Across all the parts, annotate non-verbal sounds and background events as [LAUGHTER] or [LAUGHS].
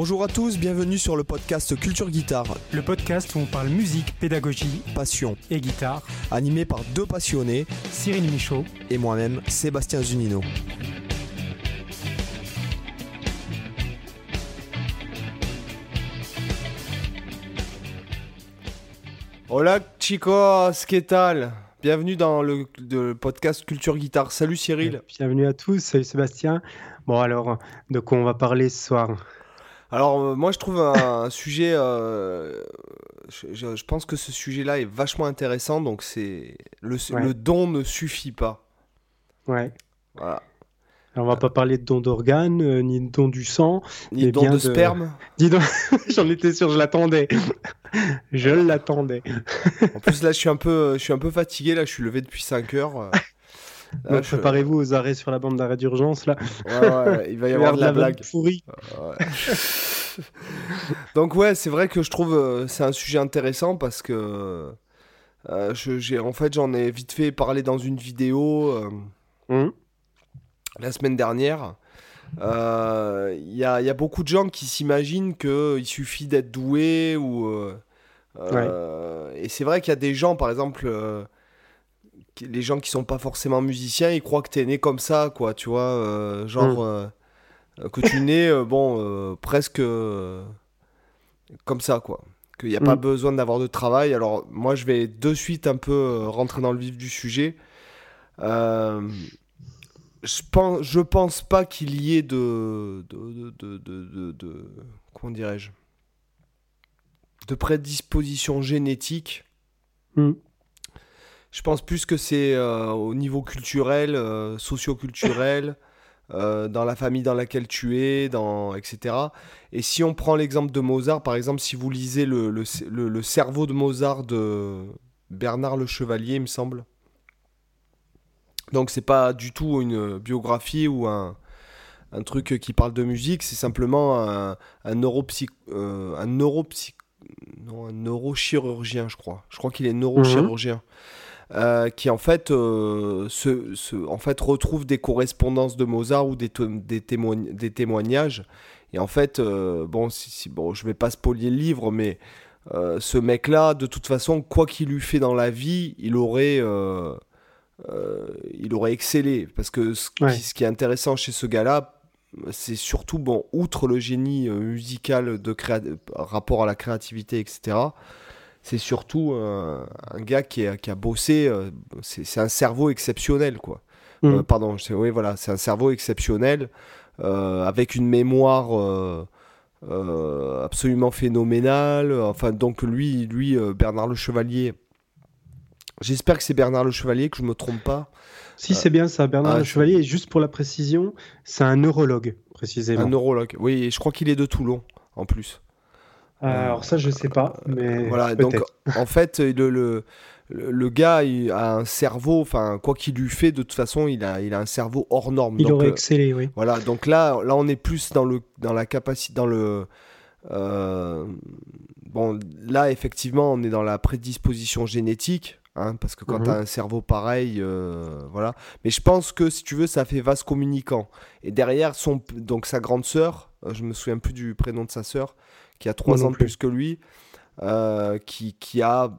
Bonjour à tous, bienvenue sur le podcast Culture Guitare, Le podcast où on parle musique, pédagogie passion, et guitare. animé par deux passionnés Cyril Michaud. et moi-même, Sébastien Zunino. Hola chicos, ¿qué tal? Bienvenue dans le, le podcast Culture Guitare. Salut Cyril. Bienvenue à tous, salut Sébastien. Bon alors, de quoi on va parler ce soir? Alors euh, moi je trouve un, un sujet, euh, je, je- je pense que ce sujet-là est vachement intéressant, donc c'est le, Ouais. le don ne suffit pas. Ouais. Voilà. Alors, on va pas parler de don d'organes, euh, ni de don du sang. Ni Mais don bien de de- sperme. [LAUGHS] Dis donc, [LAUGHS] j'en étais sûr, je l'attendais. [LAUGHS] je l'attendais. En plus là je suis un peu, je suis un peu fatigué, là je suis levé depuis 5 heures. Euh. Préparez-vous aux arrêts sur la bande d'arrêt d'urgence là. Ouais, ouais, [LAUGHS] il va y avoir de la blague. pourrie. Ouais. [LAUGHS] Donc ouais, c'est vrai que je trouve euh, c'est un sujet intéressant parce que euh, je- en fait j'en ai vite fait parler dans une vidéo euh, Hum, la semaine dernière. Euh, Il y, y a beaucoup de gens qui s'imaginent qu'il suffit d'être doué ou et c'est vrai qu'il y a des gens par exemple les gens qui sont pas forcément musiciens ils croient que t'es né comme ça quoi tu vois euh, genre euh, euh, que tu nais euh, bon presque comme ça quoi qu'il n'y a pas Mm. besoin d'avoir de travail alors moi je vais de suite un peu rentrer dans le vif du sujet je pense je pense pas qu'il y ait de de, de, de, comment dirais-je de prédisposition génétique hum. Je pense plus que c'est euh, au niveau culturel, euh, socio-culturel, [LAUGHS] euh, dans la famille dans laquelle tu es, dans, etc. Et si on prend l'exemple de Mozart, par exemple, si vous lisez le, le, le- le cerveau de Mozart de Bernard Le Chevalier, il me semble. Donc c'est pas du tout une biographie ou un, un truc qui parle de musique, c'est simplement un, un, neuropsych, euh, un, non, un neurochirurgien, je crois. Je crois qu'il est neurochirurgien. Euh, qui en fait, euh, se, se- en fait retrouve des correspondances de Mozart ou des, te- des, témoign- des témoignages. Et en fait, euh, bon, si, si- bon, je vais pas spolier le livre, mais euh, ce mec-là, de toute façon, quoi qu'il eût fait dans la vie, il aurait, euh, il aurait excellé. Parce que ce, qui- ce qui est intéressant chez ce gars-là, c'est surtout, bon, outre le génie musical de rapport à la créativité, etc., c'est surtout euh, un gars qui, a- qui a bossé, euh, c'est un cerveau exceptionnel, quoi. Hum. Euh, pardon, c'est- oui, voilà, c'est un cerveau exceptionnel, avec une mémoire euh, absolument phénoménale. Enfin, donc lui, lui euh, Bernard Le Chevalier, j'espère que c'est Bernard Le Chevalier, que je me trompe pas. Si c'est bien ça, Bernard ah, Le Chevalier, et juste pour la précision, c'est un neurologue, précisément. Un neurologue. Oui, et je crois qu'il est de Toulon, en plus. Euh, alors ça, je sais pas, mais Voilà, donc en fait, le, le, le- gars il a un cerveau, enfin, quoi qu'il lui fait, de toute façon, il a, il a un cerveau hors norme. Il Donc, aurait euh, excellé, oui. Voilà, donc là, là, on est plus dans le, dans la capacité, dans le, euh, bon, là, effectivement, on est dans la prédisposition génétique, hein, parce que quand Mhm. tu as un cerveau pareil, euh, voilà. Mais je pense que si tu veux, ça fait vase communicant. Et derrière, son, donc sa grande sœur, euh, je me souviens plus du prénom de sa sœur, qui a trois non ans de plus. que lui, euh, qui, qui a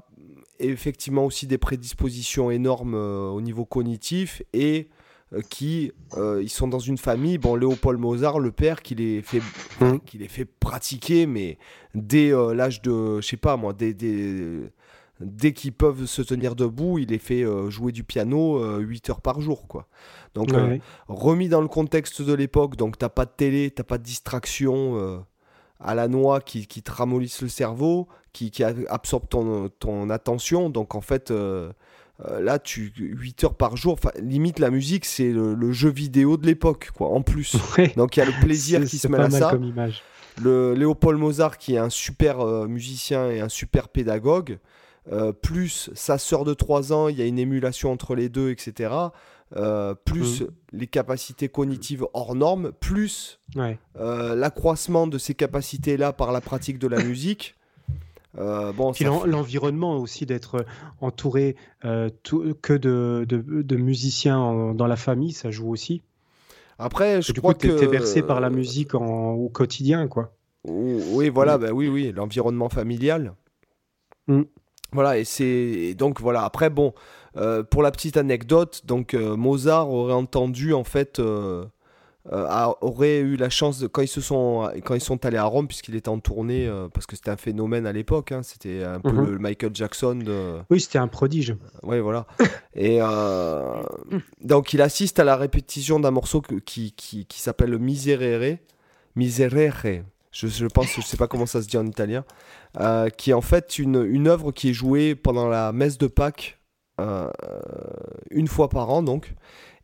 effectivement aussi des prédispositions énormes euh, au niveau cognitif et euh, qui euh, ils sont dans une famille bon Léopold Mozart le père qui les fait Mhm. qui les fait pratiquer mais dès euh, l'âge de je sais pas moi dès, dès, dès qu'ils peuvent se tenir debout il les fait euh, jouer du piano 8 heures par jour quoi donc Ouais. remis dans le contexte de l'époque, donc t'as pas de télé, t'as pas de distraction à la noix qui, qui te ramollissent le cerveau, qui, qui ton, ton attention. Donc en fait, euh, euh, là, tu 8 heures par jour, limite la musique, c'est le, le jeu vidéo de l'époque, quoi, en plus. [LAUGHS] Ouais. Donc il y a le plaisir qui se mêle à ça. comme image. Le Léopold Mozart, qui est un super euh, musicien et un super pédagogue, euh, plus sa sœur de 3 ans, il y a une émulation entre les deux, etc. Euh, plus les capacités cognitives hors normes, plus Ouais. euh, l'accroissement de ces capacités-là par la pratique de la musique. Euh, bon, Puis l'environnement aussi, d'être entouré tout- que de, de, de musiciens en- dans la famille, ça joue aussi. Après, je du crois coup, que t'es bercé par la musique en- au quotidien, quoi. oui, voilà, bah oui, oui, l'environnement familial. Mm. Voilà, et c'est donc voilà. Après, bon, euh, pour la petite anecdote, donc euh, Mozart aurait entendu en fait, euh, a- aurait eu la chance de quand ils se sont quand ils sont allés à Rome puisqu'il était en tournée parce que c'était un phénomène à l'époque. hein, c'était un peu Mhm. le Michael Jackson de. Oui, c'était un prodige. Ouais, voilà. [LAUGHS] Et donc, il assiste à la répétition d'un morceau qui, qui, qui s'appelle le Miserere. Miserere. Je, je pense, je sais pas comment ça se dit en italien. qui est en fait une, une œuvre qui est jouée pendant la messe de Pâques, une fois par an, donc.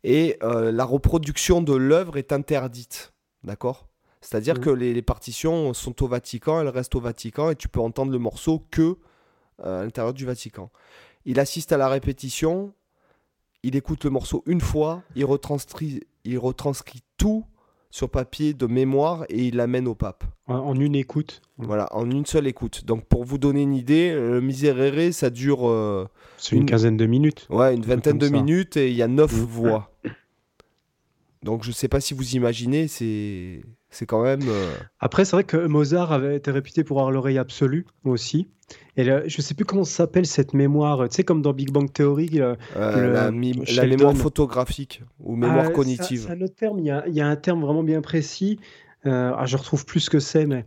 Et euh, la reproduction de l'œuvre est interdite. D'accord? C'est-à-dire Mhm. que les, les partitions sont au Vatican, elles restent au Vatican, et tu peux entendre le morceau que euh, à l'intérieur du Vatican. Il assiste à la répétition, il écoute le morceau une fois, il retranscrit, il retranscrit tout sur papier de mémoire et il l'amène au pape. En- une écoute. Voilà, en une seule écoute. Donc pour vous donner une idée, le Miserere, ça dure euh, C'est une Une- quinzaine de minutes. ouais, une vingtaine de ça. minutes et il y a neuf Mhm. voix. Donc je sais pas si vous imaginez, c'est c'est quand même... euh, Après, c'est vrai que Mozart avait été réputé pour avoir l'oreille absolue aussi. Et là, je sais plus comment s'appelle cette mémoire. Tu sais, comme dans Big Bang Theory. euh, euh, Le- la, mémoire photographique ou mémoire ah, cognitive. C'est un autre terme. Il y, a, il y a un terme vraiment bien précis. Euh, ah, je retrouve plus ce que c'est, mais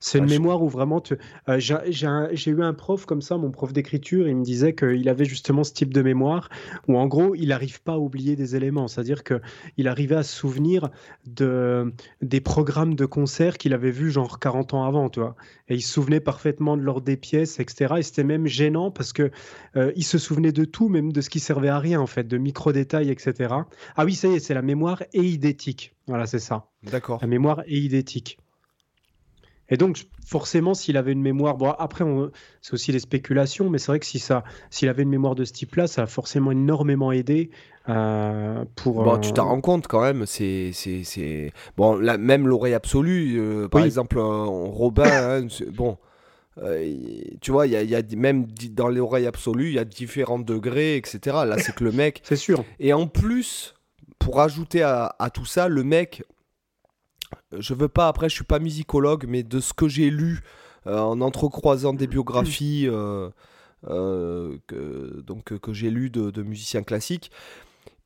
c'est une je- mémoire où vraiment tu. euh, j'ai eu un prof comme ça, mon prof d'écriture, il me disait qu'il avait justement ce type de mémoire où en gros il n'arrive pas à oublier des éléments. C'est-à-dire que il arrivait à se souvenir de des programmes de concerts qu'il avait vus genre 40 ans avant, tu vois. Et il se souvenait parfaitement de l'ordre des pièces, etc. Et c'était même gênant parce que euh, il se souvenait de tout, même de ce qui servait à rien en fait, de micro détails, etc. Ah oui, ça y est, c'est la mémoire éidétique. Voilà, c'est ça. D'accord. La mémoire éidétique. Et donc, forcément, s'il avait une mémoire, bon, après, on- c'est aussi des spéculations, mais c'est vrai que si ça, s'il avait une mémoire de ce type-là, ça a forcément énormément aidé euh, pour. Bon, euh, tu t'en rends compte quand même, c'est, c'est, c'est... Bon, là, même l'oreille absolue, euh, par Oui. exemple, Robin, [COUGHS] hein, bon, tu vois, il y a, il y a di- même dans l'oreille absolue, il y a différents degrés, etc. Là, c'est que le mec... [COUGHS] C'est sûr. Et en plus, pour ajouter à, à tout ça, le mec, je veux pas, après, je suis pas musicologue, mais de ce que j'ai lu euh, en entrecroisant des biographies euh, euh, que, donc, que j'ai lues de, musiciens classiques,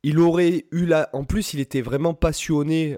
il aurait eu la... En plus, il était vraiment passionné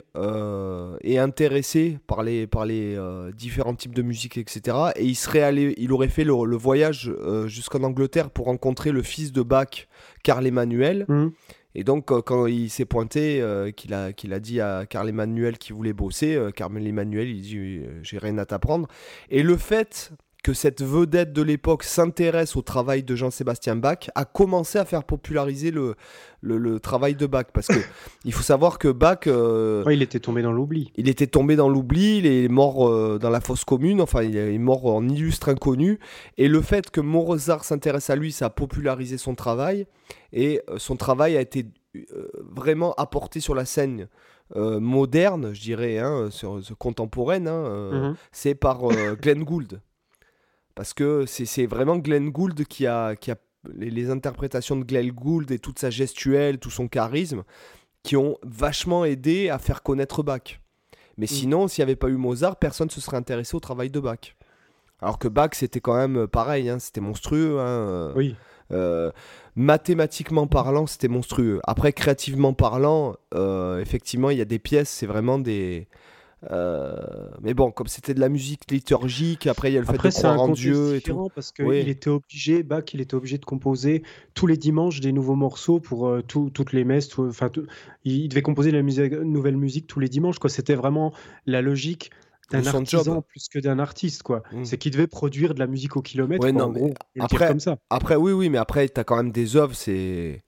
et intéressé par les, par les différents types de musique, etc. Et il, serait allé, il aurait fait le, voyage jusqu'en Angleterre pour rencontrer le fils de Bach, Karl Emmanuel. Mhm. Et donc, quand il s'est pointé, euh, qu'il a, qu'il a dit à Karl Emmanuel qu'il voulait bosser, euh, Karl Emmanuel, il dit euh, J'ai rien à t'apprendre. Et le fait que cette vedette de l'époque s'intéresse au travail de Jean-Sébastien Bach a commencé à faire populariser le, le, le travail de Bach. Parce que [LAUGHS] il faut savoir que Bach. euh, Ouais, il était tombé dans l'oubli. il était tombé dans l'oubli, il est mort euh, dans la fosse commune, enfin il est mort en illustre inconnu. Et le fait que Mozart s'intéresse à lui, ça a popularisé son travail. Et euh, son travail a été euh, vraiment apporté sur la scène euh, moderne, je dirais, hein, sur, sur contemporaine. hein, euh, Mhm. c'est par euh, Glenn Gould. Parce que c'est vraiment Glenn Gould qui a, qui a les, les interprétations de Glenn Gould et toute sa gestuelle, tout son charisme, qui ont vachement aidé à faire connaître Bach. Mais sinon, s'il n'y avait pas eu Mozart, personne ne se serait intéressé au travail de Bach. Alors que Bach, c'était quand même euh, pareil, hein, c'était monstrueux. hein, euh, Oui. euh, mathématiquement parlant, c'était monstrueux. Après, créativement parlant, euh, effectivement, il y a des pièces, c'est vraiment des. Euh, mais bon, comme c'était de la musique liturgique, après il y a le Après, fait de c'est un croire en Dieu et tout. parce qu'il Oui. était obligé, Bach, il était obligé de composer tous les dimanches des nouveaux morceaux pour euh, tout- toutes les messes. tout- Enfin, tout- il, devait composer de la musique, nouvelle musique tous les dimanches. Quoi. C'était vraiment la logique d'un artisan job. plus que d'un artiste. Quoi. Mm. C'est qu'il devait produire de la musique au kilomètre. Ouais, quoi, non, en mais gros, après- comme ça. Après, oui, oui, mais après, t'as quand même des œuvres, c'est.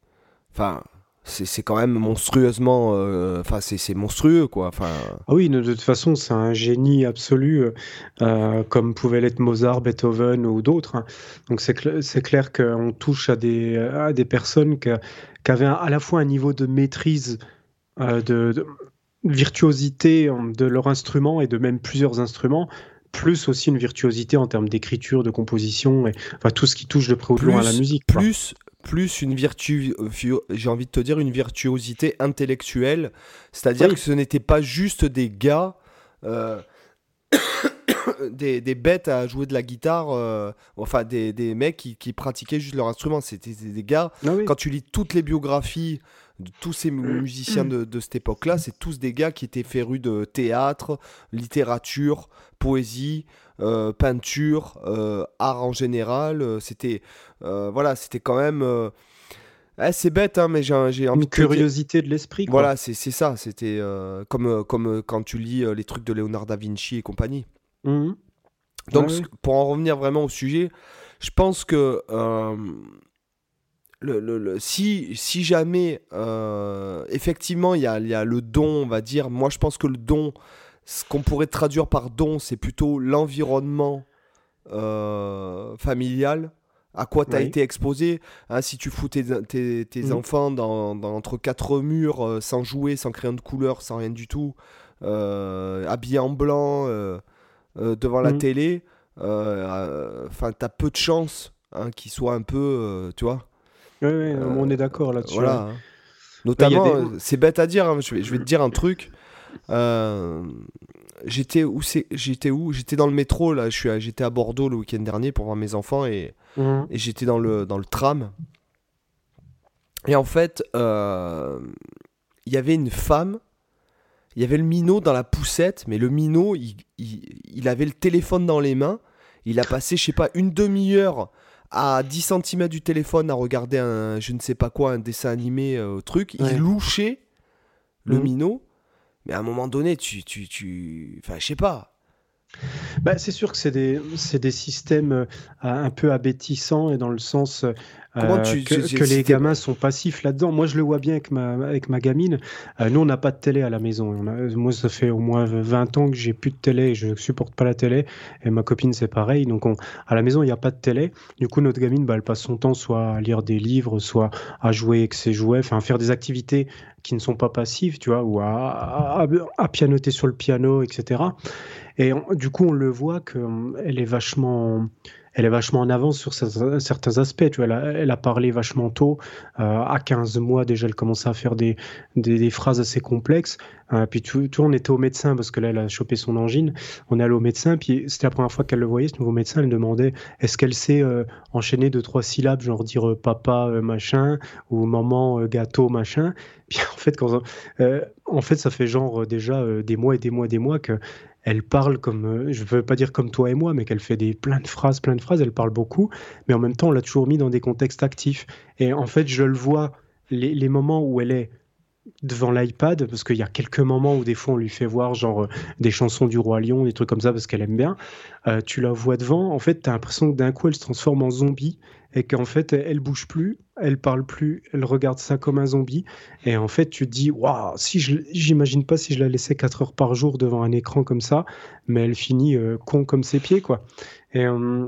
Enfin, c'est c'est quand même monstrueusement. euh, Enfin, c'est c'est monstrueux, quoi. Enfin. Ah oui, de toute façon, c'est un génie absolu, euh, euh, comme pouvait l'être Mozart, Beethoven ou d'autres. hein. Donc c'est cl- c'est clair qu'on touche à des, à des personnes qui, avaient à la fois un niveau de maîtrise, euh, de, de virtuosité euh, de leur instrument et de même plusieurs instruments, plus aussi une virtuosité en termes d'écriture, de composition, et enfin tout ce qui touche de près ou de loin à la Plus- musique. quoi. Plus une vertu vi- j'ai envie de te dire une virtuosité intellectuelle c'est-à-dire Oui. que ce n'était pas juste des gars euh, [COUGHS] des, des bêtes à jouer de la guitare, euh, enfin des, des mecs qui, qui pratiquaient juste leur instrument. C'était des, des gars, Ah oui. quand tu lis toutes les biographies de tous ces mu- musiciens de, de cette époque-là, c'est tous des gars qui étaient férus de théâtre, littérature, poésie, euh, peinture, euh, art en général. euh, C'était euh, voilà, c'était quand même. ouais, c'est bête, hein, mais j'ai envie Une curiosité de l'esprit. Voilà, c'est ça. C'était comme, comme quand tu lis les trucs de Léonard da Vinci et compagnie. Mhm. Donc, Ouais, pour en revenir vraiment au sujet, je pense que le, le- le- si, si jamais, euh, effectivement, il y a, il y a le don, on va dire, moi je pense que le don, ce qu'on pourrait traduire par don, c'est plutôt l'environnement euh, familial. À quoi tu as Oui. été exposé hein, Si tu fous tes, tes- tes Mhm. enfants dans, dans- entre quatre murs, euh, sans jouer, sans crayon de couleur, sans rien du tout, euh, habillés en blanc, devant la Mhm. télé, enfin, tu as peu de chances hein, qu'ils soient un peu, tu vois. Ouais, ouais, on est d'accord là-dessus. Voilà. hein. Notamment, des- euh, c'est bête à dire, hein, je, vais, je vais te dire un truc. Euh, j'étais où J'étais où? J'étais dans le métro, là, je suis à- j'étais à Bordeaux le week-end dernier pour voir mes enfants et, Mhm. et j'étais dans le, dans le tram. Et en fait, euh, il y avait une femme, il y avait le minot dans la poussette, mais le minot, il, il- il avait le téléphone dans les mains. Il a passé, je sais pas, une demi-heure à 10 cm du téléphone à regarder un, je ne sais pas quoi, un dessin animé, euh, truc. Ouais. Il louchait le minot. Mais à un moment donné, tu. tu, tu... Enfin, je sais pas. Bah, c'est sûr que c'est des, c'est des systèmes euh, un peu abétissants et dans le sens euh, tu- que, tu- que si les gamins sont passifs là-dedans. Moi, je le vois bien avec ma, avec ma gamine. Euh, nous, on n'a pas de télé à la maison. On a- moi, ça fait au moins 20 ans que j'ai plus de télé et je supporte pas la télé. Et ma copine, c'est pareil. Donc, on, à la maison, il n'y a pas de télé. Du coup, notre gamine, bah, elle passe son temps soit à lire des livres, soit à jouer avec ses jouets, enfin, faire des activités qui ne sont pas passives, tu vois, ou à, à, à pianoter sur le piano, etc. Et du coup, on le voit qu'elle est vachement, elle est vachement en avance sur certains, aspects. Tu vois, elle a, parlé vachement tôt. Euh, à 15 mois déjà, elle commençait à faire des, des, phrases assez complexes. Euh, puis tu, tu on était au médecin parce que là, elle a chopé son angine. On est allé au médecin, puis c'était la première fois qu'elle le voyait, ce nouveau médecin. Elle demandait est-ce qu'elle sait euh, enchaîner deux, trois syllabes, genre dire euh, papa, euh, machin, ou maman, euh, gâteau, machin? Puis en fait, euh, en fait, ça fait genre euh, déjà euh, des mois et des mois et des mois que elle parle comme, euh, je ne veux pas dire comme toi et moi, mais qu'elle fait des plein de phrases, plein de phrases, elle parle beaucoup, mais en même temps, on l'a toujours mis dans des contextes actifs. Et en fait, je le vois, les, moments où elle est devant l'iPad, parce qu'il y a quelques moments où des fois on lui fait voir genre euh, des chansons du Roi Lion, des trucs comme ça, parce qu'elle aime bien, euh, tu la vois devant, en fait, tu as l'impression que d'un coup, elle se transforme en zombie, et qu'en fait, elle, bouge plus, elle parle plus, elle regarde ça comme un zombie, et en fait, tu te dis, waouh, si j'imagine pas si je la laissais 4 heures par jour devant un écran comme ça, mais elle finit euh, con comme ses pieds, quoi. Et euh,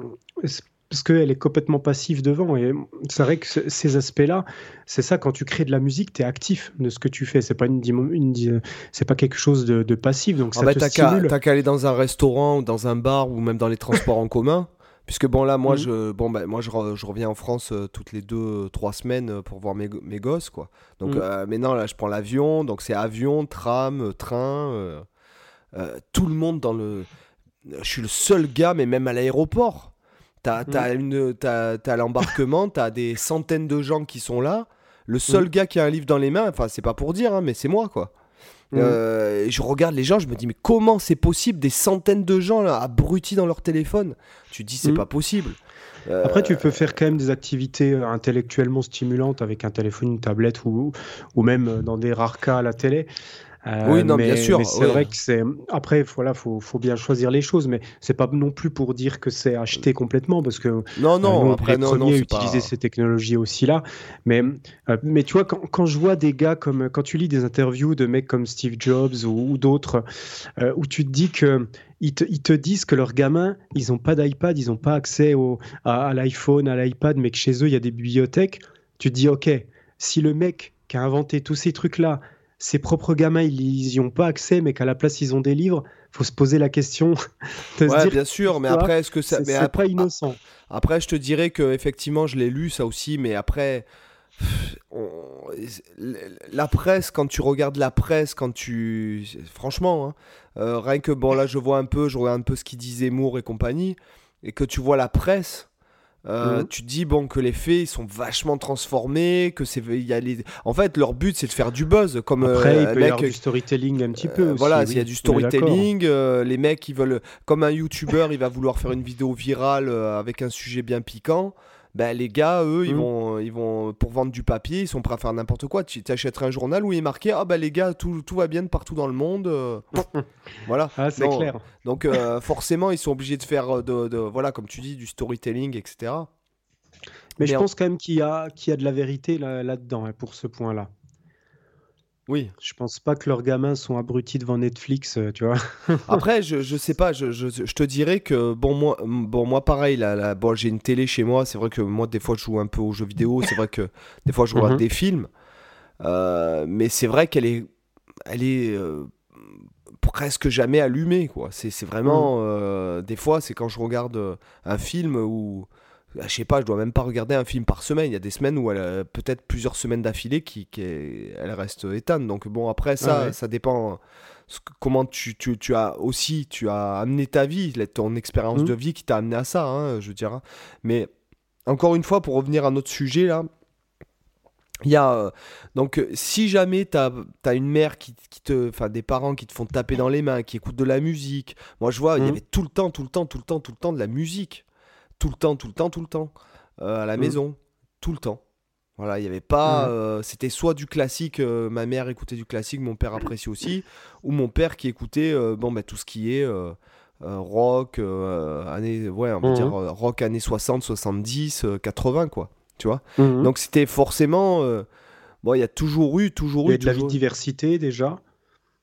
parce qu'elle est complètement passive devant. Et c'est vrai que ce- ces aspects-là, c'est ça, quand tu crées de la musique, tu es actif de ce que tu fais. C'est pas, une, c'est pas quelque chose de, de passif, donc Ah ça bah, te t'as qu'à stimule. t'as qu'à aller dans un restaurant ou dans un bar ou même dans les transports en commun. Puisque bon là moi Mhm. je bon bah, moi je, re- je reviens en France euh, toutes les deux euh, trois semaines euh, pour voir mes, mes gosses quoi. Donc Mhm. euh, maintenant là je prends l'avion donc c'est avion tram train euh, tout le monde dans le je suis le seul gars mais même à l'aéroport t'as t'as une t'as t'as l'embarquement t'as des centaines de gens qui sont là le seul Mhm. gars qui a un livre dans les mains enfin c'est pas pour dire hein, mais c'est moi quoi. Mhm. Euh, je regarde les gens, je me dis, mais comment c'est possible Des centaines de gens là, abrutis dans leur téléphone? Tu dis, c'est Mhm. pas possible. Euh, Après, tu peux faire quand même des activités euh, intellectuellement stimulantes avec un téléphone, une tablette ou, ou même dans des rares cas à la télé. Euh, Oui, non, mais, bien sûr, mais c'est oui. vrai que c'est. Après, voilà, faut, faut bien choisir les choses, mais c'est pas non plus pour dire que c'est acheté complètement, parce que Non, Euh, non, nous, on est après, non, non, pas... utiliser ces technologies aussi là. Mais, euh, mais tu vois, quand, quand je vois des gars comme, quand tu lis des interviews de mecs comme Steve Jobs ou, ou d'autres, euh, où tu te dis que ils te, ils te disent que leurs gamins, ils n'ont pas d'iPad, ils n'ont pas accès au, à, à l'iPhone, à l'iPad, mais que chez eux, il y a des bibliothèques, tu te dis, OK, si le mec qui a inventé tous ces trucs-là, ses propres gamins, ils n'y ont pas accès, mais qu'à la place, ils ont des livres, faut se poser la question [LAUGHS] de se dire, bien sûr, mais après, est-ce que ça... c'est mais c'est après, pas innocent. après, je te dirais que effectivement, je l'ai lu ça aussi, mais après, on- la presse, quand tu regardes la presse, quand tu. Franchement, hein, euh, rien que, bon, là, je vois un peu, je regarde un peu ce qu'il dit Zemmour et compagnie, et que tu vois la presse. Euh, Mhm. Tu te dis bon que les faits ils sont vachement transformés, que c'est il y a les... en fait leur but c'est de faire du buzz comme euh, Après, il un peut y avoir du storytelling un petit peu euh, aussi. voilà, oui, il y a du storytelling, euh, les mecs ils veulent comme un youtubeur, il va vouloir faire une vidéo virale euh, avec un sujet bien piquant. Ben, les gars, eux, ils, Mhm. vont, ils vont, pour vendre du papier, ils sont prêts à faire n'importe quoi. Tu t'achèterais un journal où il est marqué Ah, ben les gars, tout, tout va bien de partout dans le monde. euh, [LAUGHS] voilà. Ah, c'est Non, clair. Donc, euh, forcément, ils sont obligés de faire, euh, de, de- voilà, comme tu dis, du storytelling, etc. Mais je en- pense quand même qu'il y y a de la vérité là- là-dedans, hein, pour ce point-là. Oui. Je pense pas que leurs gamins sont abrutis devant Netflix, euh, tu vois. [LAUGHS] Après, je, je sais pas, je, je, je te dirais que, bon, moi, bon, moi pareil, là, là, bon, j'ai une télé chez moi, c'est vrai que moi, des fois, je joue un peu aux jeux vidéo, c'est vrai que des fois, je regarde Mhm. des films, euh, mais c'est vrai qu'elle est, elle est euh, presque jamais allumée, quoi. C'est vraiment, euh, des fois, c'est quand je regarde un film où, ah, je sais pas, je dois même pas regarder un film par semaine, il y a des semaines où elle a peut-être plusieurs semaines d'affilée qui, qui est- elle reste éteinte, donc bon, après, ça, Ah ouais. ça dépend que- comment tu, tu, tu as aussi tu as amené ta vie, ton expérience de vie qui t'a amené à ça, hein, je veux dire. hein. Mais encore une fois, pour revenir à notre sujet là, il y a euh, donc euh, si jamais tu as, une mère qui, qui te, enfin des parents qui te font taper dans les mains, qui écoutent de la musique. Moi, je vois, il y Mhm. avait tout le temps, tout le temps, tout le temps, tout le temps de la musique, tout le temps, tout le temps, tout le temps euh, à la Mhm. maison, tout le temps. Voilà, il y avait pas. Mhm. euh, C'était soit du classique, euh, ma mère écoutait du classique, mon père appréciait aussi, ou mon père qui écoutait euh, bon, bah, tout ce qui est rock, années, ouais, on va dire euh, rock années 60, 70, euh, 80, quoi. Tu vois. Donc c'était forcément. bon, il y a toujours eu, toujours Il y eu. de la diversité déjà.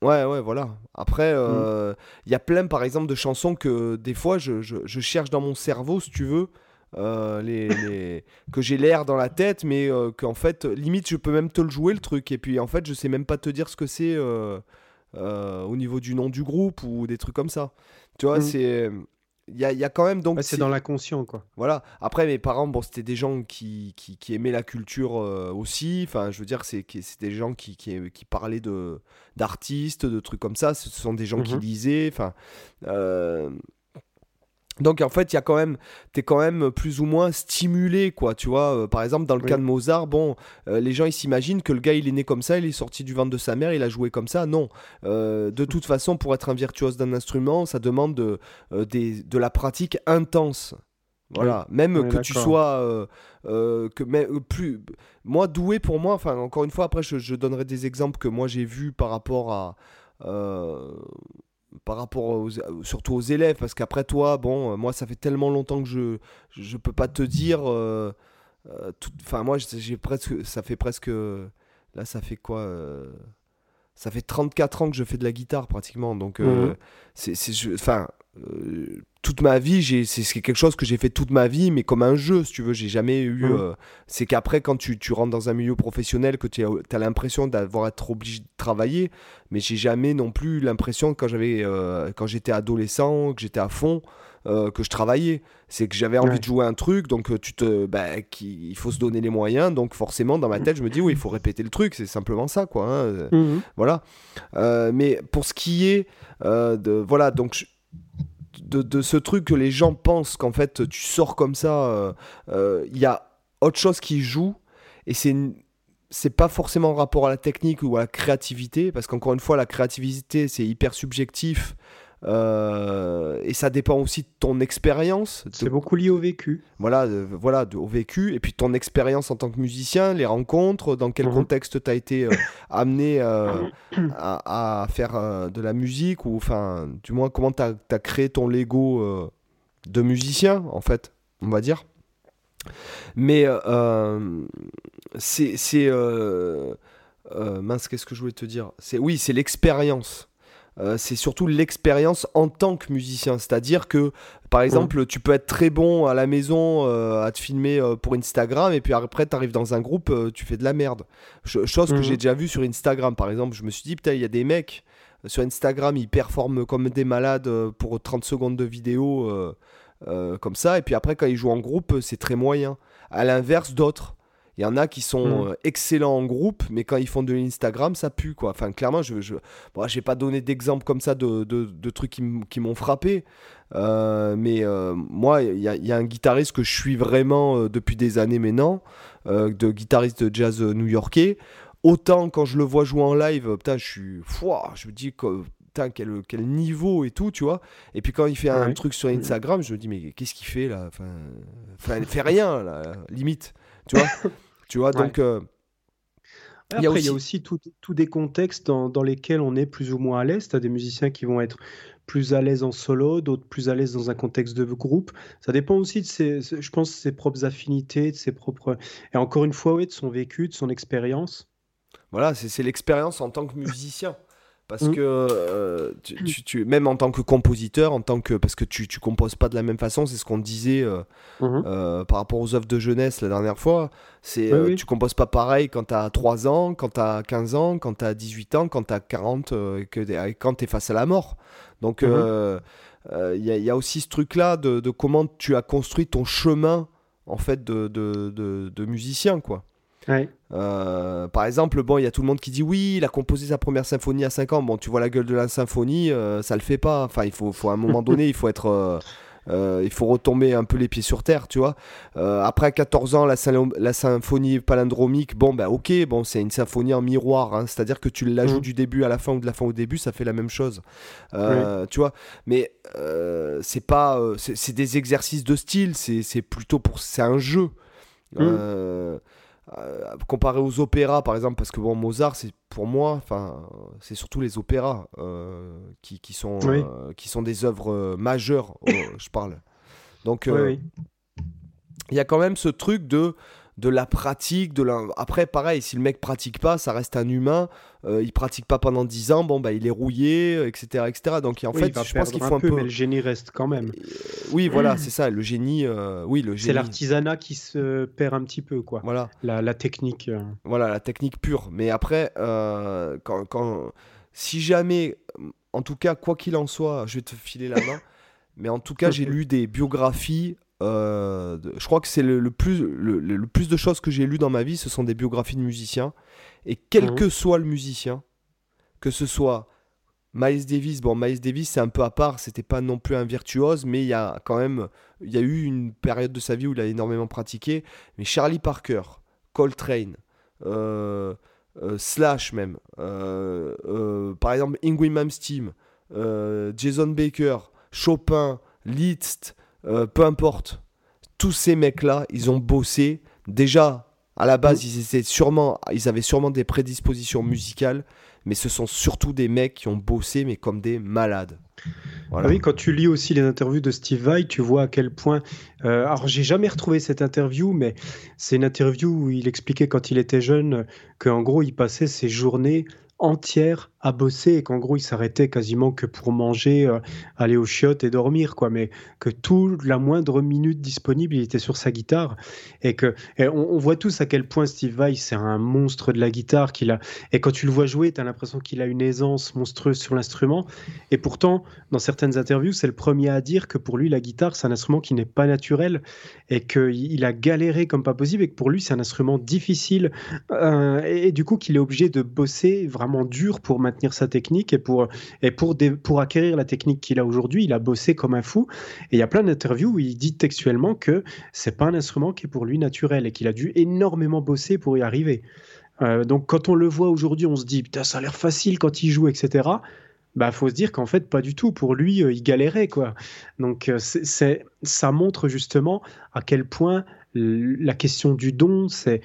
Ouais, ouais, voilà. Après, Mm. euh, il y a plein, par exemple, de chansons que des fois, je, je- je cherche dans mon cerveau, si tu veux, euh, les, [LAUGHS] les- que j'ai l'air dans la tête, mais euh, qu'en fait, limite, je peux même te le jouer, le truc. Et puis, en fait, je sais même pas te dire ce que c'est au niveau du nom du groupe ou des trucs comme ça. Tu vois, Mm. c'est... Il y a, il y a quand même donc... Ouais, c'est dans l'inconscient, quoi. Voilà. Après, mes parents, bon, c'était des gens qui, qui, qui aimaient la culture euh, aussi. Enfin, je veux dire, c'est des gens qui, qui, qui parlaient de d'artistes, de trucs comme ça. Ce sont des gens qui Mhm. lisaient. Enfin, euh, donc en fait, il y a quand même, t'es quand même plus ou moins stimulé, quoi. Tu vois, Euh, par exemple, dans le Oui. cas de Mozart, bon, euh, les gens ils s'imaginent que le gars il est né comme ça, il est sorti du ventre de sa mère, il a joué comme ça. Non. Euh, de toute façon, pour être un virtuose d'un instrument, ça demande de, des, de la pratique intense. Voilà, même que tu sois que mais, plus moi doué pour moi. Enfin, encore une fois, après je, je donnerai des exemples que moi j'ai vus par rapport à euh, par rapport aux, surtout aux élèves parce qu'après toi, bon, euh, moi ça fait tellement longtemps que je je peux pas te dire. euh, euh, Enfin, moi j'ai presque ça fait presque là ça fait quoi euh, ça fait 34 ans que je fais de la guitare pratiquement donc euh, Mhm. c'est enfin euh, toute ma vie j'ai c'est quelque chose que j'ai fait toute ma vie mais comme un jeu si tu veux j'ai jamais eu euh, c'est qu'après quand tu, tu rentres dans un milieu professionnel que tu as, l'impression d'avoir être obligé de travailler mais j'ai jamais non plus l'impression quand j'avais euh, quand j'étais adolescent que j'étais à fond euh, que je travaillais c'est que j'avais envie Ouais. de jouer un truc donc tu te bah, qui- il faut se donner les moyens donc forcément dans ma tête je me dis oui il faut répéter le truc c'est simplement ça quoi hein. Mhm. Voilà. Mais pour ce qui est de voilà donc je- de, de ce truc que les gens pensent qu'en fait tu sors comme ça, euh, euh, il y a autre chose qui joue et c'est c'est pas forcément en rapport à la technique ou à la créativité parce qu'encore une fois la créativité c'est hyper subjectif euh, et ça dépend aussi de ton expérience C'est beaucoup lié au vécu. voilà, euh, voilà de- au vécu, et puis ton expérience en tant que musicien, les rencontres, dans quel Mhm. contexte tu as été euh, [COUGHS] amené euh, [COUGHS] à, à faire de la musique, ou enfin, du moins, comment tu as, créé ton Lego de musicien, en fait, on va dire. Mais c'est. mince, qu'est-ce que je voulais te dire? C'est Oui, c'est l'expérience. Euh, c'est surtout l'expérience en tant que musicien. C'est-à-dire que, par exemple, tu peux être très bon à la maison euh, à te filmer euh, pour Instagram et puis après, tu arrives dans un groupe, tu fais de la merde. Ch- chose que Mhm. j'ai déjà vu sur Instagram, par exemple. Je me suis dit, putain, il y a des mecs sur Instagram, ils performent comme des malades pour 30 secondes de vidéo comme ça. Et puis après, quand ils jouent en groupe, c'est très moyen. À l'inverse d'autres. Il y en a qui sont Mm. euh, excellents en groupe, mais quand ils font de l'Instagram, ça pue, quoi. Enfin, clairement, je je, bon, pas donné d'exemple comme ça de, de, de trucs qui, qui m'ont frappé. Euh, mais euh, moi, il y a, il y a un guitariste que je suis vraiment euh, depuis des années maintenant, de guitariste de jazz new-yorkais. Autant quand je le vois jouer en live, putain, je suis. Fouah, je me dis que. Quel, quel niveau et tout, tu vois. Et puis quand il fait un truc sur Instagram, je me dis, mais qu'est-ce qu'il fait là? Enfin, enfin, il fait rien, là, limite. Tu vois [LAUGHS] Tu vois, Ouais. donc. euh, Après, Il y a il y a aussi- tout des contextes dans, dans lesquels on est plus ou moins à l'aise. Tu as des musiciens qui vont être plus à l'aise en solo, d'autres plus à l'aise dans un contexte de groupe. Ça dépend aussi de ses, je pense, de ses propres affinités, de ses propres... Et encore une fois, oui, de son vécu, de son expérience. Voilà, c'est l'expérience en tant que musicien. Parce Mm. que euh, tu, tu- tu- même en tant que compositeur, en tant que parce que tu, tu composes pas de la même façon, c'est ce qu'on disait euh, Mhm. euh, par rapport aux œuvres de jeunesse la dernière fois. C'est Oui, euh, oui. tu composes pas pareil quand t'as 3 ans, quand t'as 15 ans, quand t'as 18 ans, quand t'as 40 euh, et que et quand t'es face à la mort. Donc il Mhm. y, a, y a aussi ce truc là de, de comment tu as construit ton chemin en fait de, de, de- de musicien quoi. Ouais. Euh, par exemple, bon, il y a tout le monde qui dit oui, il a composé sa première symphonie à 5 ans. Bon, tu vois la gueule de la symphonie, euh, ça le fait pas. Enfin, il faut, faut à un moment donné, il faut être, euh, euh, il faut retomber un peu les pieds sur terre, tu vois. Après 14 ans, la, symphonie palindromique, bon, bah ok, bon, c'est une symphonie en miroir, hein. c'est-à-dire que tu la joues Mhm. du début à la fin ou de la fin au début, ça fait la même chose, tu vois. Mais c'est pas, c'est des exercices de style, c'est plutôt pour, c'est un jeu. Euh, euh, comparé aux opéras par exemple parce que bon Mozart c'est pour moi enfin c'est surtout les opéras euh, qui, qui sont Oui. euh, qui sont des œuvres majeures je parle donc Oui, oui. il y a quand même ce truc de de la pratique de la... après pareil si le mec pratique pas ça reste un humain euh, il pratique pas pendant 10 ans bon bah il est rouillé etc etc donc en Oui, fait je pense qu'il faut un peu, peu mais le génie reste quand même. oui voilà c'est ça le génie euh, oui le C'est génie l'artisanat qui se perd un petit peu, quoi. voilà La, la technique. euh. Voilà, la technique pure. Mais après, euh, quand, quand- si jamais, en tout cas, quoi qu'il en soit, je vais te filer la main, [LAUGHS] mais en tout cas, j'ai lu des biographies. Euh, je crois que c'est le, le plus, le, plus de choses que j'ai lu dans ma vie, ce sont des biographies de musiciens. Et quel Mhm. que soit le musicien, que ce soit Miles Davis, bon, Miles Davis, c'est un peu à part, c'était pas non plus un virtuose, mais il y a quand même, il y a eu une période de sa vie où il a énormément pratiqué. Mais Charlie Parker, Coltrane, euh, euh, Slash même, par exemple Ingrid Malmsteen, Jason Baker, Chopin, Liszt, euh, peu importe, tous ces mecs-là, ils ont bossé. Déjà, à la base, ils, étaient sûrement, ils avaient sûrement des prédispositions musicales, mais ce sont surtout des mecs qui ont bossé, mais comme des malades. Voilà. Ah oui, quand tu lis aussi les interviews de Steve Vai, tu vois à quel point. euh, alors, j'ai jamais retrouvé cette interview, mais c'est une interview où il expliquait quand il était jeune qu'en gros, il passait ses journées entières à bosser et qu'en gros, il s'arrêtait quasiment que pour manger, euh, aller aux chiottes et dormir, quoi. Mais que toute la moindre minute disponible, il était sur sa guitare et que on, voit tous à quel point Steve Vai, c'est un monstre de la guitare qu'il a. Et quand tu le vois jouer, tu as l'impression qu'il a une aisance monstrueuse sur l'instrument. Et pourtant, dans certaines interviews, c'est le premier à dire que pour lui, la guitare, c'est un instrument qui n'est pas naturel et qu'il il a galéré comme pas possible et que pour lui, c'est un instrument difficile euh, et du coup, qu'il est obligé de bosser vraiment dur pour maintenir sa technique et pour, et pour, pour acquérir la technique qu'il a aujourd'hui, il a bossé comme un fou. Et il y a plein d'interviews où il dit textuellement que c'est pas un instrument qui est pour lui naturel et qu'il a dû énormément bosser pour y arriver. Euh, donc quand on le voit aujourd'hui, on se dit putain ça a l'air facile quand il joue, etc. Bah faut se dire qu'en fait pas du tout. Pour lui, euh, il galérait quoi. Donc euh, c'est, ça montre justement à quel point la question du don, c'est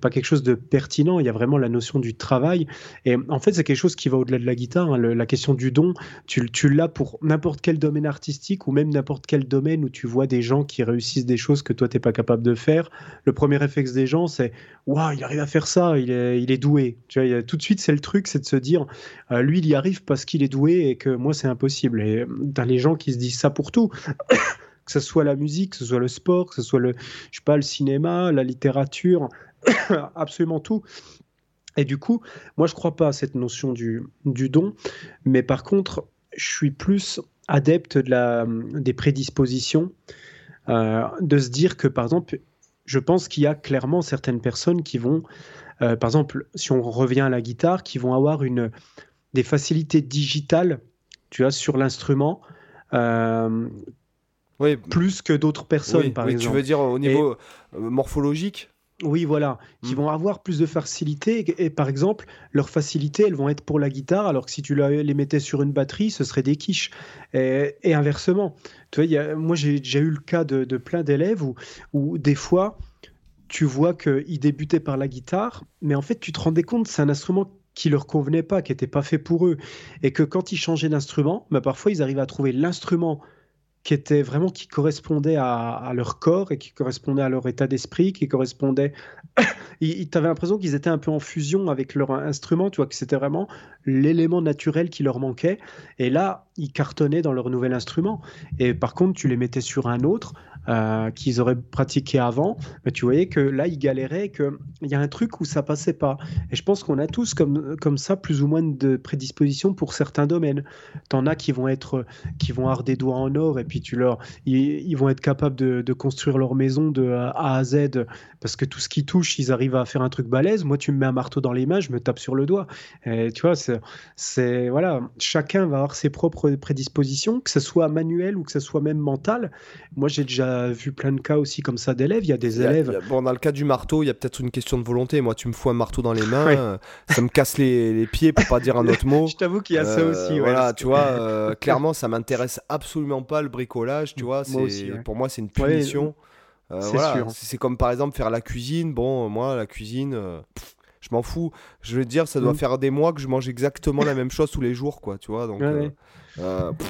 pas quelque chose de pertinent. Il y a vraiment la notion du travail. Et en fait, c'est quelque chose qui va au-delà de la guitare. hein. La question du don, tu, l'as pour n'importe quel domaine artistique ou même n'importe quel domaine où tu vois des gens qui réussissent des choses que toi t'es pas capable de faire. Le premier réflexe des gens, c'est waouh, il arrive à faire ça, il est, doué. Tu vois, tout de suite, c'est le truc, c'est de se dire, euh, lui, il y arrive parce qu'il est doué et que moi, c'est impossible. Et euh, t'as les gens qui se disent ça pour tout. Que ce soit la musique, que ce soit le sport, que ce soit le, je sais pas, le cinéma, la littérature, [COUGHS] absolument tout. Et du coup, moi, je crois pas à cette notion du, don, mais par contre, je suis plus adepte de la, des prédispositions, euh, de se dire que, par exemple, je pense qu'il y a clairement certaines personnes qui vont, par exemple, si on revient à la guitare, qui vont avoir une, des facilités digitales, tu vois, sur l'instrument. Oui. Plus que d'autres personnes, par exemple. Tu veux dire au niveau morphologique oui, voilà, qui mmh. vont avoir plus de facilité. Et, par exemple, leurs facilités, elles vont être pour la guitare, alors que si tu les mettais sur une batterie, ce serait des quiches. Et, inversement. Tu vois, moi, j'ai déjà eu le cas de, plein d'élèves où, où, des fois, tu vois qu'ils débutaient par la guitare, mais en fait, tu te rendais compte que c'est un instrument qui leur convenait pas, qui n'était pas fait pour eux. Et que quand ils changeaient d'instrument, bah, parfois, ils arrivaient à trouver l'instrument qui était vraiment qui correspondait à, leur corps et qui correspondait à leur état d'esprit, qui correspondait. [COUGHS] tu avais l'impression qu'ils étaient un peu en fusion avec leur instrument, tu vois, que c'était vraiment l'élément naturel qui leur manquait. Et là, ils cartonnaient dans leur nouvel instrument. Et par contre, tu les mettais sur un autre euh, qu'ils auraient pratiqué avant, mais tu voyais que là, ils galéraient, qu'il y a un truc où ça passait pas. Et je pense qu'on a tous comme, comme ça plus ou moins de prédisposition pour certains domaines. T'en as qui vont être, qui vont avoir des doigts en or et puis tu leur, ils, vont être capables de, construire leur maison de A à Z parce que tout ce qui touche, ils arrivent à faire un truc balèze. Moi, tu me mets un marteau dans les mains, je me tape sur le doigt. Et tu vois, c'est, voilà, chacun va avoir ses propres prédispositions, que ce soit manuel ou que ce soit même mental. Moi, j'ai déjà vu plein de cas aussi comme ça d'élèves. Il y a des élèves. bon, dans le cas du marteau, il y a peut-être une question de volonté. Moi, tu me fous un marteau dans les [LAUGHS] mains, euh, ça me casse les, pieds pour pas dire un autre mot. [LAUGHS] Je t'avoue qu'il y a ça euh, aussi. voilà, tu vois, euh, [LAUGHS] clairement, ça m'intéresse absolument pas le bricolage. Tu vois, c'est pour moi, c'est une punition. c'est comme par exemple faire la cuisine. Bon, moi, la cuisine. je m'en fous. Je veux dire, ça doit mm. faire des mois que je mange exactement la même chose tous les jours, quoi. Tu vois, donc.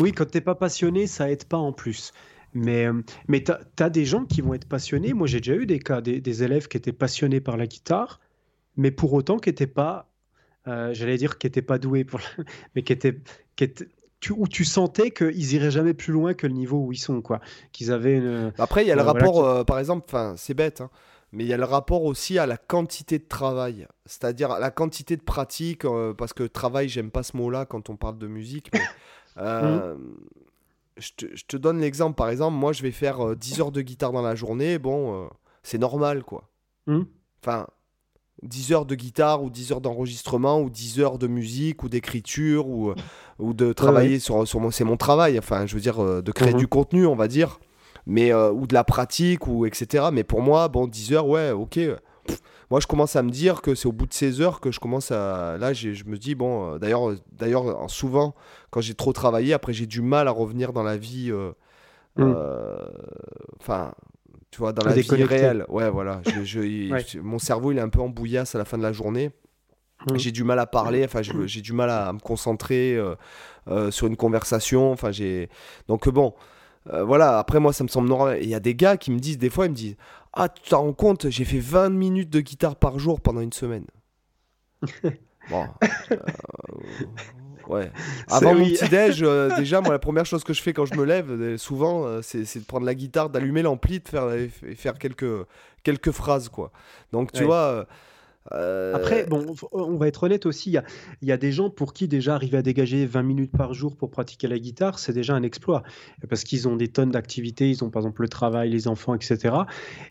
oui, quand t'es pas passionné, ça aide pas en plus. Mais, euh, mais tu as, des gens qui vont être passionnés. Moi, j'ai déjà eu des cas, des, élèves qui étaient passionnés par la guitare, mais pour autant qui n'étaient pas, euh, j'allais dire, qui n'étaient pas doués, pour [LAUGHS] mais qui étaient, qui tu, où tu sentais qu'ils iraient jamais plus loin que le niveau où ils sont, quoi. Qu'ils avaient une... Après, il y a le rapport, euh, par exemple, enfin, c'est bête, hein, mais il y a le rapport aussi à la quantité de travail, c'est-à-dire à la quantité de pratique, parce que travail, j'aime pas ce mot-là quand on parle de musique, mais [LAUGHS] mmh je te, donne l'exemple, par exemple, moi je vais faire 10 euh, heures de guitare dans la journée, bon, euh, c'est normal quoi. Hmm. Enfin, 10 heures de guitare ou 10 heures d'enregistrement ou 10 heures de musique ou d'écriture ou, euh, ou de travailler sur, sur mon... C'est mon travail, enfin, je veux dire, de créer mhm. du contenu, on va dire, mais, ou de la pratique ou etc. Mais pour moi, bon, 10 heures, ouais, ok. Moi, je commence à me dire que c'est au bout de 16 heures que je commence à. Là, je me dis, bon, euh, d'ailleurs, euh, d'ailleurs, souvent, quand j'ai trop travaillé, après, j'ai du mal à revenir dans la vie. Euh, mm. Enfin. tu vois, dans la vie réelle. Ouais, voilà. [LAUGHS] mon cerveau, il est un peu en bouillasse à la fin de la journée. Mm. J'ai du mal à parler, enfin j'ai du mal à, me concentrer sur une conversation. Enfin j'ai donc bon, voilà. Après moi ça me semble normal. Il y a des gars qui me disent des fois ils me disent ah, tu t'en rends compte, j'ai fait 20 minutes de guitare par jour pendant une semaine. [LAUGHS] bon. Euh, ouais. Avant mon petit-déj, euh, [LAUGHS] déjà, moi, la première chose que je fais quand je me lève, euh, souvent, c'est de prendre la guitare, d'allumer l'ampli, de faire, et faire quelques, quelques phrases, quoi. Donc, tu vois euh, Après, bon, on va être honnête aussi, il y, a, des gens pour qui déjà arriver à dégager 20 minutes par jour pour pratiquer la guitare, c'est déjà un exploit. Parce qu'ils ont des tonnes d'activités, ils ont par exemple le travail, les enfants, etc.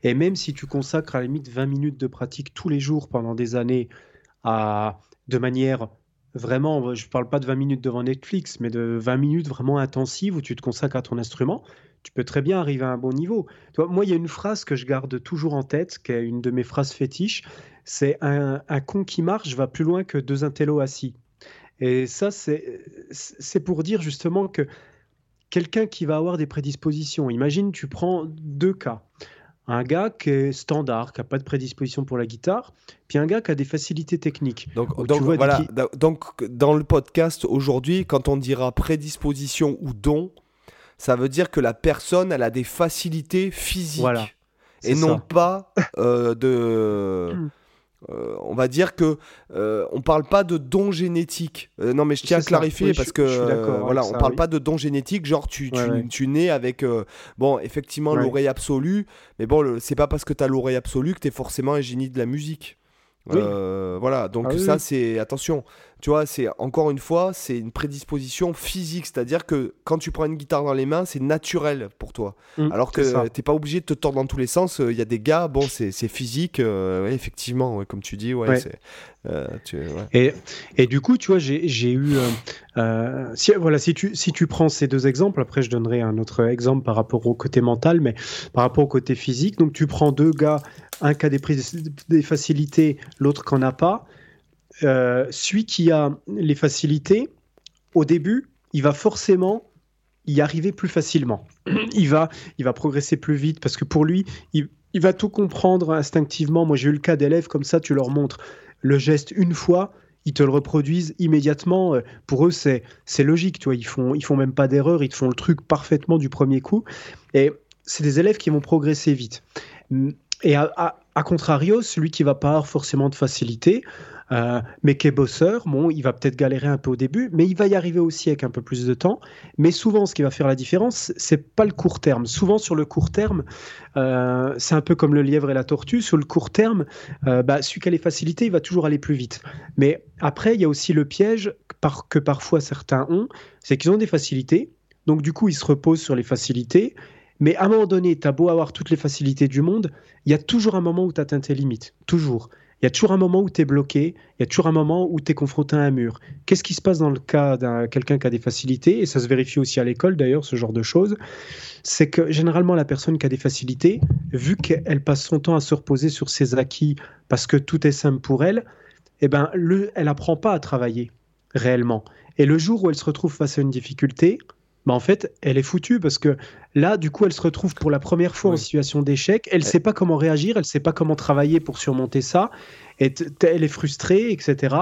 Et même si tu consacres à la limite 20 minutes de pratique tous les jours pendant des années, à, de manière vraiment, je ne parle pas de 20 minutes devant Netflix, mais de 20 minutes vraiment intensives où tu te consacres à ton instrument, tu peux très bien arriver à un bon niveau. Moi, il y a une phrase que je garde toujours en tête, qui est une de mes phrases fétiches, c'est un, con qui marche va plus loin que deux intellos assis. Et ça, c'est pour dire justement que quelqu'un qui va avoir des prédispositions, imagine, tu prends deux cas. Un gars qui est standard, qui n'a pas de prédisposition pour la guitare, puis un gars qui a des facilités techniques. Donc, voilà, donc dans le podcast aujourd'hui, quand on dira prédisposition ou don, ça veut dire que la personne, elle a des facilités physiques. Voilà. Et non pas euh, de. [CLEARS THROAT] Euh, on va dire que euh, on parle pas de don génétique. non, mais je tiens à clarifier parce que voilà, on parle pas de don génétique. Genre tu, tu, nais avec bon effectivement l'oreille absolue, mais bon c'est pas parce que tu as l'oreille absolue que tu es forcément un génie de la musique. Euh, voilà, donc Ah ça oui. c'est attention. Tu vois, c'est encore une fois, c'est une prédisposition physique, c'est-à-dire que quand tu prends une guitare dans les mains, c'est naturel pour toi. Mm, Alors que t'es pas obligé de te tordre dans tous les sens. Il y a des gars, bon, c'est c'est physique, euh, ouais, effectivement, ouais, comme tu dis, ouais, Ouais. Euh. Et, et du coup, tu vois, j'ai eu. euh, euh, si, voilà, si tu, si tu prends ces deux exemples, après je donnerai un autre exemple par rapport au côté mental, mais par rapport au côté physique. Donc tu prends deux gars, un qui a des, facilités, l'autre qui n'en a pas. Celui qui a les facilités, au début, il va forcément y arriver plus facilement. [CLEARS THROAT] Il va, il va progresser plus vite parce que pour lui, il, il va tout comprendre instinctivement. Moi, j'ai eu le cas d'élèves comme ça, tu leur montres le geste une fois, ils te le reproduisent immédiatement. Euh, Pour eux, c'est c'est logique, tu. Ils font, ils font même pas d'erreur, ils te font le truc parfaitement du premier coup. Et c'est des élèves qui vont progresser vite. Et à, à- à contrario, celui qui va pas avoir forcément de facilité, euh, mais qui est bosseur, bon, il va peut-être galérer un peu au début, mais il va y arriver aussi avec un peu plus de temps. Mais souvent, ce qui va faire la différence, c'est pas le court terme. Souvent, sur le court terme, euh, c'est un peu comme le lièvre et la tortue. Sur le court terme, euh, bah, celui qui a les facilités, il va toujours aller plus vite. Mais après, il y a aussi le piège que, par- que parfois certains ont, c'est qu'ils ont des facilités. Donc, du coup, ils se reposent sur les facilités. Mais à un moment donné, tu as beau avoir toutes les facilités du monde, il y a toujours un moment où tu atteins tes limites. Toujours. Il y a toujours un moment où tu es bloqué, il y a toujours un moment où tu es confronté à un mur. Qu'est-ce qui se passe dans le cas d'un quelqu'un qui a des facilités Et ça se vérifie aussi à l'école d'ailleurs, ce genre de choses. C'est que généralement, la personne qui a des facilités, vu qu'elle passe son temps à se reposer sur ses acquis parce que tout est simple pour elle, eh ben, le, elle apprend pas à travailler réellement. Et le jour où elle se retrouve face à une difficulté, bah en fait, elle est foutue parce que là, du coup, elle se retrouve pour la première fois en situation d'échec. Elle ne sait pas comment réagir, elle ne sait pas comment travailler pour surmonter ça. Et elle est frustrée, etc.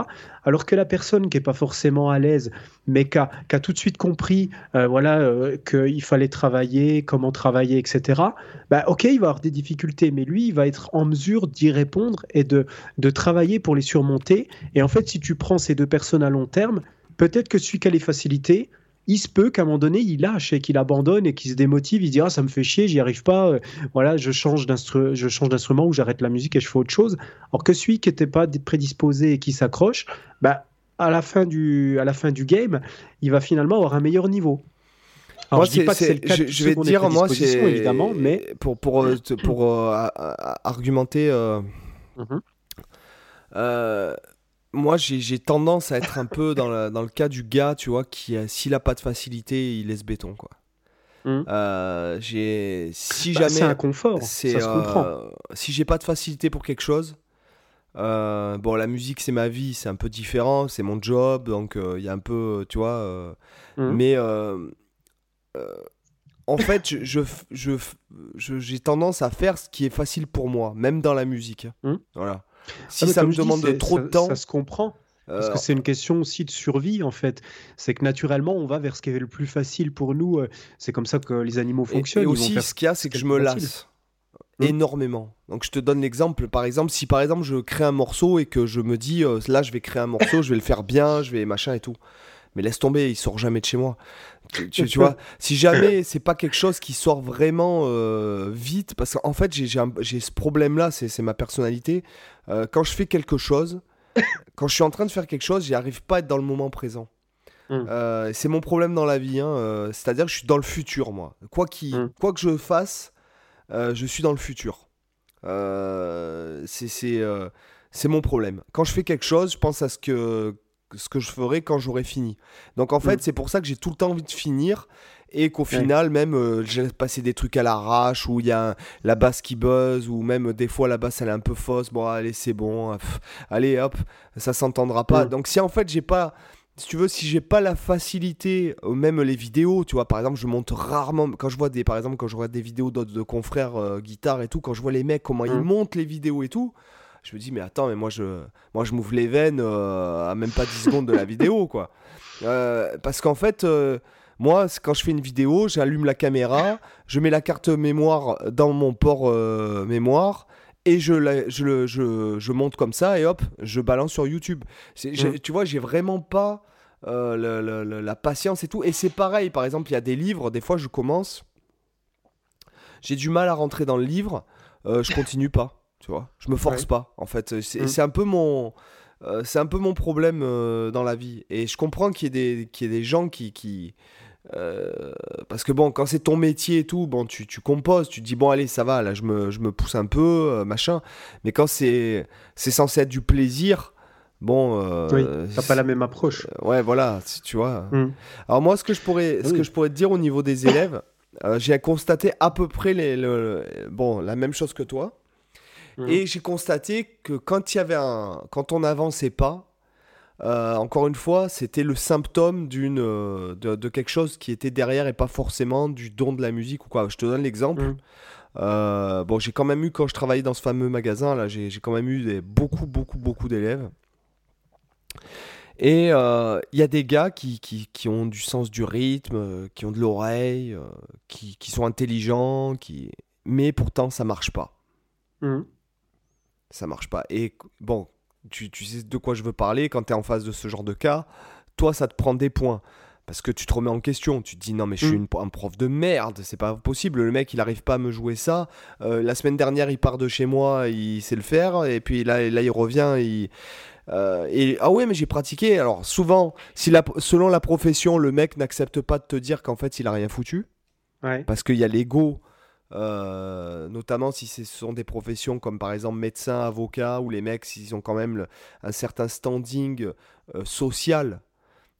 Alors que la personne qui n'est pas forcément à l'aise, mais qui a, qui a tout de suite compris euh, voilà, euh, qu'il fallait travailler, comment travailler, etc., bah, ok, il va avoir des difficultés, mais lui, il va être en mesure d'y répondre et de, de travailler pour les surmonter. Et en fait, si tu prends ces deux personnes à long terme, peut-être que celui qui a les facilités, il se peut qu'à un moment donné, il lâche et qu'il abandonne et qu'il se démotive. Il dit ah, ça me fait chier, j'y arrive pas. euh, voilà, je change d'instru- je change d'instrument ou j'arrête la musique et je fais autre chose. Alors que celui qui n'était pas prédisposé et qui s'accroche, bah, à la fin du à la fin du game, il va finalement avoir un meilleur niveau. Alors, Moi, je dis c'est- pas que c'est le je, je vais te dire, moi, c'est évidemment, mais pour pour euh, pour euh, argumenter. euh, euh, moi, j'ai j'ai tendance à être un peu dans, la- dans le cas du gars, tu vois, qui, s'il a pas de facilité, il laisse béton, quoi. Mhm. Euh, j'ai si Bah, jamais c'est un confort, ça se comprend. euh, si j'ai pas de facilité pour quelque chose euh, bon la musique c'est ma vie c'est un peu différent c'est mon job donc il y a un peu tu vois Mhm. mais en fait je, je, je- je- j'ai tendance à faire ce qui est facile pour moi même dans la musique Mhm. voilà si Ah, ça me dis, demande trop de temps ça se comprend. Parce euh, que c'est une question aussi de survie, en fait. C'est que naturellement, on va vers ce qui est le plus facile pour nous. euh, C'est comme ça que les animaux Et- fonctionnent. Et, ils vont aussi, ce qu'il y a, c'est que je me facile. lasse Mm. énormément. Donc, je te donne l'exemple. Par exemple, si par exemple je crée un morceau et que je me dis, euh, là, je vais créer un morceau, je vais le faire bien, je vais machin et tout. Mais laisse tomber, il sort jamais de chez moi. Tu, tu- tu [LAUGHS] vois, si jamais c'est pas quelque chose qui sort vraiment euh, vite, parce qu'en fait, j'ai- ce problème-là, c'est ma personnalité. Euh, quand je fais quelque chose, [LAUGHS] quand je suis en train de faire quelque chose, j'y arrive pas à être dans le moment présent. Mm. Euh, c'est mon problème dans la vie, hein, c'est-à-dire que je suis dans le futur, moi. Quoi, qu'il- Mm. quoi que je fasse, je suis dans le futur. C'est mon problème. Quand je fais quelque chose, je pense à ce que, ce que je ferai quand j'aurai fini. Donc en fait, Mm. c'est pour ça que j'ai tout le temps envie de finir et qu'au Ouais. final, même, euh, j'ai passé des trucs à l'arrache où il y a un- la basse qui buzz ou même des fois la basse elle est un peu fausse. Bon, allez, c'est bon. pff, allez, hop, ça s'entendra pas. Mm. Donc si en fait, j'ai pas si tu veux, si j'ai pas la facilité, euh, même les vidéos, tu vois, par exemple, je monte rarement, quand je vois des, par exemple, quand je des vidéos d'autres de confrères euh, guitare et tout, quand je vois les mecs, comment ils Mhm. montent les vidéos et tout, je me dis, mais attends, mais moi, je, moi, je m'ouvre les veines euh, à même pas 10 secondes de la vidéo, [LAUGHS] quoi. Euh, parce qu'en fait, euh, moi, quand je fais une vidéo, j'allume la caméra, je mets la carte mémoire dans mon port mémoire, et je, la- je, le- je, je monte comme ça, et hop, je balance sur YouTube. Mm. Tu vois, j'ai vraiment pas le- le- le- la patience et tout. Et c'est pareil, par exemple, il y a des livres, des fois je commence, j'ai du mal à rentrer dans le livre, je continue pas. Tu vois. Je me force Ouais. pas, en fait. C'est Mm. c'est un peu mon. euh, c'est un peu mon problème euh, dans la vie. Et je comprends qu'il y, ait des- qu'il y ait des gens qui. qui euh, parce que bon, quand c'est ton métier et tout, bon, tu, tu composes, tu te dis, bon, allez, ça va, là, je me, je me pousse un peu, euh, machin. Mais quand c'est censé être du plaisir, bon. euh, Oui, t'as pas la même approche. Ouais, voilà, tu vois. Mm. Alors moi, ce que je pourrais, ce que je pourrais te dire au niveau des élèves, euh, j'ai constaté à peu près les, le- le- bon, la même chose que toi. Et j'ai constaté que quand il y avait un, quand on n'avançait pas, euh, encore une fois, c'était le symptôme d'une, euh, de, de quelque chose qui était derrière et pas forcément du don de la musique ou quoi. Je te donne l'exemple. Mhm. Euh, bon, j'ai quand même eu quand je travaillais dans ce fameux magasin là, j'ai quand même eu des, beaucoup, beaucoup, beaucoup d'élèves. Et il y a des gars qui, qui, qui ont du sens du rythme, qui ont de l'oreille, qui, qui sont intelligents, qui... mais pourtant ça marche pas. Mhm. Ça marche pas. Et bon, tu, tu sais de quoi je veux parler quand tu es en face de ce genre de cas. Toi, ça te prend des points. Parce que tu te remets en question. Tu te dis, non, mais je suis Mm. une- un prof de merde. C'est pas possible. Le mec, il arrive pas à me jouer ça. Euh, la semaine dernière, il part de chez moi, il sait le faire. Et puis là, là il revient. Il... euh, et ah ouais, mais j'ai pratiqué. Alors souvent, si la, selon la profession, le mec n'accepte pas de te dire qu'en fait, il a rien foutu Ouais. parce qu'il y a l'ego, euh, notamment si ce sont des professions comme par exemple médecin, avocat, où les mecs, s'ils ont quand même le- un certain standing euh, social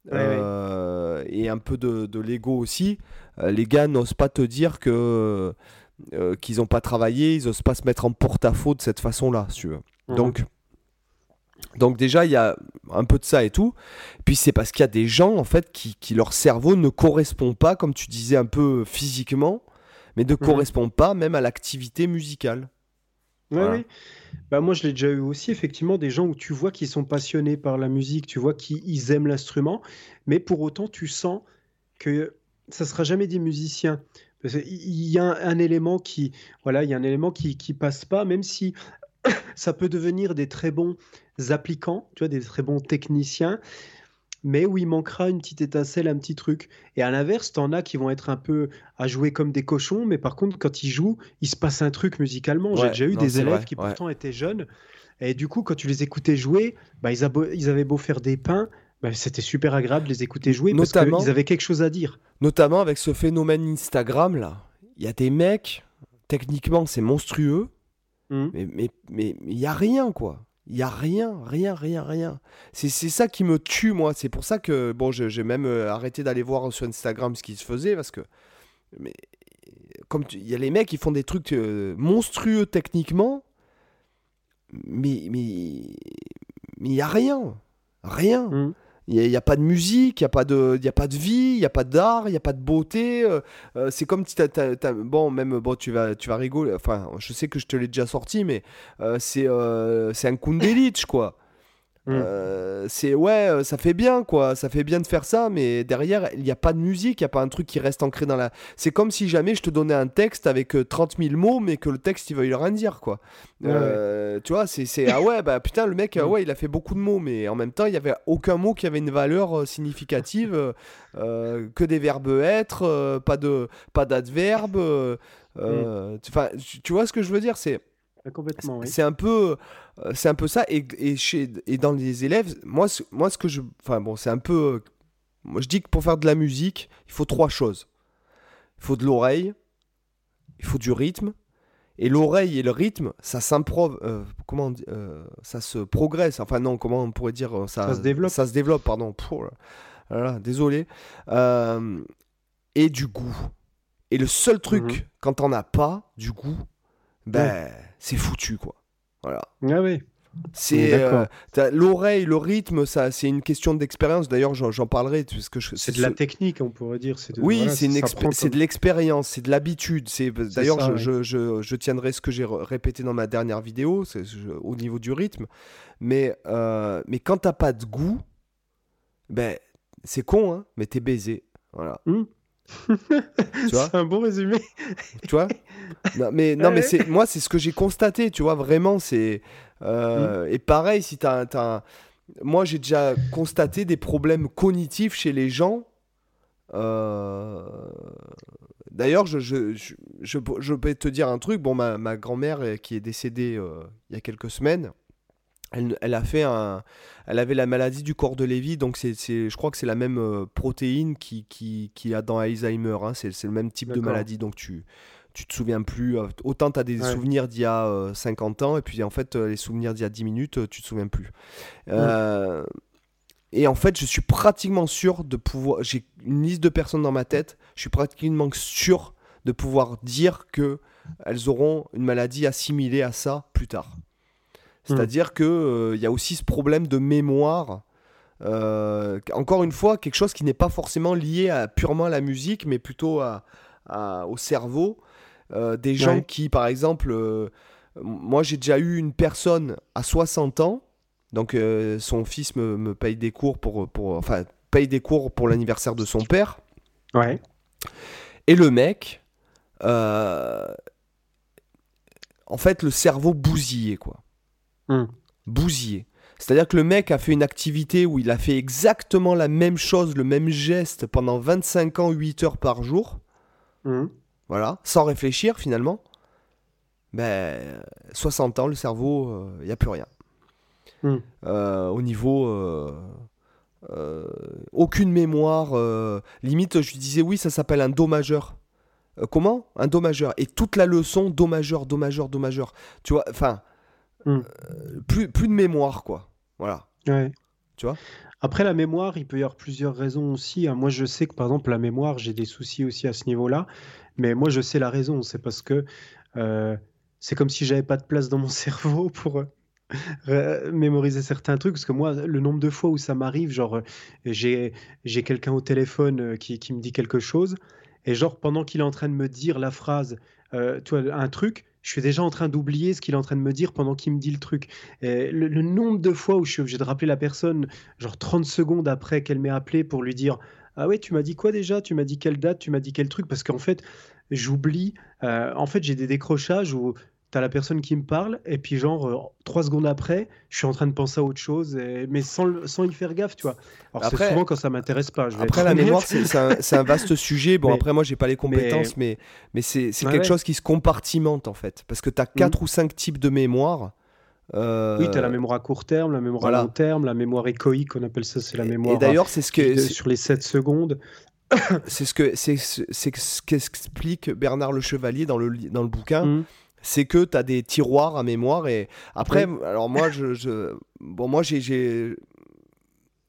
Ouais, euh, et un peu de, de l'ego aussi, les gars n'osent pas te dire que qu'ils n'ont pas travaillé, ils n'osent pas se mettre en porte-à-faux de cette façon-là, si tu veux. Mhm. Donc, donc déjà, il y a un peu de ça et tout. Puis c'est parce qu'il y a des gens, en fait, qui, qui leur cerveau ne correspond pas, comme tu disais, un peu physiquement, mais ne correspond pas même à l'activité musicale. Ouais, Voilà. ouais. Bah, moi, je l'ai déjà eu aussi, effectivement, des gens où tu vois qu'ils sont passionnés par la musique, tu vois qu'ils aiment l'instrument, mais pour autant, tu sens que ça sera jamais des musiciens. Il y a un, un élément qui, voilà, il y a un élément qui, qui passe pas, même si [COUGHS] ça peut devenir des très bons applicants, tu vois, des très bons techniciens, mais où il manquera une petite étincelle, un petit truc. Et à l'inverse, t'en as qui vont être un peu à jouer comme des cochons, mais par contre, quand ils jouent, il se passe un truc musicalement. J'ai déjà eu non, des élèves vrai, qui ouais. pourtant étaient jeunes, et du coup, quand tu les écoutais jouer, bah, ils, avaient beau faire des pains, bah, c'était super agréable de les écouter jouer Notamment- parce qu'ils avaient quelque chose à dire. Notamment avec ce phénomène Instagram, là. Il y a des mecs, techniquement, c'est monstrueux, Mhm. mais mais mais il y a rien, quoi. Il y a rien, rien, rien, rien. C'est ça qui me tue, moi. C'est pour ça que, bon, j'ai même euh, arrêté d'aller voir sur Instagram ce qui se faisait, parce que... Mais, comme il y a les mecs qui font des trucs euh, monstrueux techniquement, mais mais mais il y a rien, rien. Mhm. Il n'y a, pas de musique, il n'y a, pas de- y a pas de vie, il n'y a pas d'art, il n'y a pas de beauté. euh, euh, c'est comme Bon, même, bon, tu vas, tu vas rigoler. Enfin, je sais que je te l'ai déjà sorti, mais euh, c'est, un Kundalini, quoi. Mm. Euh, c'est ouais, euh, ça fait bien quoi, ça fait bien de faire ça, mais derrière il n'y a pas de musique, il n'y a pas un truc qui reste ancré dans la. C'est comme si jamais je te donnais un texte avec euh, 30 000 mots, mais que le texte il veuille rien dire quoi. Ouais, Euh, Tu vois, c'est, ah ouais, bah putain, le mec, euh, Mm. ouais, il a fait beaucoup de mots, mais en même temps il y avait aucun mot qui avait une valeur euh, significative, euh, euh, que des verbes être, euh, pas de pas d'adverbe. euh, euh, tu- Enfin, tu- tu vois ce que je veux dire, c'est. Ah, Complètement, oui. C'est un peu, euh, c'est un peu ça. Et, et, chez, et dans les élèves, moi, ce- moi, ce que je, enfin bon, c'est un peu, moi, je dis que pour faire de la musique, il faut trois choses. Il faut de l'oreille, il faut du rythme. Et l'oreille et le rythme, ça s'improve, euh, comment dit, euh, ça se progresse. Enfin non, comment on pourrait dire ça, Ça se développe. Ça se développe, pardon. Pouh, là là, désolé. Euh, et du goût. Et le seul truc, Mhm. quand on n'a pas du goût, ben c'est foutu quoi. Voilà. Ah oui. C'est euh, l'oreille, le rythme, ça, c'est une question d'expérience. D'ailleurs, j'en, parlerai parce que C'est de la technique, on pourrait dire. de- Oui, voilà, c'est, de l'expérience, c'est de l'habitude. C'est d'ailleurs, je, ouais. je, je, je tiendrai ce que j'ai répété dans ma dernière vidéo, au niveau du rythme. Mais euh, mais quand t'as pas de goût, ben c'est con, hein, mais t'es baisé. Voilà. Vois C'est un bon résumé. tu vois [LAUGHS] non, mais non mais c'est moi c'est ce que j'ai constaté tu vois vraiment c'est euh, et pareil si t'as un- moi j'ai déjà constaté des problèmes cognitifs chez les gens euh, D'ailleurs, je, je, je, peux te dire un truc. Bon, ma, ma grand-mère euh, qui est décédée euh, il y a quelques semaines, elle, elle a fait un, elle avait la maladie du corps de Lévy, donc c'est, c'est- je crois que c'est la même euh, protéine qui, qui, qui a dans Alzheimer. hein, c'est, c'est le même type de maladie, donc tu tu te souviens plus. euh, Autant tu as des Ouais. souvenirs d'il y a euh, 50 ans, et puis en fait, euh, les souvenirs d'il y a 10 minutes, euh, tu te souviens plus. Euh, Et en fait, je suis pratiquement sûr de pouvoir. J'ai une liste de personnes dans ma tête. Je suis pratiquement sûr de pouvoir dire que elles auront une maladie assimilée à ça plus tard. C'est-à-dire que euh, y a aussi ce problème de mémoire. euh, encore une fois, quelque chose qui n'est pas forcément lié à, purement à la musique, mais plutôt à- à- au cerveau. Euh, des gens qui, par exemple, moi j'ai déjà eu une personne à 60 ans, donc euh, son fils me, me paye des cours pour, pour, enfin, paye des cours pour l'anniversaire de son père, Ouais. et le mec, euh, en fait, le cerveau bousillé, quoi. Hmm. Bousillé. C'est-à-dire que le mec a fait une activité où il a fait exactement la même chose, le même geste pendant 25 ans, 8 heures par jour, Mhm. voilà, sans réfléchir finalement. Ben, 60 ans, le cerveau, il n'y a plus rien. Hmm. Euh, au niveau. euh, euh, aucune mémoire. euh, limite, je lui disais, oui, ça s'appelle un do majeur. Euh, comment? Un do majeur. Et toute la leçon, do majeur, do majeur, do majeur. Tu vois, enfin. Hmm. euh, plus, plus de mémoire, quoi. Voilà. Ouais. Tu vois? Après, la mémoire, il peut y avoir plusieurs raisons aussi. hein. Moi, je sais que par exemple, la mémoire, j'ai des soucis aussi à ce niveau-là. Mais moi, je sais la raison. C'est parce que euh, c'est comme si j'avais pas de place dans mon [LAUGHS] cerveau pour euh, mémoriser certains trucs. Parce que moi, le nombre de fois où ça m'arrive, genre, j'ai j'ai quelqu'un au téléphone qui, qui me dit quelque chose. Et genre, pendant qu'il est en train de me dire la phrase, euh, tu vois, un truc, je suis déjà en train d'oublier ce qu'il est en train de me dire pendant qu'il me dit le truc. Le nombre de fois où je suis obligé de rappeler la personne, genre 30 secondes après qu'elle m'ait appelé pour lui dire Ah ouais, tu m'as dit quoi déjà? Tu m'as dit quelle date? Tu m'as dit quel truc Parce qu'en fait, j'oublie. euh, en fait, j'ai des décrochages où tu as la personne qui me parle, et puis genre, euh, trois secondes après, je suis en train de penser à autre chose, et- mais sans, le- sans y faire gaffe, tu vois. Alors, c'est souvent quand ça m'intéresse pas. Je vais Après, la mémoire, c'est un, vaste [LAUGHS] sujet. Bon, Mais- après, moi, j'ai pas les compétences, mais, mais, c'est quelque ouais. chose qui se compartimente, en fait. Parce que tu as 4 ou 5 types de mémoire. Euh, Oui, tu as la mémoire à court terme, la mémoire voilà. à long terme, la mémoire échoïque, on appelle ça, c'est la mémoire Et d'ailleurs, c'est ce que c'est- sur les 7 secondes. [COUGHS] c'est ce que c'est c'est ce qu'explique Bernard Le Chevalier dans le dans le bouquin. Mhm. C'est que tu as des tiroirs à mémoire et après, alors moi, je, je- bon, moi, j'ai j'ai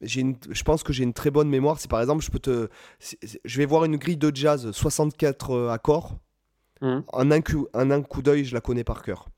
j'ai une- je pense que j'ai une très bonne mémoire. C'est par exemple, je peux te, je vais voir une grille de jazz 64 euh, accords. Mhm. En un un coup d'œil, je la connais par cœur.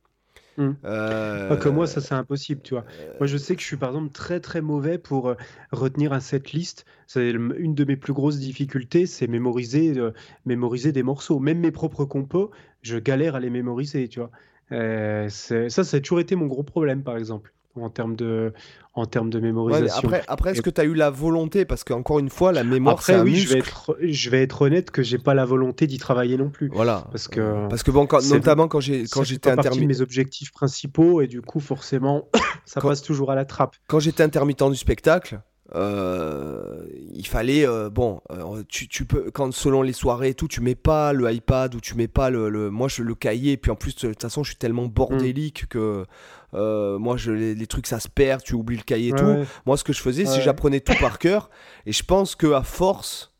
Mhm. Euh, Pas que moi, ça c'est impossible, tu vois. Moi, je sais que je suis par exemple très très mauvais pour euh, retenir un set list. C'est une de mes plus grosses difficultés, c'est mémoriser, euh, mémoriser des morceaux. Même mes propres compos, je galère à les mémoriser, tu vois. Euh, ça, ça a toujours été mon gros problème, par exemple, en termes de, en termes de ouais, mémorisation. après, après est-ce que tu as eu la volonté? Parce qu'encore une fois, la mémoire, c'est Après, oui, muscle. je vais, être, je vais être honnête que j'ai pas la volonté d'y travailler non plus. Voilà. Parce que Parce que bon, quand- c'est- notamment quand j'étais intermittent. mes objectifs principaux et du coup, forcément, [COUGHS] ça Quand- passe toujours à la trappe. quand j'étais intermittent du spectacle, euh, il fallait euh, bon, euh, tu, tu peux quand selon les soirées et tout, tu mets pas le iPad ou tu mets pas le, le- moi je le cahier et puis en plus de toute façon je suis tellement bordélique que euh, moi je les, les trucs ça se perd, tu oublies le cahier et Ouais, tout. ouais. Moi ce que je faisais c'est Ouais. j'apprenais tout par cœur et je pense que à force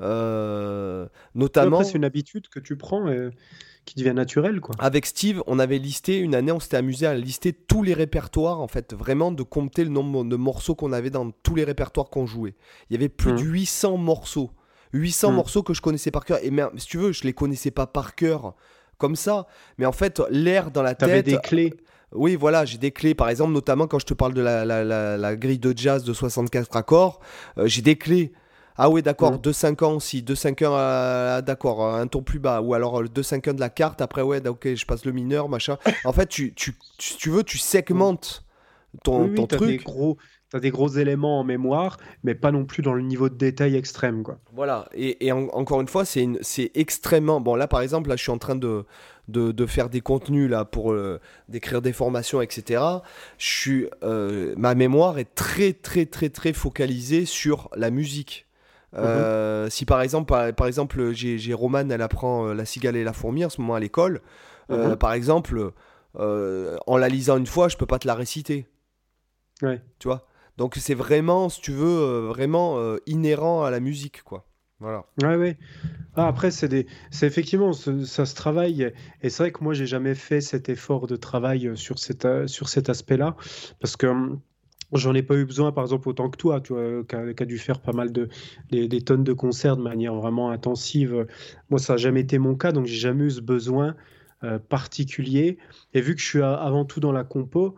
euh, notamment c'est une habitude que tu prends et qui devient naturelle, quoi. avec Steve, on avait listé une année, on s'était amusé à lister tous les répertoires, en fait, vraiment de compter le nombre de morceaux qu'on avait dans tous les répertoires qu'on jouait. Il y avait plus de Mhm. 800 morceaux. 800 Mhm. morceaux que je connaissais par cœur. Et même, si tu veux, je les connaissais pas par cœur comme ça. Mais en fait, l'air dans la T'avais tête. des clés. Oui, voilà, j'ai des clés. Par exemple, notamment quand je te parle de la, la- la- la grille de jazz de 64 accords, euh, j'ai des clés. Ah oui, d'accord, Mhm. 2-5 si 2-5 euh, d'accord, un ton plus bas. Ou alors le 2-5 de la carte, après, ouais, ok, je passe le mineur, machin. En fait, tu, tu, tu- veux, tu segmentes ton, oui, ton t'as des truc. gros, t'as des gros éléments en mémoire, mais pas non plus dans le niveau de détail extrême, quoi. Voilà, et, et en- encore une fois, c'est extrêmement... Bon, là, par exemple, là, je suis en train de, de, de faire des contenus, là, pour euh, d'écrire des formations, etc. Je suis, euh, ma mémoire est très, très, très, très focalisée sur la musique. Euh, Si par exemple, par, par exemple, j'ai j'ai Romane, elle apprend La cigale et la fourmi en ce moment à l'école. Mhm. Par exemple, en la lisant une fois, je peux pas te la réciter. Ouais. Tu vois? Donc c'est vraiment, si tu veux, vraiment inhérent à la musique, quoi. Voilà. Ouais, ouais. Ah, après, c'est des... effectivement, ça se travaille. Et c'est vrai que moi, j'ai jamais fait cet effort de travail euh, sur cet, euh, sur cet aspect-là. Parce que hum, j'en ai pas eu besoin, par exemple, autant que toi, tu vois, qui a, qui a dû faire pas mal de, des, tonnes de concerts de manière vraiment intensive. Moi, ça n'a jamais été mon cas, donc j'ai jamais eu ce besoin euh, particulier. Et vu que je suis avant tout dans la compo,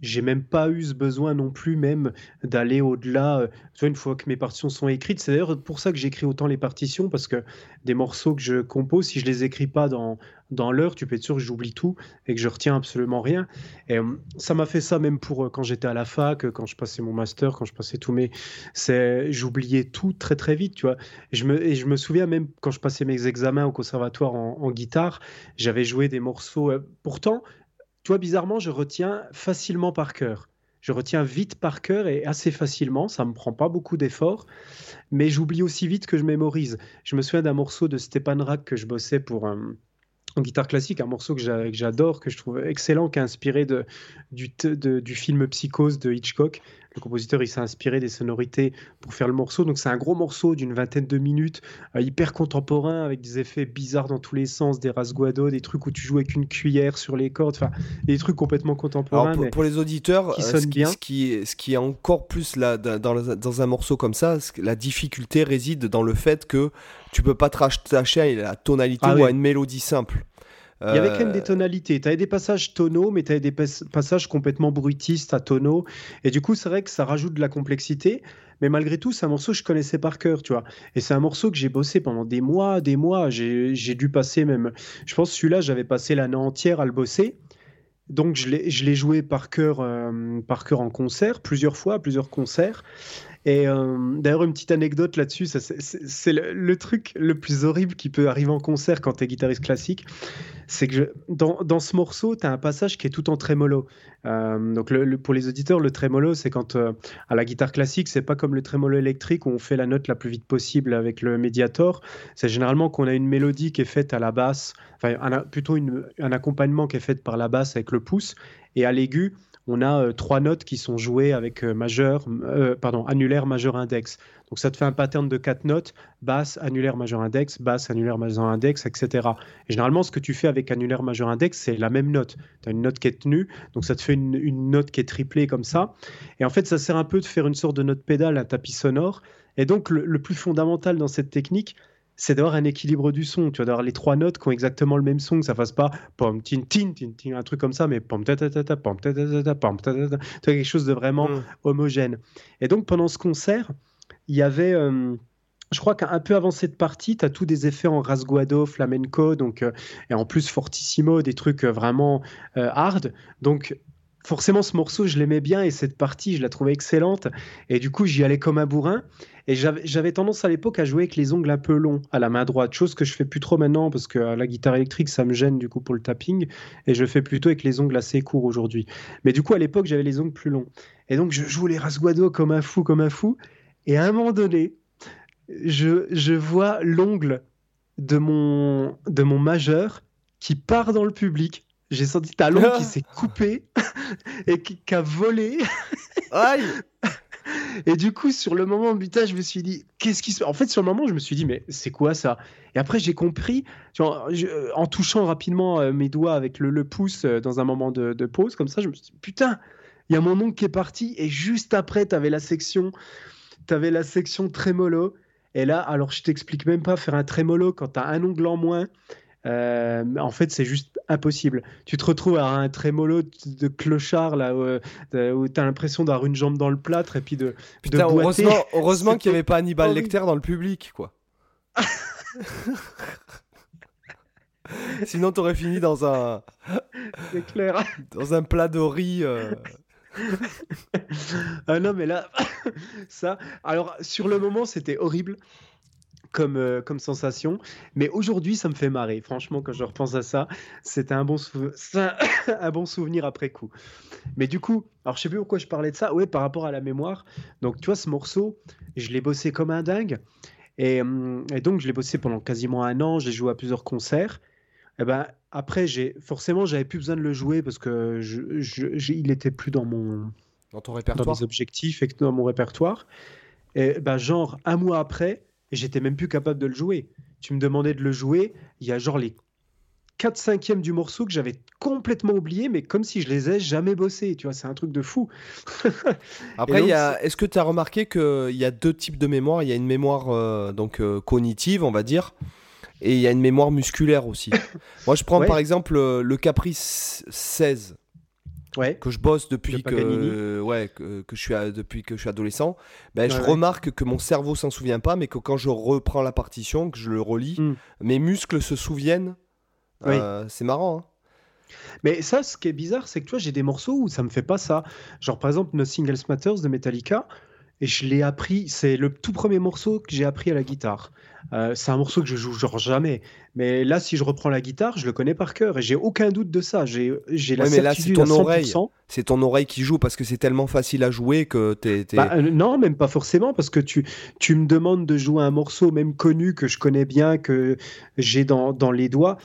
j'ai même pas eu ce besoin non plus même d'aller au-delà. euh, une fois que mes partitions sont écrites, c'est d'ailleurs pour ça que j'écris autant les partitions, parce que des morceaux que je compose, si je les écris pas dans, dans l'heure, tu peux être sûr que j'oublie tout et que je retiens absolument rien. Et euh, ça m'a fait ça même pour euh, quand j'étais à la fac, quand je passais mon master, quand je passais tous mes... J'oubliais tout très très vite, tu vois. Et je me, je me souviens même quand je passais mes examens au conservatoire en, guitare, j'avais joué des morceaux... pourtant, tu vois, bizarrement, je retiens facilement par cœur. Je retiens vite par cœur et assez facilement, ça me prend pas beaucoup d'efforts, mais j'oublie aussi vite que je mémorise. Je me souviens d'un morceau de Stepan Rak que je bossais pour un, en guitare classique, un morceau que j'a- que j'adore, que je trouve excellent, qui est inspiré du, du film Psychose de Hitchcock. Le compositeur, il s'est inspiré des sonorités pour faire le morceau. Donc c'est un gros morceau d'une vingtaine de minutes, euh, hyper contemporain, avec des effets bizarres dans tous les sens, des rasguados, des trucs où tu joues avec une cuillère sur les cordes, enfin des trucs complètement contemporains. Alors pour, mais- pour les auditeurs, qui euh, ce, qui, bien. ce, qui est, ce qui est encore plus là, dans, un morceau comme ça, la difficulté réside dans le fait que tu peux pas te rattacher à la tonalité Ah ou à une mélodie simple. Il y avait quand même Euh, des tonalités. Tu avais des passages tonaux, mais tu avais des pas- passages complètement bruitistes à tonaux. Et du coup, c'est vrai que ça rajoute de la complexité. Mais malgré tout, c'est un morceau que je connaissais par cœur, tu vois. Et c'est un morceau que j'ai bossé pendant des mois, des mois. J'ai dû passer même. Je pense que celui-là, j'avais passé l'année entière à le bosser. Donc, je l'ai je l'ai joué par cœur, euh, par cœur en concert, plusieurs fois, à plusieurs concerts. Et euh, d'ailleurs, une petite anecdote là-dessus, c'est- le, truc le plus horrible qui peut arriver en concert quand tu es guitariste classique. C'est que dans, dans ce morceau, tu as un passage qui est tout en trémolo. Euh, donc, pour les auditeurs, le trémolo, c'est quand euh, à la guitare classique, c'est pas comme le trémolo électrique où on fait la note la plus vite possible avec le médiator. C'est généralement qu'on a une mélodie qui est faite à la basse, enfin, plutôt un accompagnement qui est fait par la basse avec le pouce, et à l'aigu, on a euh, trois notes qui sont jouées avec euh, majeur, euh, pardon, annulaire, majeur, index. Donc ça te fait un pattern de quatre notes basse, annulaire, majeur, index, basse, annulaire, majeur, index, etc. Et généralement, ce que tu fais avec annulaire, majeur, index, c'est la même note. Tu as une note qui est tenue, donc ça te fait une, note qui est triplée comme ça. Et en fait, ça sert un peu de faire une sorte de note pédale, un tapis sonore. Et donc, le plus fondamental dans cette technique, c'est d'avoir un équilibre du son. Tu vas d'avoir les trois notes qui ont exactement le même son, que ça fasse pas pom tin tin tin tin, un truc comme ça, mais pom ta ta ta ta pom ta ta ta ta pom ta ta ta. Vois, quelque chose de vraiment Mm. homogène. Et donc pendant ce concert, il y avait, euh, je crois qu'un peu avant cette partie, tu as tous des effets en rasguado, flamenco, donc, euh, et en plus fortissimo, des trucs euh, vraiment euh, hard. Donc forcément, ce morceau, je l'aimais bien et cette partie, je la trouvais excellente. Et du coup, j'y allais comme un bourrin. Et j'avais tendance à l'époque à jouer avec les ongles un peu longs à la main droite, chose que je fais plus trop maintenant parce que à la guitare électrique, ça me gêne du coup pour le tapping. Et je fais plutôt avec les ongles assez courts aujourd'hui. Mais du coup, à l'époque, j'avais les ongles plus longs. Et donc, je joue les rasguados comme un fou, comme un fou. Et à un moment donné, je, je vois l'ongle de mon, de mon majeur qui part dans le public. J'ai senti ta l'ongle qui [LAUGHS] s'est coupé [LAUGHS] et qui, qui a volé. Aïe [LAUGHS] Et du coup, sur le moment, putain, je me suis dit, qu'est-ce qui se En fait, sur le moment, je me suis dit, mais c'est quoi ça? Et après, j'ai compris, je- en touchant rapidement euh, mes doigts avec le, le pouce euh, dans un moment de, de pause, comme ça, je me suis dit, putain, il y a mon oncle qui est parti. Et juste après, tu avais la section, t'avais la section trémolo. Et là, alors, je t'explique même pas faire un trémolo quand tu as un ongle en moins. Euh, en fait, c'est juste impossible. Tu te retrouves à un trémolo de, clochard là où, euh, tu as l'impression d'avoir une jambe dans le plâtre et puis de, Putain, de boiter. heureusement, [LAUGHS] heureusement qu'il n'y avait pas Hannibal horrible. Lecter dans le public, quoi. Sinon, t'aurais fini dans un, [LAUGHS] C'est clair. dans un plat de riz. euh, [LAUGHS] Ah non, mais là, ça. Alors, sur le moment, c'était horrible. Comme, euh, comme sensation. Mais aujourd'hui, ça me fait marrer. Franchement, quand je repense à ça, c'était un, bon [COUGHS] un bon souvenir après coup. Mais du coup, alors je sais plus pourquoi je parlais de ça. Ouais, par rapport à la mémoire. Donc, tu vois, ce morceau, je l'ai bossé comme un dingue. Et, hum, et donc, je l'ai bossé pendant quasiment un an. J'ai joué à plusieurs concerts. Et ben, après, j'ai forcément, j'avais plus besoin de le jouer parce que je, je, il était plus dans mon dans ton répertoire, dans mes objectifs et dans mon répertoire. Et ben, genre un mois après, j'étais même plus capable de le jouer. Tu me demandais de le jouer, il y a genre les 4 cinquièmes du morceau que j'avais complètement oublié, mais comme si je les ai jamais bossés. Tu vois, c'est un truc de fou. [LAUGHS] Après, est-ce que tu as remarqué qu'il y a deux types de mémoire Il y a une mémoire euh, donc euh, cognitive, on va dire, et il y a une mémoire musculaire aussi. [LAUGHS] Moi, je prends par exemple euh, le Caprice 16. Ouais. que je bosse depuis que, ouais, que, je suis depuis que je suis adolescent, ben, je remarque que mon cerveau s'en souvient pas, mais que quand je reprends la partition, que je le relis, hmm. mes muscles se souviennent. Euh, c'est marrant. Hein. mais ça, ce qui est bizarre, c'est que tu vois, j'ai des morceaux où ça me fait pas ça. Genre par exemple, No Singles Matters de Metallica, et je l'ai appris, c'est le tout premier morceau que j'ai appris à la guitare. Euh, c'est un morceau que je joue genre jamais. Mais là, si je reprends la guitare, je le connais par cœur et j'ai aucun doute de ça. J'ai, j'ai la mais certitude là, c'est ton oreille. C'est ton oreille qui joue parce que c'est tellement facile à jouer que t'es. Bah, euh, non, même pas forcément parce que tu, tu me demandes de jouer un morceau même connu que je connais bien, que j'ai dans, dans les doigts,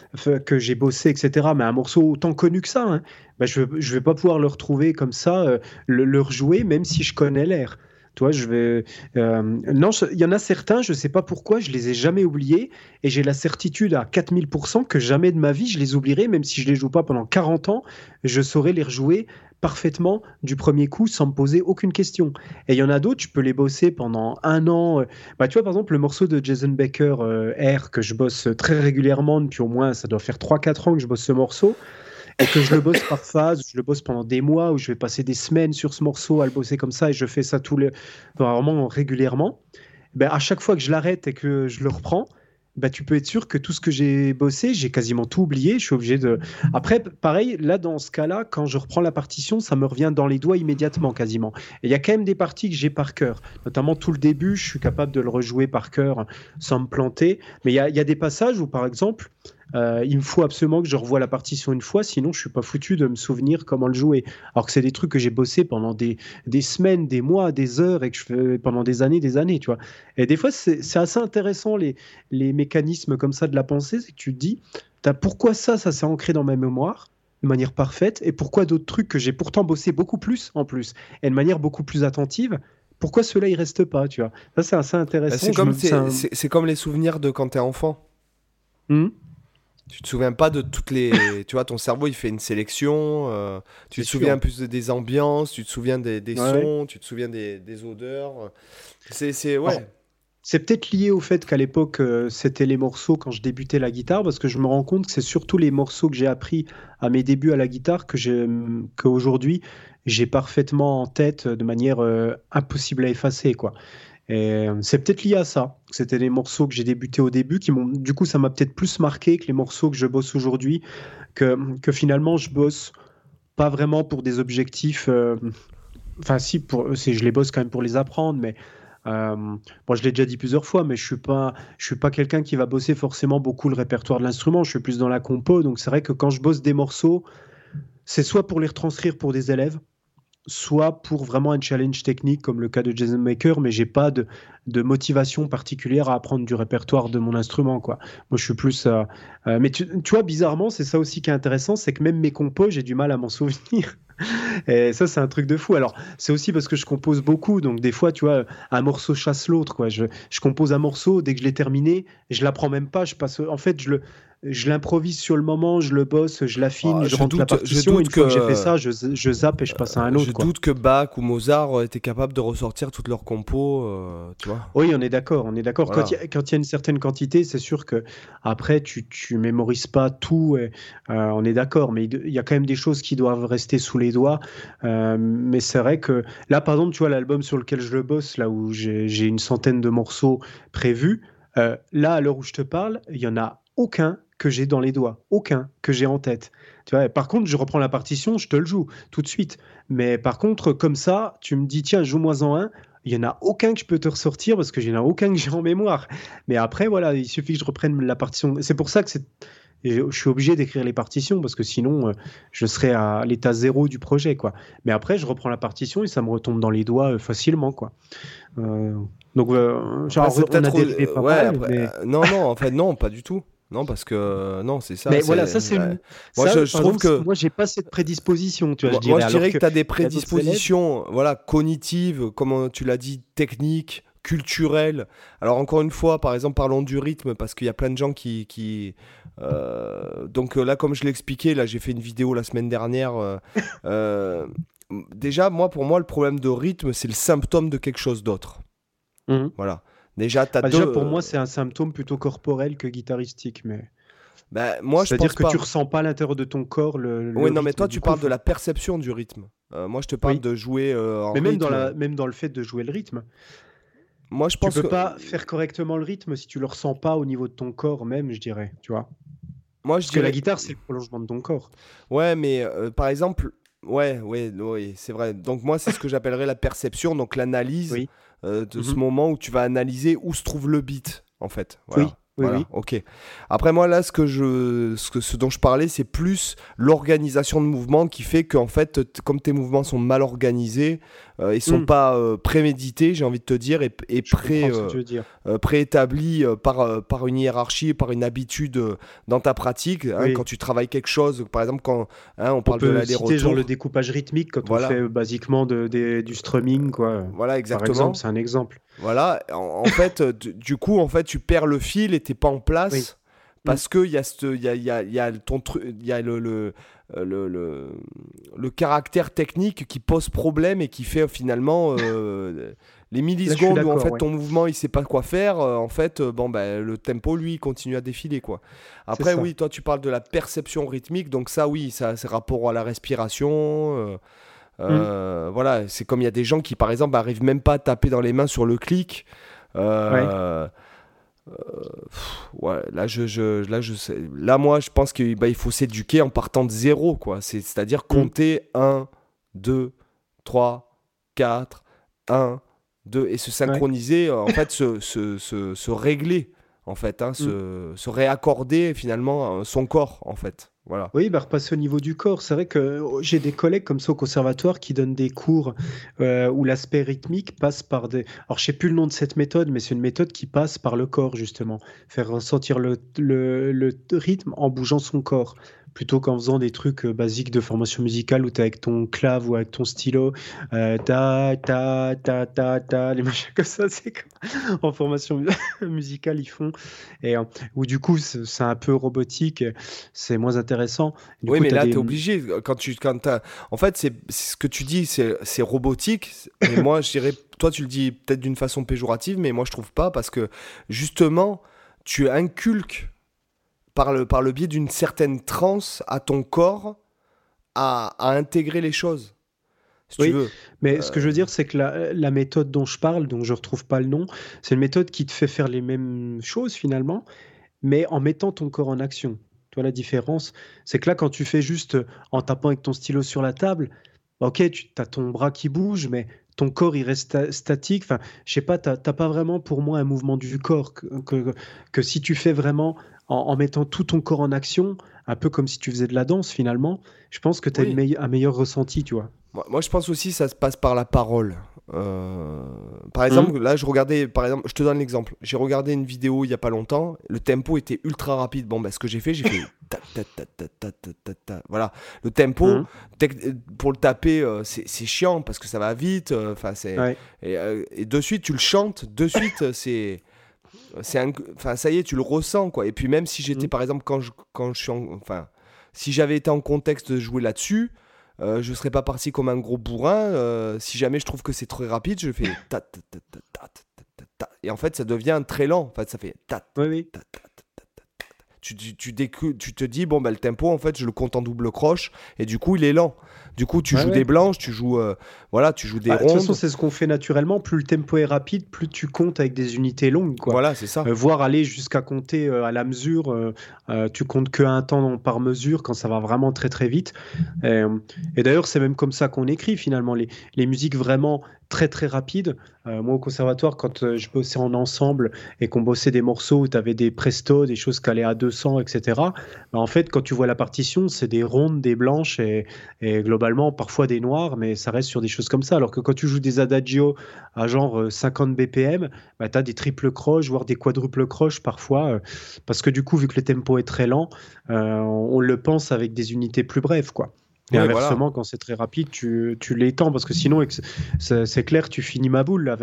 que j'ai bossé, etc. Mais un morceau autant connu que ça, hein. bah, je, je vais pas pouvoir le retrouver comme ça, euh, le, le rejouer, même si je connais l'air. Toi, je vais. Euh, non, il y en a certains, je ne sais pas pourquoi, je les ai jamais oubliés et j'ai la certitude à 4000% que jamais de ma vie je les oublierai, même si je les joue pas pendant 40 ans, je saurais les rejouer parfaitement du premier coup sans me poser aucune question. Et il y en a d'autres, je peux les bosser pendant un an. Euh, bah, tu vois, par exemple, le morceau de Jason Baker, euh, Air, que je bosse très régulièrement depuis au moins, ça doit faire 3-4 ans que je bosse ce morceau et que je le bosse par phase, je le bosse pendant des mois, où je vais passer des semaines sur ce morceau à le bosser comme ça, et je fais ça tous les, vraiment régulièrement, ben, à chaque fois que je l'arrête et que je le reprends, ben, tu peux être sûr que tout ce que j'ai bossé, j'ai quasiment tout oublié. Je suis obligé de. Après, pareil, là, dans ce cas-là, quand je reprends la partition, ça me revient dans les doigts immédiatement, quasiment. Et il y a quand même des parties que j'ai par cœur. Notamment tout le début, je suis capable de le rejouer par cœur sans me planter. Mais il y a, des passages où, par exemple, euh, il me faut absolument que je revoie la partition une fois, sinon je suis pas foutu de me souvenir comment le jouer. Alors que c'est des trucs que j'ai bossé pendant des, des, semaines, des mois, des heures et que je fais pendant des années, des années, tu vois. Et des fois, c'est assez intéressant les, les mécanismes comme ça de la pensée, c'est que tu te dis, as, pourquoi ça, ça s'est ancré dans ma mémoire de manière parfaite et pourquoi d'autres trucs que j'ai pourtant bossé beaucoup plus en plus et de manière beaucoup plus attentive pourquoi cela il reste pas tu vois ça c'est assez intéressant c'est comme, c'est comme les souvenirs de quand tu es enfant mmh. Tu te souviens pas de toutes les. [LAUGHS] tu vois, ton cerveau, il fait une sélection. Euh, tu te souviens plus des ambiances, tu te souviens des, sons, tu te souviens des, odeurs. C'est. Ouais. C'est peut-être lié au fait qu'à l'époque, euh, c'était les morceaux quand je débutais la guitare, parce que je me rends compte que c'est surtout les morceaux que j'ai appris à mes débuts à la guitare que qu'aujourd'hui j'ai parfaitement en tête de manière euh, impossible à effacer. quoi. Et euh, c'est peut-être lié à ça. C'était les morceaux que j'ai débuté au début qui m'ont. Du coup, ça m'a peut-être plus marqué que les morceaux que je bosse aujourd'hui. Que, finalement, je bosse pas vraiment pour des objectifs. Euh, enfin, si, pour, je les bosse quand même pour les apprendre, mais. Euh, moi, je l'ai déjà dit plusieurs fois, mais je suis pas, je suis pas quelqu'un qui va bosser forcément beaucoup le répertoire de l'instrument. Je suis plus dans la compo, donc c'est vrai que quand je bosse des morceaux, c'est soit pour les retranscrire pour des élèves, soit pour vraiment un challenge technique comme le cas de Jason Maker, mais j'ai pas de, motivation particulière à apprendre du répertoire de mon instrument. Quoi. Moi, je suis plus. Euh, euh, mais tu, tu, vois, bizarrement, c'est ça aussi qui est intéressant, c'est que même mes compos, j'ai du mal à m'en souvenir. [LAUGHS] Et ça, c'est un truc de fou. Alors, c'est aussi parce que je compose beaucoup. Donc, des fois, tu vois, un morceau chasse l'autre. Quoi. Je, je compose un morceau, dès que je l'ai terminé, je l'apprends même pas. Je passe, en fait, je le, je l'improvise sur le moment, je le bosse, je l'affine, ah, je, rentre la partition. une fois que, j'ai fait ça, je, je, zappe et je passe à un autre. Je doute que Bach ou Mozart étaient capables de ressortir toutes leurs compos, euh, tu vois. Oui, on est d'accord, on est d'accord. Quand il y, a une certaine quantité, c'est sûr que après tu, tu mémorises pas tout, et, euh, on est d'accord, mais il y a quand même des choses qui doivent rester sous les doigts. Euh, mais c'est vrai que là, par exemple, tu vois l'album sur lequel je le bosse, là où j'ai une centaine de morceaux prévus. là, à l'heure où je te parle, il y en a aucun que j'ai dans les doigts, aucun que j'ai en tête. Tu vois, par contre, je reprends la partition, je te le joue tout de suite. Mais par contre, comme ça, tu me dis, tiens, joue-moi en un, il y en a aucun que je peux te ressortir parce que n'y en a aucun que j'ai en mémoire. Mais après, voilà, il suffit que je reprenne la partition. C'est pour ça que c'est je suis obligé d'écrire les partitions parce que sinon, euh, je serais à l'état zéro du projet, quoi. Mais après, je reprends la partition et ça me retombe dans les doigts euh, facilement, quoi. Euh, donc, genre, on a des, ouais, mais... non, non, en fait, non, pas du tout. Non, parce que non, c'est ça. Mais voilà, ça c'est. Moi, je, trouve que moi, j'ai pas cette prédisposition. Tu vois, moi, je dirais, moi, je dirais que, tu as des prédispositions, voilà, cognitives, comme tu l'as dit, techniques, culturelles. Alors encore une fois, par exemple, parlons du rythme, parce qu'il y a plein de gens qui, qui euh, donc euh, là, comme je l'ai expliqué, là j'ai fait une vidéo la semaine dernière. [LAUGHS] Euh, déjà, moi, pour moi, le problème de rythme, c'est le symptôme de quelque chose d'autre. Mhm. Voilà. Déjà, as bah, déjà, pour moi, c'est un symptôme plutôt corporel que guitaristique, mais. Bah, moi, je C'est-à-dire que tu ressens pas à l'intérieur de ton corps le. oui, non, mais toi, tu parles de la perception du rythme. moi, je te parle de jouer en Mais même rythme. dans, la, même dans le fait de jouer le rythme. Moi, je pense tu peux que... pas faire correctement le rythme si tu le ressens pas au niveau de ton corps même, je dirais, tu vois. Moi, je Parce que la guitare, c'est le prolongement de ton corps. Ouais, mais euh, par exemple, ouais, ouais, ouais c'est vrai. Donc moi, c'est ce que j'appellerais la perception, donc l'analyse euh, de ce mhm. moment où tu vas analyser où se trouve le beat, en fait. Oui. Oui, ok. Après moi là, ce que je, ce, que, ce dont je parlais, c'est plus l'organisation de mouvements qui fait qu'en fait, comme tes mouvements sont mal organisés, euh, ils sont hmm. pas euh, prémédités, j'ai envie de te dire, et, et pré, euh, préétablis par, par une hiérarchie, par une habitude dans ta pratique. Hein, quand tu travailles quelque chose, par exemple quand hein, on parle de l'aller-retour, genre le découpage rythmique quand on fait basiquement de, du strumming, quoi. Voilà, exactement. C'est un exemple. Voilà, en, fait, du coup, en fait, tu perds le fil et t'es pas en place parce que il y a y a, y a, y a ton il y a le, le le, le, le, caractère technique qui pose problème et qui fait finalement euh, [LAUGHS] les millisecondes où en fait ton mouvement il sait pas quoi faire euh, en fait euh, bon ben le tempo lui continue à défiler quoi. Après oui toi tu parles de la perception rythmique donc ça oui ça c'est rapport à la respiration euh, voilà, c'est comme il y a des gens qui, par exemple, arrivent même pas à taper dans les mains sur le clic. Euh, ouais. là, je, je, là, je sais. Là, moi, je pense qu'il bah, il faut s'éduquer en partant de zéro, quoi. C'est-à-dire mm. compter 1, 2, 3, 4, 1, 2, et se synchroniser, en fait, se, se, se, se, régler, en fait, hein, se, mm. se réaccorder finalement son corps, en fait. Oui, bah, repasser au niveau du corps. C'est vrai que oh, j'ai des collègues comme ça au conservatoire qui donnent des cours euh, où l'aspect rythmique passe par des. Alors, je sais plus le nom de cette méthode, mais c'est une méthode qui passe par le corps, justement. Faire ressentir le, rythme en bougeant son corps plutôt qu'en faisant des trucs euh, basiques de formation musicale où tu es avec ton clave ou avec ton stylo, euh, ta, ta, ta, ta, ta, les [LAUGHS] machins comme ça, c'est comme [LAUGHS] en formation [LAUGHS] musicale ils font, et où du coup c'est un peu robotique, c'est moins intéressant. Oui, mais là tu es obligé, quand tu, quand as... en fait, c'est ce que tu dis, c'est robotique, [LAUGHS] et moi je dirais, toi tu le dis peut-être d'une façon péjorative, mais moi je trouve pas, parce que justement, tu inculques par le, par le biais d'une certaine transe à ton corps à, intégrer les choses. oui, mais ce que je veux dire, c'est que la, méthode dont je parle, dont je retrouve pas le nom, c'est une méthode qui te fait faire les mêmes choses finalement, mais en mettant ton corps en action. La différence C'est que là, quand tu fais juste en tapant avec ton stylo sur la table, ok, tu as ton bras qui bouge, mais ton corps il reste statique. Enfin, je sais pas, tu n'as pas vraiment pour moi un mouvement du corps que si tu fais vraiment en, mettant tout ton corps en action, un peu comme si tu faisais de la danse finalement, je pense que tu as un meilleur ressenti, tu vois. Moi, je pense aussi que ça se passe par la parole. Euh, par exemple, mmh. là, je regardais, par exemple, je te donne l'exemple. J'ai regardé une vidéo il y a pas longtemps. Le tempo était ultra rapide. Bon, ben, ce que j'ai fait, j'ai fait [LAUGHS] voilà. Le tempo, mmh. pour le taper, euh, c'est chiant parce que ça va vite. Euh, enfin, c'est et, et, de suite, tu le chantes. De suite, c'est c'est enfin ça y est tu le ressens quoi et puis même si j'étais mm. par exemple quand je quand je suis enfin si j'avais été en contexte de jouer là-dessus euh, je serais pas parti comme un gros bourrin euh, si jamais je trouve que c'est très rapide je fais ta, ta, ta, et en fait ça devient très lent en fait ça fait ta, oui, oui. Tu, tu, tu, tu te dis, bon, bah, le tempo, en fait, je le compte en double croche, et du coup, il est lent. Du coup, tu joues des blanches, tu joues, euh, voilà, tu joues des rondes. Bah, de toute façon, c'est ce qu'on fait naturellement. Plus le tempo est rapide, plus tu comptes avec des unités longues. Quoi. Voilà, c'est ça. Euh, voire aller jusqu'à compter euh, à la mesure. tu comptes que un temps par mesure quand ça va vraiment très très vite. et d'ailleurs, c'est même comme ça qu'on écrit finalement. Les, les musiques vraiment très très rapide. Euh, moi au conservatoire, quand euh, je bossais en ensemble et qu'on bossait des morceaux où tu avais des prestos, des choses qui allaient à 200, etc., bah, en fait quand tu vois la partition, c'est des rondes, des blanches et, globalement parfois des noires, mais ça reste sur des choses comme ça. Alors que quand tu joues des adagios à genre 50 BPM, bah, tu as des triples croches, voire des quadruples croches parfois, euh, parce que du coup vu que le tempo est très lent, on le pense avec des unités plus brèves. quoi. Et inversement, quand c'est très rapide, tu, tu l'étends parce que sinon, c'est clair, tu finis ma boule.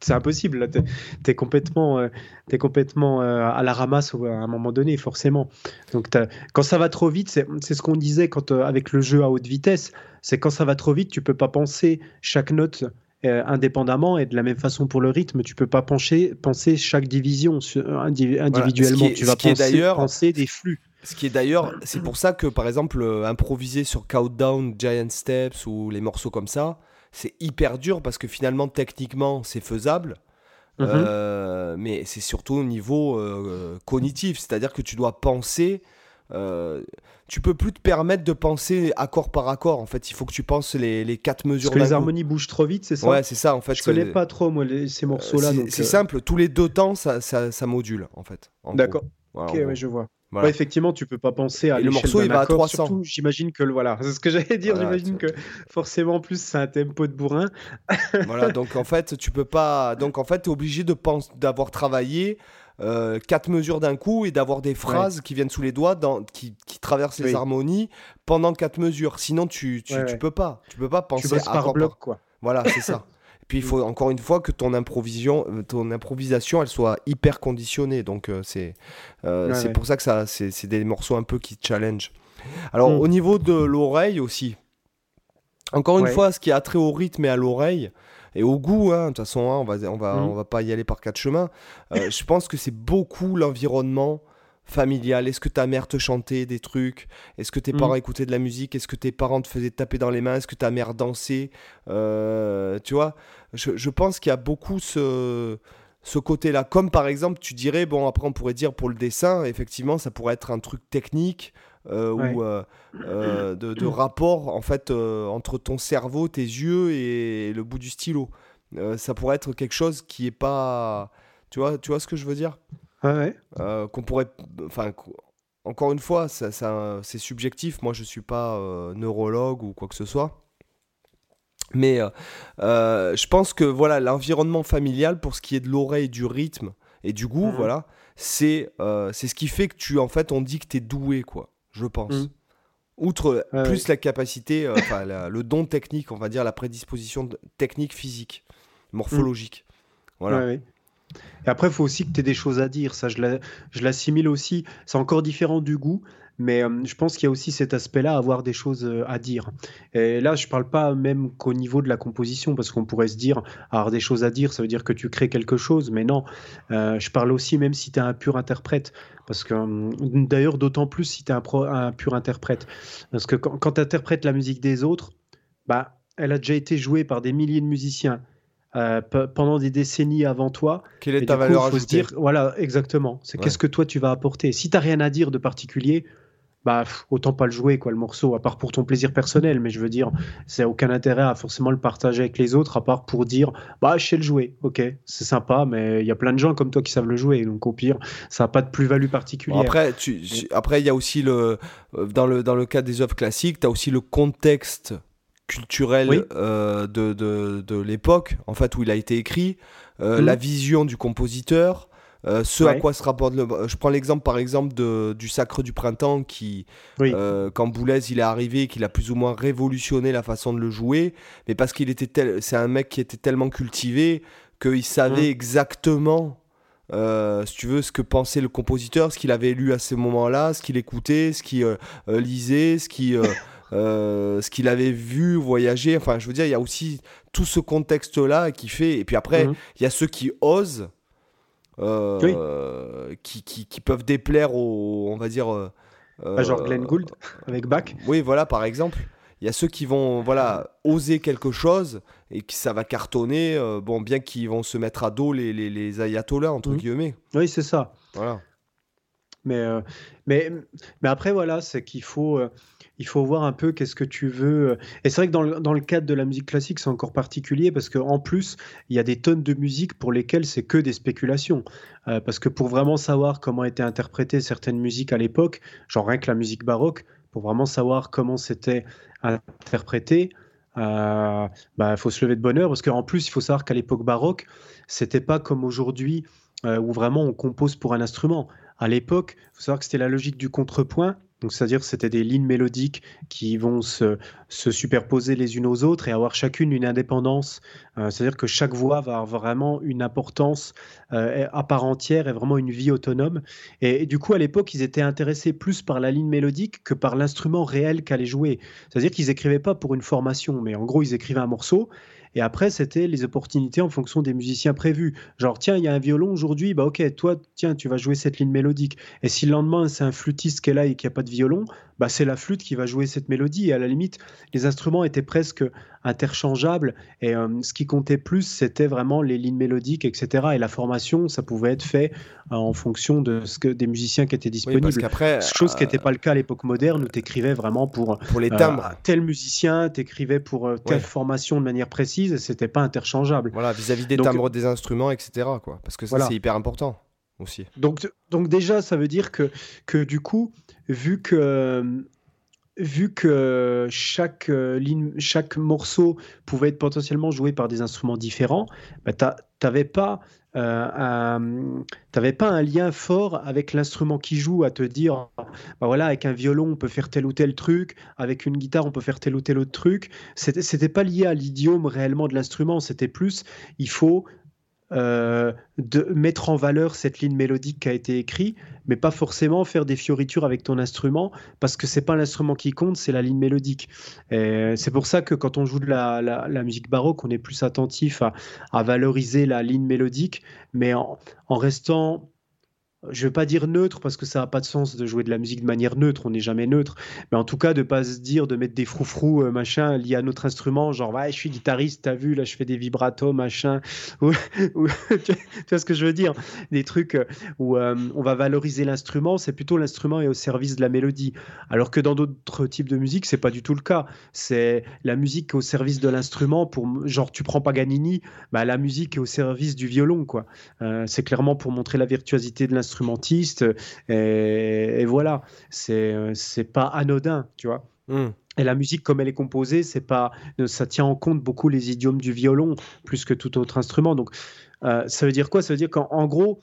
C'est impossible. Tu es, complètement, euh, es complètement euh, à la ramasse à un moment donné, forcément. Donc, quand ça va trop vite, c'est ce qu'on disait quand, euh, avec le jeu à haute vitesse c'est quand ça va trop vite, tu peux pas penser chaque note indépendamment et de la même façon pour le rythme, tu peux pas pencher, penser chaque division individuellement. tu vas penser, penser des flux. Ce qui est d'ailleurs, [CLEARS THROAT] c'est pour ça que par exemple, euh, improviser sur Countdown, Giant Steps ou les morceaux comme ça, c'est hyper dur parce que finalement, techniquement, c'est faisable. Mhm. Euh, mais c'est surtout au niveau euh, cognitif, c'est-à-dire que tu dois penser. tu peux plus te permettre de penser accord par accord. En fait, il faut que tu penses les, les quatre mesures. Parce que les harmonies bougent trop vite, c'est ça Ouais, c'est ça. En fait, je connais pas trop moi ces morceaux-là. c'est simple. Tous les deux temps, ça, ça, ça module en fait. D'accord. ok, ouais, je vois effectivement, tu peux pas penser à le morceau, il va à 300. J'imagine que voilà, [LAUGHS] c'est ce que j'allais dire. j'imagine que forcément, plus c'est un tempo de bourrin. [LAUGHS] voilà, donc en fait, tu peux pas. Donc en fait, es obligé de penser, d'avoir travaillé euh, quatre mesures d'un coup et d'avoir des phrases qui viennent sous les doigts, dans, qui, qui traversent les harmonies pendant quatre mesures. Sinon, tu, tu, tu peux pas. Tu peux pas penser tu à par bloc, quoi. Voilà, c'est ça. [LAUGHS] puis il faut encore une fois que ton, improvision, euh, ton improvisation elle soit hyper conditionnée. Donc euh, c'est euh, c'est pour ça que ça c'est des morceaux un peu qui challenge. Alors mm. au niveau de l'oreille aussi. Encore une fois, ce qui a trait au rythme et à l'oreille et au goût, hein, de toute façon, hein, on va on va mm. on va pas y aller par quatre chemins. je pense que c'est beaucoup l'environnement familial Est-ce que ta mère te chantait des trucs? Est-ce que tes mm. parents écoutaient de la musique? Est-ce que tes parents te faisaient taper dans les mains? Est-ce que ta mère dansait? Euh, Tu vois, je, pense qu'il y a beaucoup ce, ce côté-là. Comme par exemple, tu dirais, bon, après on pourrait dire pour le dessin, effectivement, ça pourrait être un truc technique. Euh, ou euh, de, rapport en fait entre ton cerveau, tes yeux et le bout du stylo. ça pourrait être quelque chose qui est pas, tu vois, tu vois ce que je veux dire? Euh, qu'on pourrait. Enfin, encore une fois, ça, c'est subjectif. Moi, je suis pas euh, neurologue ou quoi que ce soit. Mais euh, je pense que voilà, l'environnement familial, pour ce qui est de l'oreille, du rythme et du goût, mmh. voilà, c'est c'est ce qui fait que tu, en fait, on dit que tu es doué, quoi. Je pense. Mmh. Outre plus la capacité, le don technique, on va dire, la prédisposition technique, physique, morphologique. Voilà. Et après, il faut aussi que tu aies des choses à dire. Ça, je l'assimile aussi. C'est encore différent du goût, mais euh, je pense qu'il y a aussi cet aspect-là, avoir des choses euh, à dire. Et là, je ne parle pas même qu'au niveau de la composition, parce qu'on pourrait se dire, avoir des choses à dire, ça veut dire que tu crées quelque chose, mais non. Euh, je parle aussi même si tu es un pur interprète. Parce que d'ailleurs, d'autant plus si tu es un, un, pur interprète. Parce que quand, quand tu interprètes la musique des autres, bah, elle a déjà été jouée par des milliers de musiciens euh, pendant des décennies avant toi. Quelle est ta valeur faut se dire, Voilà, exactement. C'est qu'est-ce que toi tu vas apporter. Si tu n'as rien à dire de particulier, bah autant pas le jouer quoi le morceau à part pour ton plaisir personnel mais je veux dire c'est aucun intérêt à forcément le partager avec les autres à part pour dire bah je sais le jouer ok c'est sympa mais il y a plein de gens comme toi qui savent le jouer donc au pire ça n'a pas de plus-value particulière après tu, après il y a aussi le dans le dans le cas des œuvres classiques tu as aussi le contexte culturel euh, de, de, de l'époque, en fait, où il a été écrit, euh, mhm. la vision du compositeur, euh, ce à quoi se rapporte le... Je prends l'exemple par exemple de, du Sacre du Printemps qui, quand Boulez il est arrivé, qu'il a plus ou moins révolutionné la façon de le jouer, mais parce qu'il était tel... c'est un mec qui était tellement cultivé qu'il savait mhm. exactement si tu veux, ce que pensait le compositeur, ce qu'il avait lu à ce moment-là, ce qu'il écoutait, ce qu'il lisait, ce qui Euh, [LAUGHS] ce qu'il avait vu voyager. Enfin, je veux dire, il y a aussi tout ce contexte-là qui fait. Et puis après, mhm. il y a ceux qui osent euh, qui, qui, peuvent déplaire aux, on va dire. Euh, genre Glenn Gould avec Bach. Oui, voilà, par exemple. Il y a ceux qui vont voilà oser quelque chose et que ça va cartonner, bon, bien qu'ils vont se mettre à dos les, les, les ayatollahs, entre mhm. guillemets. Oui, c'est ça. Voilà. Mais, mais, mais après, voilà, c'est qu'il faut, il faut voir un peu qu'est-ce que tu veux. Euh. Et c'est vrai que dans le, cadre de la musique classique, c'est encore particulier parce qu'en plus, il y a des tonnes de musique pour lesquelles c'est que des spéculations. Euh, parce que pour vraiment savoir comment étaient interprétées certaines musiques à l'époque, genre rien que la musique baroque, pour vraiment savoir comment c'était interprété, il euh, bah, faut se lever de bonne heure parce qu'en plus, il faut savoir qu'à l'époque baroque, c'était pas comme aujourd'hui où vraiment on compose pour un instrument. À l'époque, il faut savoir que c'était la logique du contrepoint donc, c'est-à-dire c'était des lignes mélodiques qui vont se, superposer les unes aux autres et avoir chacune une indépendance. Euh, c'est-à-dire que chaque voix va avoir vraiment une importance euh, à part entière et vraiment une vie autonome. Et, du coup, à l'époque, ils étaient intéressés plus par la ligne mélodique que par l'instrument réel qu'allait jouer. C'est-à-dire qu'ils écrivaient pas pour une formation, mais en gros, ils écrivaient un morceau et après, c'était les opportunités en fonction des musiciens prévus. Genre, tiens, il y a un violon aujourd'hui, bah ok, toi, tiens, tu vas jouer cette ligne mélodique. Et si le lendemain, c'est un flûtiste qui est là et qui a pas de violon, bah c'est la flûte qui va jouer cette mélodie. Et à la limite, les instruments étaient presque interchangeables. Et euh, ce qui comptait plus, c'était vraiment les lignes mélodiques, etc. Et la formation, ça pouvait être fait euh, en fonction de ce que des musiciens qui étaient disponibles. Oui, Chose qui n'était pas le cas à l'époque moderne où tu écrivais vraiment pour, pour les timbres. Euh, tel musicien, tu écrivais pour telle formation de manière précise et c'était pas interchangeable. Voilà, vis-à-vis des timbres des instruments, etc. Quoi. Parce que ça, c'est hyper important. Aussi. Donc, donc déjà, ça veut dire que, que du coup, vu que vu que chaque, ligne, chaque morceau pouvait être potentiellement joué par des instruments différents, bah, tu n'avais pas, euh, pas un lien fort avec l'instrument qui joue à te dire, bah voilà, avec un violon on peut faire tel ou tel truc, avec une guitare on peut faire tel ou tel autre truc. C'était pas lié à l'idiome réellement de l'instrument, c'était plus, il faut euh, de mettre en valeur cette ligne mélodique qui a été écrite, mais pas forcément faire des fioritures avec ton instrument, parce que c'est pas l'instrument qui compte, c'est la ligne mélodique. C'est pour ça que quand on joue de la, musique baroque, on est plus attentif à, valoriser la ligne mélodique, mais en restant je vais pas dire neutre parce que ça n'a pas de sens de jouer de la musique de manière neutre, on n'est jamais neutre, mais en tout cas de pas se dire de mettre des froufrous euh, machin liés à notre instrument, genre ouais je suis guitariste, t'as vu là je fais des vibratos machin, [LAUGHS] ou, tu, vois ce que je veux dire, des trucs euh, où euh, on va valoriser l'instrument, c'est plutôt l'instrument est au service de la mélodie, alors que dans d'autres types de musique c'est pas du tout le cas, c'est la musique au service de l'instrument pour genre tu prends Paganini, bah la musique est au service du violon quoi, c'est clairement pour montrer la virtuosité de l'instrument instrumentiste. Et, voilà, c'est c'est pas anodin, tu vois. Hmm. Et la musique, comme elle est composée, c'est pas, ça tient en compte beaucoup les idiomes du violon plus que tout autre instrument. Donc, euh, ça veut dire quoi? Ça veut dire qu'en gros,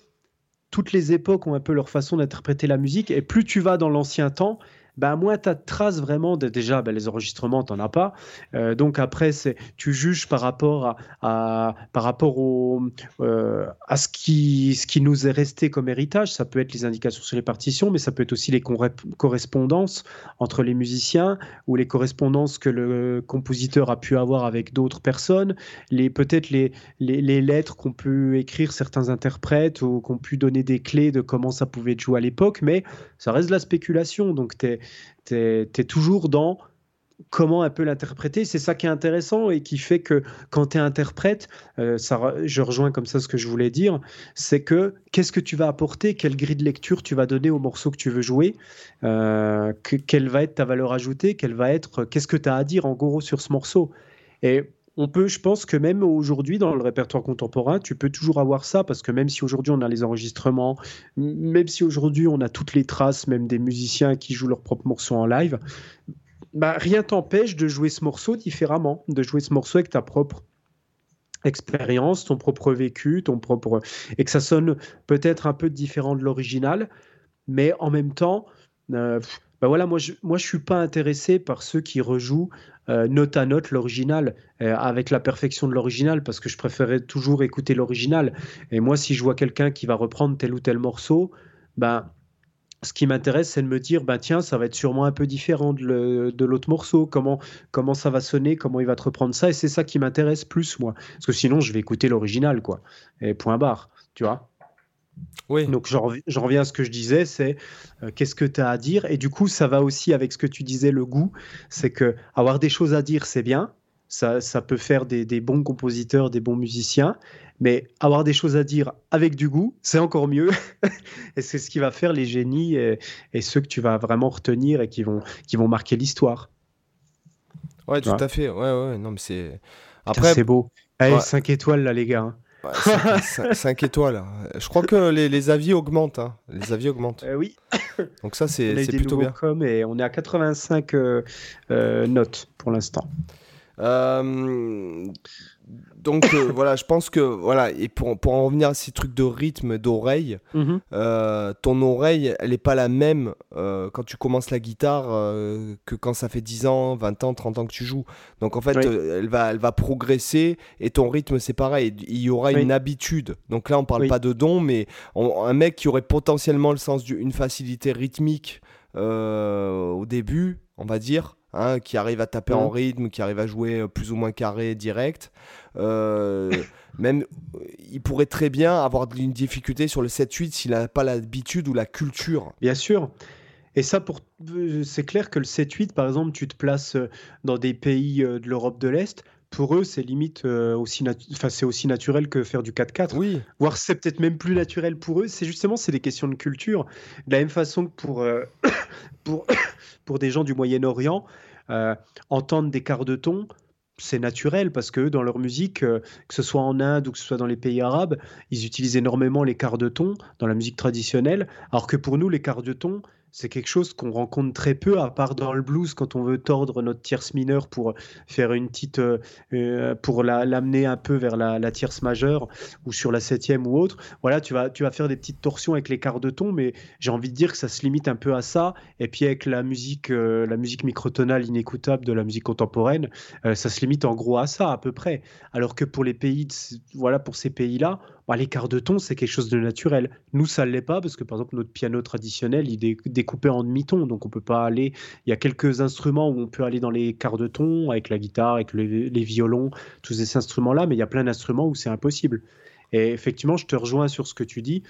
toutes les époques ont un peu leur façon d'interpréter la musique. Et plus tu vas dans l'ancien temps, bah, moins tu as de traces vraiment. Déjà, bah, les enregistrements, tu n'en as pas. Euh, donc après, tu juges par rapport à, par rapport au, euh, à ce qui, ce qui nous est resté comme héritage. Ça peut être les indications sur les partitions, mais ça peut être aussi les correspondances entre les musiciens ou les correspondances que le compositeur a pu avoir avec d'autres personnes. Les, peut-être les, les, les lettres qu'ont pu écrire certains interprètes ou qu'ont pu donner des clés de comment ça pouvait être joué à l'époque, mais ça reste de la spéculation. Donc, tu es, tu es, toujours dans comment un peu l'interpréter. C'est ça qui est intéressant et qui fait que quand tu es interprète, euh, ça, je rejoins comme ça ce que je voulais dire, c'est que qu'est-ce que tu vas apporter, quelle grille de lecture tu vas donner au morceau que tu veux jouer, euh, quelle va être ta valeur ajoutée, quelle va être, qu'est-ce que tu as à dire en gros sur ce morceau. Et on peut, je pense que même aujourd'hui, dans le répertoire contemporain, tu peux toujours avoir ça, parce que même si aujourd'hui on a les enregistrements, même si aujourd'hui on a toutes les traces, même des musiciens qui jouent leurs propres morceaux en live, bah, rien t'empêche de jouer ce morceau différemment, de jouer ce morceau avec ta propre expérience, ton propre vécu, ton propre et que ça sonne peut-être un peu différent de l'original, mais en même temps, euh, bah voilà, moi je, moi suis pas intéressé par ceux qui rejouent euh, note à note l'original euh, avec la perfection de l'original parce que je préférais toujours écouter l'original. Et moi, si je vois quelqu'un qui va reprendre tel ou tel morceau, ben ce qui m'intéresse, c'est de me dire, bah tiens, ça va être sûrement un peu différent de, l'autre morceau. Comment, comment ça va sonner, comment il va te reprendre ça? Et c'est ça qui m'intéresse plus, moi. Parce que sinon, je vais écouter l'original, quoi. Et point barre, tu vois? Oui. Donc j'en reviens à ce que je disais, c'est euh, qu'est-ce que tu as à dire? Et du coup, ça va aussi avec ce que tu disais, le goût. C'est que avoir des choses à dire, c'est bien. Ça, ça, peut faire des, des, bons compositeurs, des bons musiciens. Mais avoir des choses à dire avec du goût, c'est encore mieux. [LAUGHS] et c'est ce qui va faire les génies et, et, ceux que tu vas vraiment retenir et qui vont, qui vont marquer l'histoire. Ouais, tout à fait. Ouais, ouais. Non, mais c'est. Après, c'est beau. Allez, 5 étoiles là, les gars. 5, [LAUGHS] étoiles. Je crois que les, les avis augmentent. Hein. Les avis augmentent. Euh, oui. [COUGHS] Donc ça, c'est plutôt bien. Et on est à 85 euh, euh, notes pour l'instant. Donc euh, [COUGHS] voilà, je pense que voilà, et pour, pour en revenir à ces trucs de rythme, d'oreille, mhm. euh, ton oreille, elle n'est pas la même euh, quand tu commences la guitare que quand ça fait 10 ans, 20 ans, 30 ans que tu joues. Donc en fait, elle, va, elle va progresser et ton rythme, c'est pareil. Il y aura une habitude. Donc là, on parle pas de don, mais un mec qui aurait potentiellement le sens d'une facilité rythmique au début, on va dire. Hein, qui arrive à taper en rythme, qui arrive à jouer plus ou moins carré, direct. Euh, [LAUGHS] même, il pourrait très bien avoir une difficulté sur le 7-8 s'il n'a pas l'habitude ou la culture. Bien sûr. Et ça, pour... c'est clair que le 7-8, par exemple, tu te places euh, dans des pays euh, de l'Europe de l'Est, pour eux, c'est limite aussi, enfin, c'est aussi naturel que faire du 4-4. Oui. Voire c'est peut-être même plus naturel pour eux. C'est justement, c'est des questions de culture. De la même façon que pour, [COUGHS] pour, [COUGHS] pour des gens du Moyen-Orient, entendre des quarts de ton, c'est naturel parce que dans leur musique, euh, que ce soit en Inde ou que ce soit dans les pays arabes, ils utilisent énormément les quarts de ton dans la musique traditionnelle, alors que pour nous, les quarts de ton, c'est quelque chose qu'on rencontre très peu, à part dans le blues, quand on veut tordre notre tierce mineure pour faire une petite. Euh, euh, pour l'amener un peu vers la, tierce majeure, ou sur la septième ou autre. Voilà, tu vas, tu vas faire des petites torsions avec les quarts de ton, mais j'ai envie de dire que ça se limite un peu à ça. Et puis avec la musique, euh, la musique microtonale inécoutable de la musique contemporaine, ça se limite en gros à ça, à peu près. Alors que pour les pays, voilà, pour ces pays-là, bah, quarts de ton, c'est quelque chose de naturel. Nous, ça ne l'est pas parce que, par exemple, notre piano traditionnel, il est découpé en demi-ton. Donc, on peut pas aller. Il y a quelques instruments où on peut aller dans les quarts de ton, avec la guitare, avec les violons, tous ces instruments-là, mais il y a plein d'instruments où c'est impossible. Et effectivement, je te rejoins sur ce que tu dis.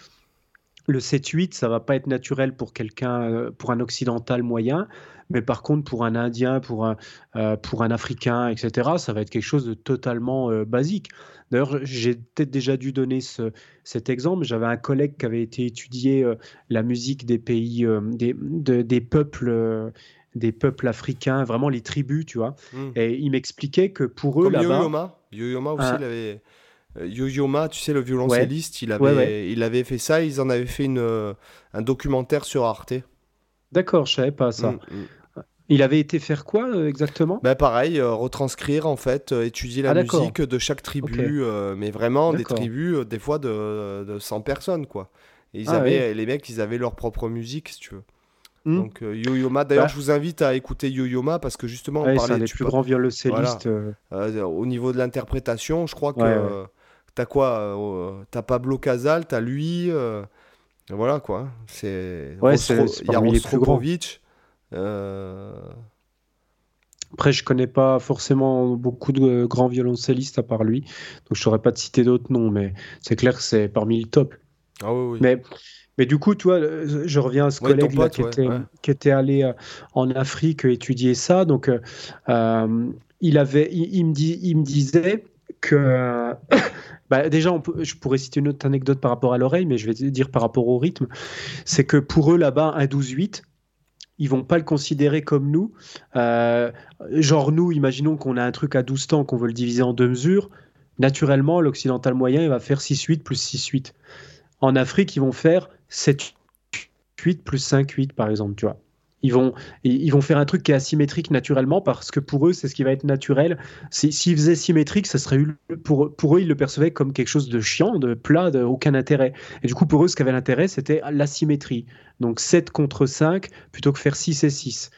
Le 7-8, ça va pas être naturel pour quelqu'un, euh, pour un occidental moyen, mais par contre, pour un Indien, pour un, euh, pour un Africain, etc., ça va être quelque chose de totalement euh, basique. D'ailleurs, j'ai peut-être déjà dû donner ce, cet exemple. J'avais un collègue qui avait été étudier euh, la musique des pays, euh, des, des, peuples. Euh, des peuples africains, vraiment les tribus, tu vois. Hmm. Et il m'expliquait que pour eux là-bas. Yo-Yoma. aussi, ah. il avait. Yo-Yoma, tu sais, le violoncelliste, il, avait, il avait fait ça. Ils en avaient fait une, un documentaire sur Arte. D'accord, je savais pas ça. Hmm, hmm. Il avait été faire quoi euh, exactement? Ben Pareil, euh, retranscrire en fait, euh, étudier la ah, musique de chaque tribu, mais vraiment des tribus, des fois de, de 100 personnes quoi. Et ils ah, avaient, les mecs, ils avaient leur propre musique si tu veux. Hmm. Donc Yo-Yo-Ma, d'ailleurs bah. je vous invite à écouter Yo-Yo-Ma parce que justement on parlait des plus grands violoncellistes. au niveau de l'interprétation, je crois que t'as quoi T'as Pablo Casal, t'as lui, voilà quoi. C'est il y a Rostropovich. Euh, Après, je connais pas forcément beaucoup de grands violoncellistes à part lui, donc je saurais pas te citer d'autres noms, mais c'est clair que c'est parmi le top. Ah oui, oui. Mais, mais du coup, toi, je reviens à ce collègue là, qui, était, qui, était, allé euh, en Afrique étudier ça. Donc, euh, il, avait, il, me dit, il me disait que. [COUGHS] bah déjà, on peut, je pourrais citer une autre anecdote par rapport à l'oreille, mais je vais dire par rapport au rythme. C'est que pour eux, là-bas, un 12-8, ils vont pas le considérer comme nous. Euh, genre nous, imaginons qu'on a un truc à 12 temps, qu'on veut le diviser en deux mesures. Naturellement, l'occidental moyen, il va faire 6-8 plus 6-8. En Afrique, ils vont faire 7-8 plus 5-8, par exemple, tu vois ils vont, ils vont faire un truc qui est asymétrique naturellement parce que pour eux, c'est ce qui va être naturel. S'ils faisaient symétrique, ça serait pour, pour eux, ils le percevaient comme quelque chose de chiant, de plat, de aucun intérêt. Et du coup, pour eux, ce qui avait l'intérêt, c'était l'asymétrie. Donc 7 contre 5 plutôt que faire 6 et 6.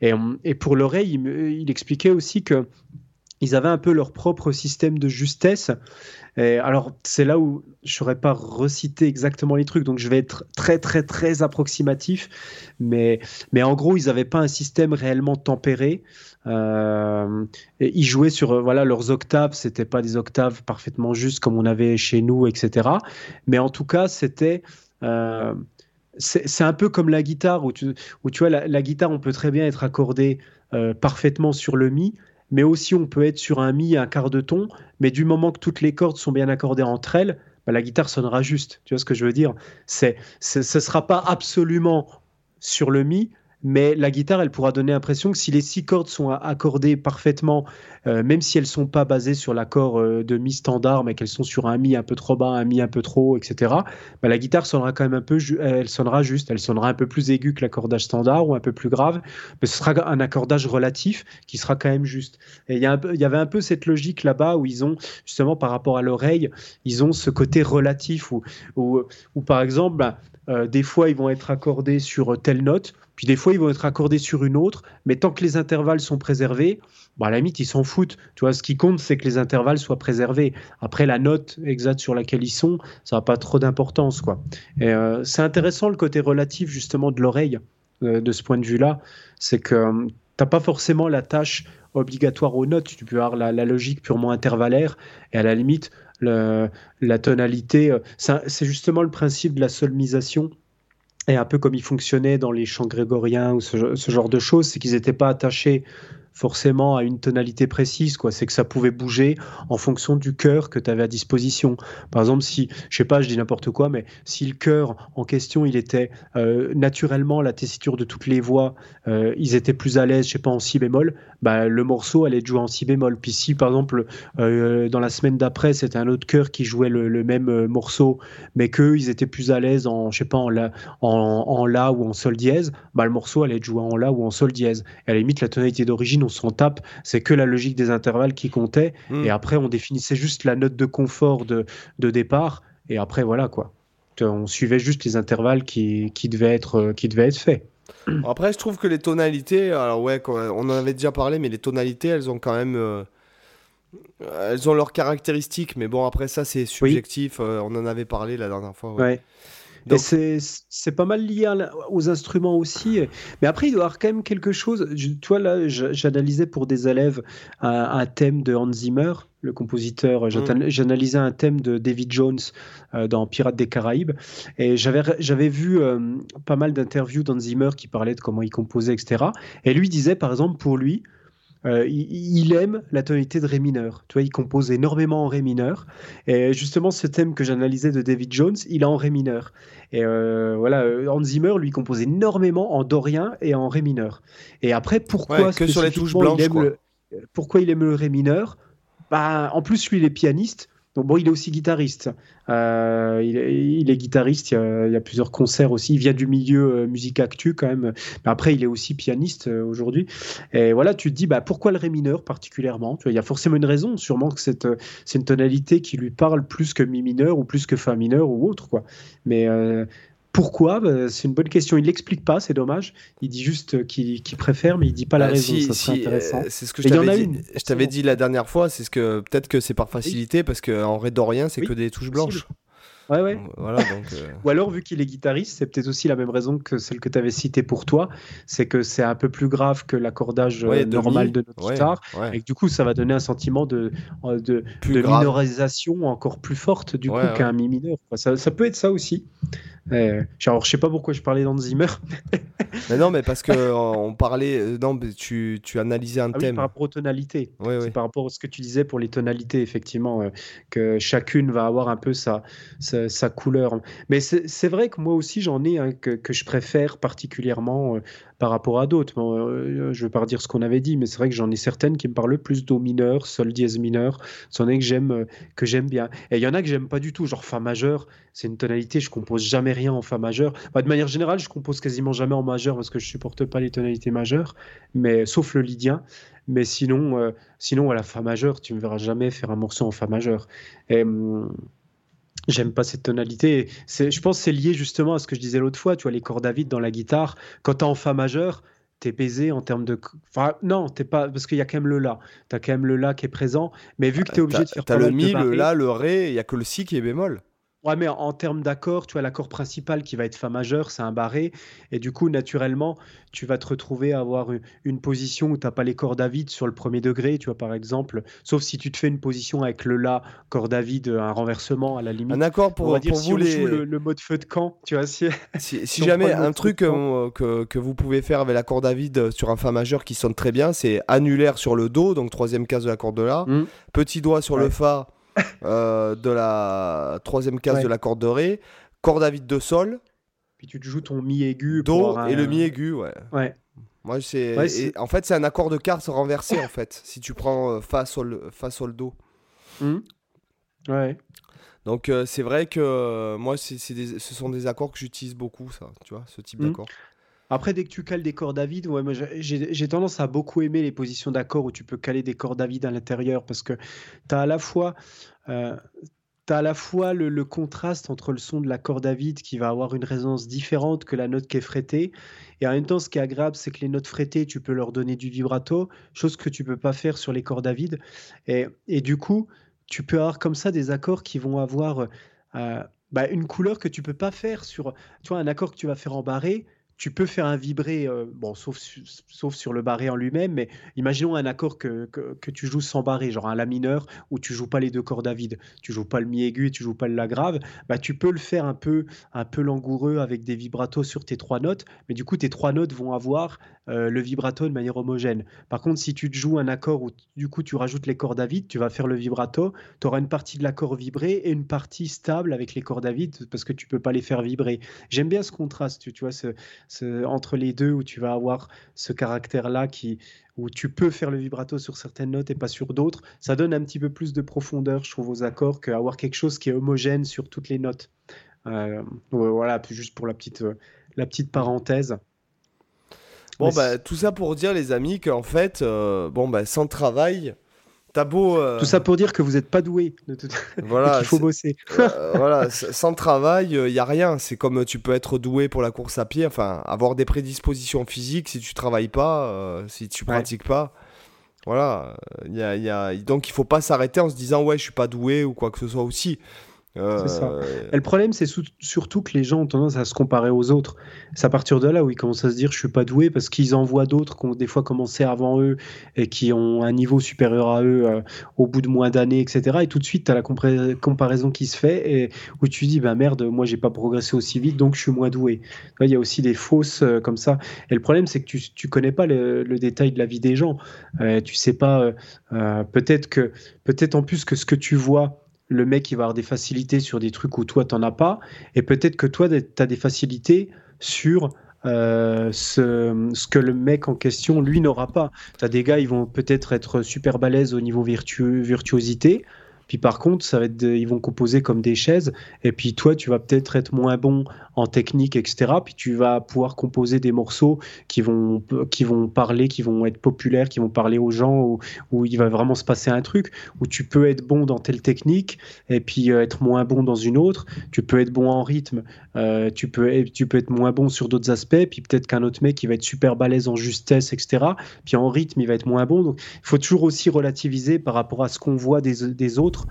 Et, et pour l'oreille, il, il, expliquait aussi que ils avaient un peu leur propre système de justesse. Alors, c'est là où je saurais pas reciter exactement les trucs, donc je vais être très, très, très approximatif. Mais, mais en gros, ils n'avaient pas un système réellement tempéré. Euh, et ils jouaient sur euh, voilà leurs octaves, c'était pas des octaves parfaitement justes comme on avait chez nous, etc. Mais en tout cas, c'était euh, c'est un peu comme la guitare où tu, où tu vois la, guitare, on peut très bien être accordé parfaitement sur le mi, mais aussi on peut être sur un mi un quart de ton, mais du moment que toutes les cordes sont bien accordées entre elles, bah, la guitare sonnera juste. Tu vois ce que je veux dire? C'est, ce sera pas absolument sur le mi, mais la guitare, elle pourra donner l'impression que si les six cordes sont accordées parfaitement, euh, même si elles sont pas basées sur l'accord euh, de mi standard, mais qu'elles sont sur un mi un peu trop bas, un mi un peu trop haut, etc., bah, la guitare sonnera quand même un peu, elle sonnera juste, elle sonnera un peu plus aiguë que l'accordage standard ou un peu plus grave, mais ce sera un accordage relatif qui sera quand même juste. Et il y, avait un peu cette logique là-bas où ils ont, justement, par rapport à l'oreille, ils ont ce côté relatif où, où, par exemple, bah, euh, des fois, ils vont être accordés sur telle note, puis des fois, ils vont être accordés sur une autre, mais tant que les intervalles sont préservés, bah, à la limite, ils s'en foutent. Tu vois, ce qui compte, c'est que les intervalles soient préservés. Après, la note exacte sur laquelle ils sont, ça n'a pas trop d'importance. quoi. Euh, c'est intéressant le côté relatif, justement, de l'oreille, euh, de ce point de vue-là. C'est que tu n'as pas forcément la tâche obligatoire aux notes. Tu peux avoir la, la logique purement intervallaire, et à la limite, la tonalité. Euh, c'est justement le principe de la solmisation. Et un peu comme il fonctionnait dans les chants grégoriens ou ce genre de choses, c'est qu'ils n'étaient pas attachés forcément à une tonalité précise, quoi. C'est que ça pouvait bouger en fonction du cœur que tu avais à disposition. Par exemple, si, je sais pas, je dis n'importe quoi, mais si le cœur en question, il était euh, naturellement la tessiture de toutes les voix, euh, ils étaient plus à l'aise, je sais pas, en si bémol, bah, le morceau allait jouer en si bémol. Puis si, par exemple, euh, dans la semaine d'après, c'était un autre cœur qui jouait le, même morceau, mais qu'eux, ils étaient plus à l'aise en, je sais pas, en la, en, la ou en sol dièse, bah, le morceau allait jouer en la ou en sol dièse. Et à la limite, la tonalité d'origine, on tape, c'est que la logique des intervalles qui comptait. Hmm. Et après, on définissait juste la note de confort de, départ. Et après, voilà quoi. On suivait juste les intervalles qui, qui, devaient, être, qui devaient être faits. [CLEARS THROAT] Après, je trouve que les tonalités, alors ouais, on en avait déjà parlé, mais les tonalités, elles ont quand même. Euh, elles ont leurs caractéristiques, mais bon, après ça, c'est subjectif. Euh, on en avait parlé la dernière fois. ouais. Donc... c'est pas mal lié aux instruments aussi. Mais après, il doit y avoir quand même quelque chose. toi, là, j'analysais pour des élèves un, thème de Hans Zimmer, le compositeur. Mm. J'analysais un thème de David Jones euh, dans Pirates des Caraïbes. Et j'avais vu euh, pas mal d'interviews d'Hans Zimmer qui parlaient de comment il composait, etc. Et lui disait, par exemple, pour lui, euh, il, aime la tonalité de Ré mineur. Tu vois, il compose énormément en Ré mineur. Et justement, ce thème que j'analysais de David Jones, il est en Ré mineur. Et euh, voilà, euh, Hans Zimmer, lui, compose énormément en dorien et en Ré mineur. Et après, pourquoi que sur les touches blanches, il aime pourquoi il aime le Ré mineur? Bah, En plus, lui, il est pianiste bon, il est aussi guitariste. Euh, il, est, guitariste. Il y, a, plusieurs concerts aussi. Il vient du milieu euh, musique actu quand même. Mais après, il est aussi pianiste euh, aujourd'hui. Et voilà, tu te dis, bah, pourquoi le ré mineur particulièrement? Tu Il y a forcément une raison. Sûrement que c'est une tonalité qui lui parle plus que mi mineur ou plus que fa mineur ou autre. Quoi. Mais pourquoi bah, C'est une bonne question. Il l'explique pas, c'est dommage. Il dit juste qu'il préfère, mais il dit pas la bah, raison. ça serait intéressant. c'est ce que je t'avais dit. je t'avais dit la dernière fois. C'est ce que peut-être que c'est par facilité parce qu'en rien, c'est que des touches blanches. Ouais, ouais. Voilà, donc, euh. [LAUGHS] Ou alors, vu qu'il est guitariste, c'est peut-être aussi la même raison que celle que tu avais citée pour toi. C'est que c'est un peu plus grave que l'accordage euh, normal de notre guitare. Et que du coup, ça va donner un sentiment de, euh, de, de minorisation encore plus forte du coup qu'un mi mineur. Ça, ça, peut être ça aussi. Euh, genre, je sais pas pourquoi je parlais d'Hans Zimmer. mais non, mais parce que on parlait. Non, tu, tu analysais un ah thème. par rapport aux tonalités. c'est par rapport à ce que tu disais pour les tonalités, effectivement, que chacune va avoir un peu sa, sa, couleur. Mais c'est vrai que moi aussi, j'en ai un que, je préfère particulièrement euh, par rapport à d'autres. Euh, je ne veux pas redire ce qu'on avait dit, mais c'est vrai que j'en ai certaines qui me parlent plus Do mineur, Sol dièse mineur. C'en est que j'aime euh, que j'aime bien. Et il y en a que j'aime pas du tout, genre Fa majeur. C'est une tonalité, je compose jamais rien en Fa majeur. Bah, de manière générale, je compose quasiment jamais en majeur parce que je supporte pas les tonalités majeures, mais sauf le lydien. Mais sinon, sinon à la Fa majeur, tu me verras jamais faire un morceau en Fa majeur. Et, hum, J'aime pas cette tonalité. Je pense que c'est lié justement à ce que je disais l'autre fois. Tu vois, les cordes à vide dans la guitare, quand tu es en Fa majeur, t'es baisé en termes de. Enfin, non, t'es pas. Parce qu'il y a quand même le La. T'as quand même le La qui est présent. Mais vu que t'es obligé de faire. T'as le Mi, le La, le Ré, il y a que le Si qui est bémol. Ouais, mais en, termes d'accord, tu as l'accord principal qui va être Fa majeur, c'est un barré. Et du coup, naturellement, tu vas te retrouver à avoir une, position où tu n'as pas les cordes à vide sur le premier degré, tu vois, par exemple. Sauf si tu te fais une position avec le La, corde à vide, un renversement à la limite. Un accord pour, on dire, pour si vous on Joue le, mode feu de camp, tu vois. Si, [LAUGHS] si, jamais un truc que, que, que, vous pouvez faire avec la corde à vide sur un Fa majeur qui sonne très bien, c'est annulaire sur le Do, donc troisième case de la corde de La, mmh. petit doigt sur le Fa euh, de la troisième case de la corde de Ré, corde à vide de Sol. Puis tu te joues ton Mi aigu. Do et le Mi aigu, ouais. Ouais. Moi, c'est. en fait, c'est un accord de quarte renversé, en fait, [LAUGHS] si tu prends euh, Fa, Sol, Fa, Sol, Do. Mmh. Ouais. Donc, euh, c'est vrai que moi, c'est, ce sont des accords que j'utilise beaucoup, ça, tu vois, ce type mmh. d'accord. Après, dès que tu cales des cordes à vide, ouais, j'ai tendance à beaucoup aimer les positions d'accord où tu peux caler des cordes à vide à l'intérieur parce que tu as à la fois, euh, à la fois le, contraste entre le son de la corde à vide qui va avoir une résonance différente que la note qui est frettée. Et en même temps, ce qui est agréable, c'est que les notes frettées, tu peux leur donner du vibrato, chose que tu peux pas faire sur les cordes vide. Et, et du coup, tu peux avoir comme ça des accords qui vont avoir euh, bah, une couleur que tu peux pas faire sur. Tu un accord que tu vas faire en barré tu peux faire un vibré, euh, bon, sauf, sur le barré en lui-même, mais imaginons un accord que, que, tu joues sans barré, genre un La mineur, où tu joues pas les deux cordes à vide, tu joues pas le Mi aigu et tu joues pas le La grave, bah, tu peux le faire un peu, un peu langoureux avec des vibratos sur tes trois notes, mais du coup, tes trois notes vont avoir euh, le vibrato de manière homogène. Par contre, si tu te joues un accord où du coup tu rajoutes les cordes à vide, tu vas faire le vibrato, tu auras une partie de l'accord vibré et une partie stable avec les cordes à vide parce que tu peux pas les faire vibrer. J'aime bien ce contraste, tu vois, ce, entre les deux où tu vas avoir ce caractère-là qui où tu peux faire le vibrato sur certaines notes et pas sur d'autres, ça donne un petit peu plus de profondeur, je trouve, aux accords qu'avoir quelque chose qui est homogène sur toutes les notes. Euh, voilà, juste pour la petite, la petite parenthèse. Bon, bah, tout ça pour dire, les amis, qu'en fait, euh, bon, bah, sans travail, euh, Tout ça pour dire que vous n'êtes pas doué. De tout... [LAUGHS] Voilà. Il faut bosser. Euh, voilà, sans travail, il euh, n'y a rien. C'est comme tu peux être doué pour la course à pied, enfin, avoir des prédispositions physiques si tu travailles pas, si tu pratiques pas. Voilà. Y a, y a... Donc il faut pas s'arrêter en se disant ouais, je suis pas doué ou quoi que ce soit aussi. Ça. Euh, le problème, c'est surtout que les gens ont tendance à se comparer aux autres. C'est à partir de là où ils commencent à se dire je suis pas doué parce qu'ils en voient d'autres qui ont des fois commencé avant eux et qui ont un niveau supérieur à eux euh, au bout de moins d'années, etc. Et tout de suite, tu as la comparaison qui se fait et où tu dis bah merde, moi j'ai pas progressé aussi vite donc je suis moins doué. Il y a aussi des fausses euh, comme ça. Et le problème, c'est que tu, tu connais pas le, détail de la vie des gens. tu sais pas, peut-être que, peut-être en plus que ce que tu vois le mec il va avoir des facilités sur des trucs où toi t'en as pas, et peut-être que toi tu as des facilités sur euh, ce, que le mec en question lui n'aura pas. Tu as des gars, ils vont peut-être être super balèzes au niveau virtuosité, puis par contre, ça va être ils vont composer comme des chaises. Et puis toi, tu vas peut-être être moins bon en technique, etc. Puis tu vas pouvoir composer des morceaux qui vont, qui vont parler, qui vont être populaires, qui vont parler aux gens, où, où il va vraiment se passer un truc, où tu peux être bon dans telle technique et puis euh, être moins bon dans une autre. Tu peux être bon en rythme, euh, tu, peux, tu peux être moins bon sur d'autres aspects. Puis peut-être qu'un autre mec, il va être super balèze en justesse, etc. Puis en rythme, il va être moins bon. Donc il faut toujours aussi relativiser par rapport à ce qu'on voit des, des autres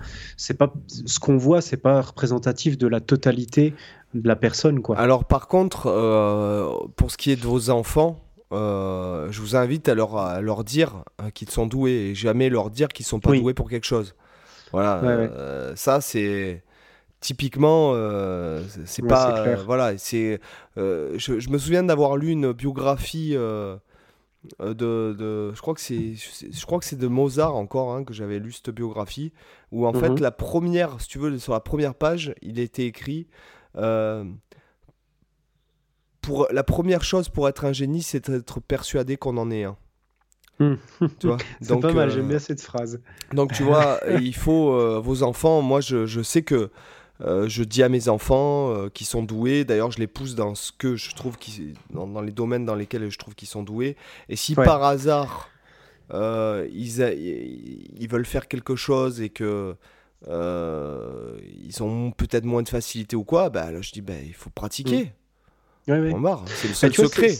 pas ce qu'on voit, c'est pas représentatif de la totalité de la personne, quoi. Alors par contre, euh, pour ce qui est de vos enfants, euh, je vous invite à leur, à leur dire euh, qu'ils sont doués et jamais leur dire qu'ils sont pas doués pour quelque chose. Voilà, ça c'est typiquement c'est pas voilà c'est je, je, me souviens d'avoir lu une biographie euh, de, je crois que c'est je crois que c'est de Mozart encore hein, que j'avais lu cette biographie où en fait mhm. la première si tu veux sur la première page il était écrit euh, pour la première chose pour être un génie c'est d'être persuadé qu'on en est un hmm. [LAUGHS] c'est pas mal, j'aime euh, bien cette phrase. Donc tu vois, il faut vos enfants. Moi, je, je sais que euh, je dis à mes enfants euh, qui sont doués, d'ailleurs je les pousse dans ce que je trouve qui, dans, dans, les domaines dans lesquels je trouve qu'ils sont doués. Et si par hasard euh, ils, ils, veulent faire quelque chose et que ils ont peut-être moins de facilité ou quoi, bah là je dis bah, il faut pratiquer. Mm. c'est le seul secret.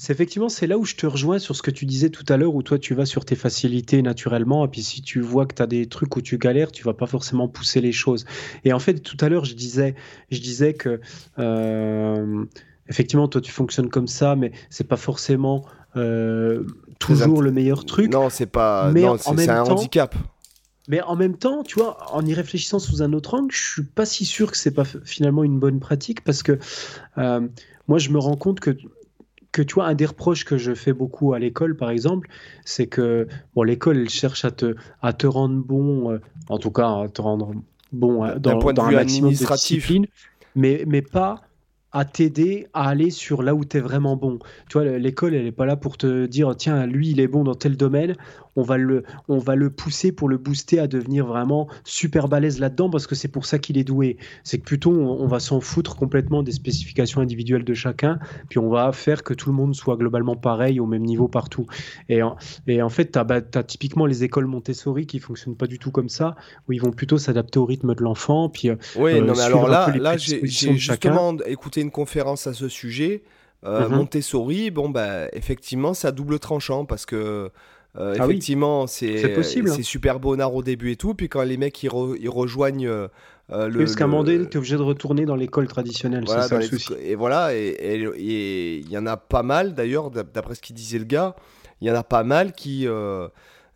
C'est effectivement, c'est là où je te rejoins sur ce que tu disais tout à l'heure, où toi tu vas sur tes facilités naturellement, et puis si tu vois que tu as des trucs où tu galères, tu vas pas forcément pousser les choses. Et en fait, tout à l'heure, je disais, je disais que euh, effectivement, toi tu fonctionnes comme ça, mais c'est pas forcément euh, toujours le meilleur truc. Non, c'est pas, mais c'est un handicap. Mais en même temps, tu vois, en y réfléchissant sous un autre angle, je suis pas si sûr que c'est pas finalement une bonne pratique parce que euh, moi, je me rends compte que que tu vois, un des reproches que je fais beaucoup à l'école, par exemple, c'est que bon, l'école, elle cherche à te, à te rendre bon, euh, en tout cas, à te rendre bon euh, dans, point dans de vue un maximum de discipline, mais, mais pas à t'aider à aller sur là où tu es vraiment bon. Tu vois, l'école, elle n'est pas là pour te dire, tiens, lui, il est bon dans tel domaine, on va le, on va le pousser pour le booster à devenir vraiment super balèze là-dedans parce que c'est pour ça qu'il est doué. C'est que plutôt on, va s'en foutre complètement des spécifications individuelles de chacun, puis on va faire que tout le monde soit globalement pareil au même niveau partout. Et en, et en fait, tu as, bah, typiquement les écoles Montessori qui fonctionnent pas du tout comme ça, où ils vont plutôt s'adapter au rythme de l'enfant. Puis, euh, oui, euh, non, mais alors là, là j'ai justement écouté une conférence à ce sujet. Euh, mm-hmm. Montessori, bon, bah, effectivement, c'est à double tranchant parce que euh, ah effectivement, c'est hein. c'est super bonard au début et tout. Puis quand les mecs ils, rejoignent euh, euh, le. Parce qu'à un moment donné, tu es obligé de retourner dans l'école traditionnelle. c'est ça le souci. Et voilà, et il y en a pas mal d'ailleurs, d'après ce qu'il disait le gars, il y en a pas mal qui. Euh,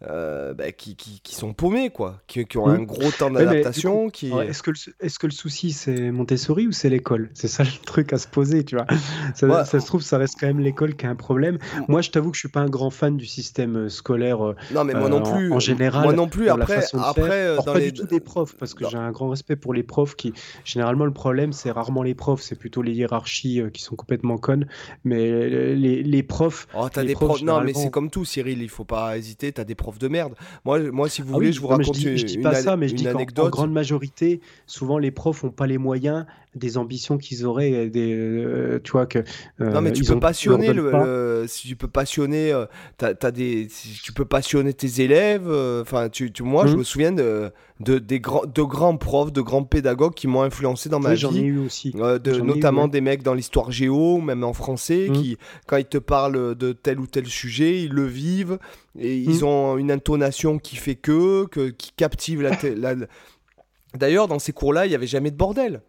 bah, qui, qui, qui, sont paumés, quoi, qui, qui ont un gros temps d'adaptation. qui... Est-ce que, le, est-ce que le souci c'est Montessori ou c'est l'école? C'est ça le truc à se poser, tu vois. [LAUGHS] Ça, ça, se trouve, ça reste quand même l'école qui a un problème. Moi, je t'avoue que je suis pas un grand fan du système euh, scolaire. Euh, non, mais moi non plus. En, général. Moi non plus. Après, après dans pas les... du tout des profs, parce que j'ai un grand respect pour les profs qui, généralement, le problème, c'est rarement les profs, c'est plutôt les hiérarchies qui sont complètement connes. Mais les, les profs. Oh, t'as des profs. Non, mais c'est comme tout, Cyril, il faut pas hésiter. T'as des profs de merde. Moi, moi si vous ah voulez, je vous raconte je dis, je dis pas ça, mais je dis qu'en grande majorité, souvent les profs n'ont pas les moyens des ambitions qu'ils auraient, des, euh, tu vois que. Euh, non, mais tu peux passionner le, si tu peux passionner, euh, as, des, tu peux passionner tes élèves. Enfin, tu, tu, moi, je mmh. me souviens de, de des grands, de grands profs, de grands pédagogues qui m'ont influencé dans ma vie. J'en ai eu aussi. de, notamment des mecs dans l'histoire géo, même en français, mmh. qui, quand ils te parlent de tel ou tel sujet, ils le vivent et ils mmh. ont une intonation qui fait que, que qui captive la. la... D'ailleurs, dans ces cours-là, il n'y avait jamais de bordel.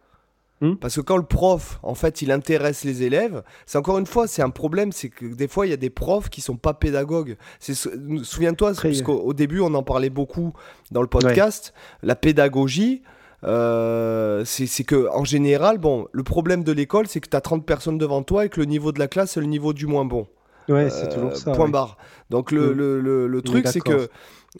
Hmm? Parce que quand le prof, en fait, il intéresse les élèves, c'est encore une fois, c'est un problème, c'est que des fois, il y a des profs qui sont pas pédagogues. Souviens-toi, parce qu'au début, on en parlait beaucoup dans le podcast, la pédagogie. Euh, c'est que en général, bon, le problème de l'école, c'est que tu as 30 personnes devant toi et que le niveau de la classe, c'est le niveau du moins bon. Ouais, c'est toujours euh, ça. Point barre. Donc le, le, le, le truc, c'est que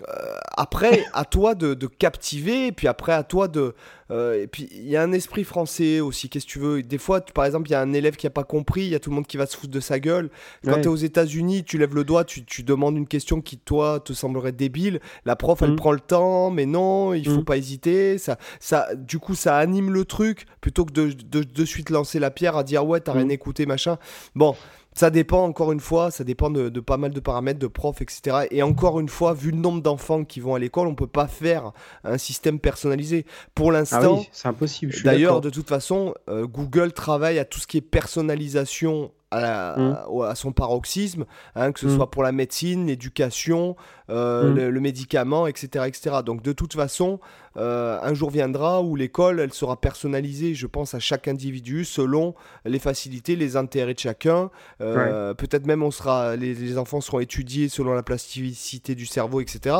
euh, après, à toi de, captiver, et puis après, à toi de. Euh, et puis, il y a un esprit français aussi, qu'est-ce que tu veux? Des fois, par exemple, il y a un élève qui n'a pas compris, il y a tout le monde qui va se foutre de sa gueule. Quand tu es aux États-Unis, tu lèves le doigt, tu, demandes une question qui, toi, te semblerait débile. La prof, elle mm. prend le temps, mais non, il faut mm. pas hésiter. Ça, ça, du coup, ça anime le truc plutôt que de de, suite lancer la pierre à dire ouais, t'as rien mm. écouté, machin. Bon. Ça dépend, encore une fois, ça dépend de, pas mal de paramètres, de profs, etc. Et encore une fois, vu le nombre d'enfants qui vont à l'école, on peut pas faire un système personnalisé. Pour ah l'instant, c'est impossible. D'ailleurs, de toute façon, euh, Google travaille à tout ce qui est personnalisation à, mmh. à, son paroxysme, hein, que ce mmh. soit pour la médecine, l'éducation, euh, mmh. le, médicament, etc., etc. Donc de toute façon, euh, un jour viendra où l'école, elle sera personnalisée, je pense, à chaque individu selon les facilités, les intérêts de chacun. Euh, peut-être même on sera, les, les, enfants seront étudiés selon la plasticité du cerveau, etc.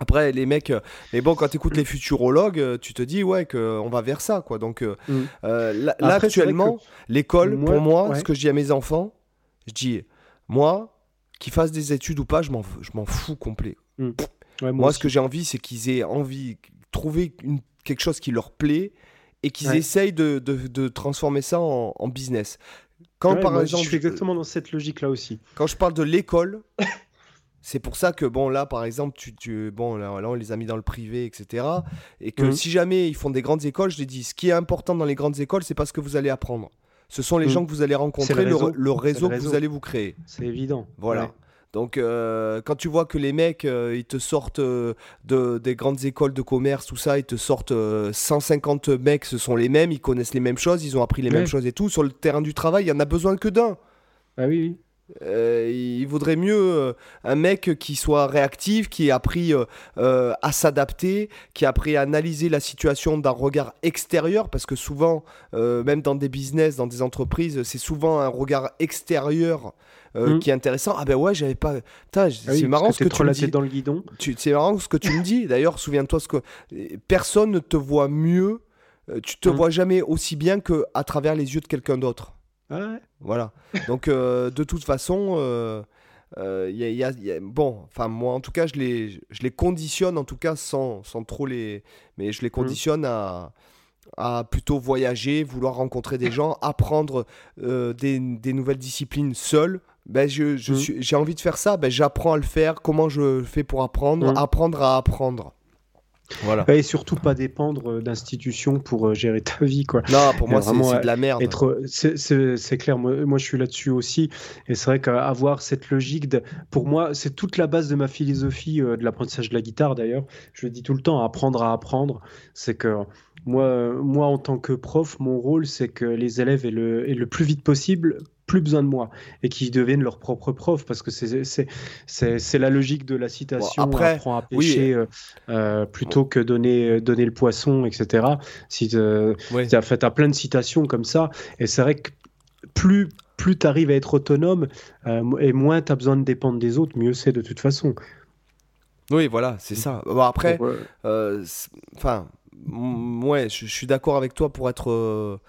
Après, les mecs, mais bon, quand tu écoutes les futurologues, tu te dis, ouais, qu'on va vers ça, quoi. Donc là, actuellement, l'école, pour moi, ce que je dis à mes enfants, je dis, moi, qu'ils fassent des études ou pas, je m'en fous complet. Mm. moi, ce que j'ai envie, c'est qu'ils aient envie, trouver une, quelque chose qui leur plaît et qu'ils essayent de, de, transformer ça en, business. Quand par exemple, je suis exactement dans cette logique-là aussi. Quand je parle de l'école, [LAUGHS] c'est pour ça que bon là, par exemple, tu, tu bon là, on les a mis dans le privé, etc. Et que mm. si jamais ils font des grandes écoles, je les dis, ce qui est important dans les grandes écoles, c'est pas ce que vous allez apprendre. Ce sont les mm. gens que vous allez rencontrer, le réseau, que vous allez vous créer. C'est évident. Voilà. Donc, euh, quand tu vois que les mecs, euh, ils te sortent euh, de, des grandes écoles de commerce, tout ça, ils te sortent 150 mecs, ce sont les mêmes, ils connaissent les mêmes choses, ils ont appris les mêmes choses et tout. Sur le terrain du travail, il y en a besoin que d'un. Ah oui, oui. Euh, il vaudrait mieux euh, un mec qui soit réactif, qui a appris euh, à s'adapter, qui a appris à analyser la situation d'un regard extérieur, parce que souvent, même dans des business, dans des entreprises, c'est souvent un regard extérieur mm. qui est intéressant. Ah ben ouais, j'avais pas. Ah c'est marrant ce que tu me dis. dans le guidon. C'est marrant ce que tu me dis. D'ailleurs, souviens-toi ce que personne ne te voit mieux. Tu te mm. vois jamais aussi bien que à travers les yeux de quelqu'un d'autre. Voilà. Donc, euh, de toute façon, euh, euh, y a, bon, enfin, moi, en tout cas, je les, je les conditionne, en tout cas, sans, sans trop les. Mais je les mmh. conditionne à, à plutôt voyager, vouloir rencontrer des gens, apprendre des, des, nouvelles disciplines seul. Ben, je, je mmh. j'ai envie de faire ça, ben, j'apprends à le faire. Comment je fais pour apprendre? Mmh. Apprendre à apprendre. Voilà. Et surtout pas dépendre euh, d'institutions pour euh, gérer ta vie. Quoi. Non, pour moi, c'est de la merde. C'est clair, moi, je suis là-dessus aussi. Et c'est vrai qu'avoir cette logique, de, pour moi, c'est toute la base de ma philosophie euh, de l'apprentissage de la guitare d'ailleurs. Je le dis tout le temps, apprendre à apprendre. C'est que moi, moi, en tant que prof, mon rôle, c'est que les élèves aient le, aient le plus vite possible plus besoin de moi et qui deviennent leur propre prof parce que c'est la logique de la citation après, apprend à pêcher euh, euh, plutôt que donner, donner le poisson, etc. Si euh, tu as fait plein de citations comme ça et c'est vrai que plus, plus tu arrives à être autonome et moins tu as besoin de dépendre des autres, mieux c'est de toute façon. Oui, voilà, c'est ça. Bon, après, enfin, ouais, je suis d'accord avec toi pour être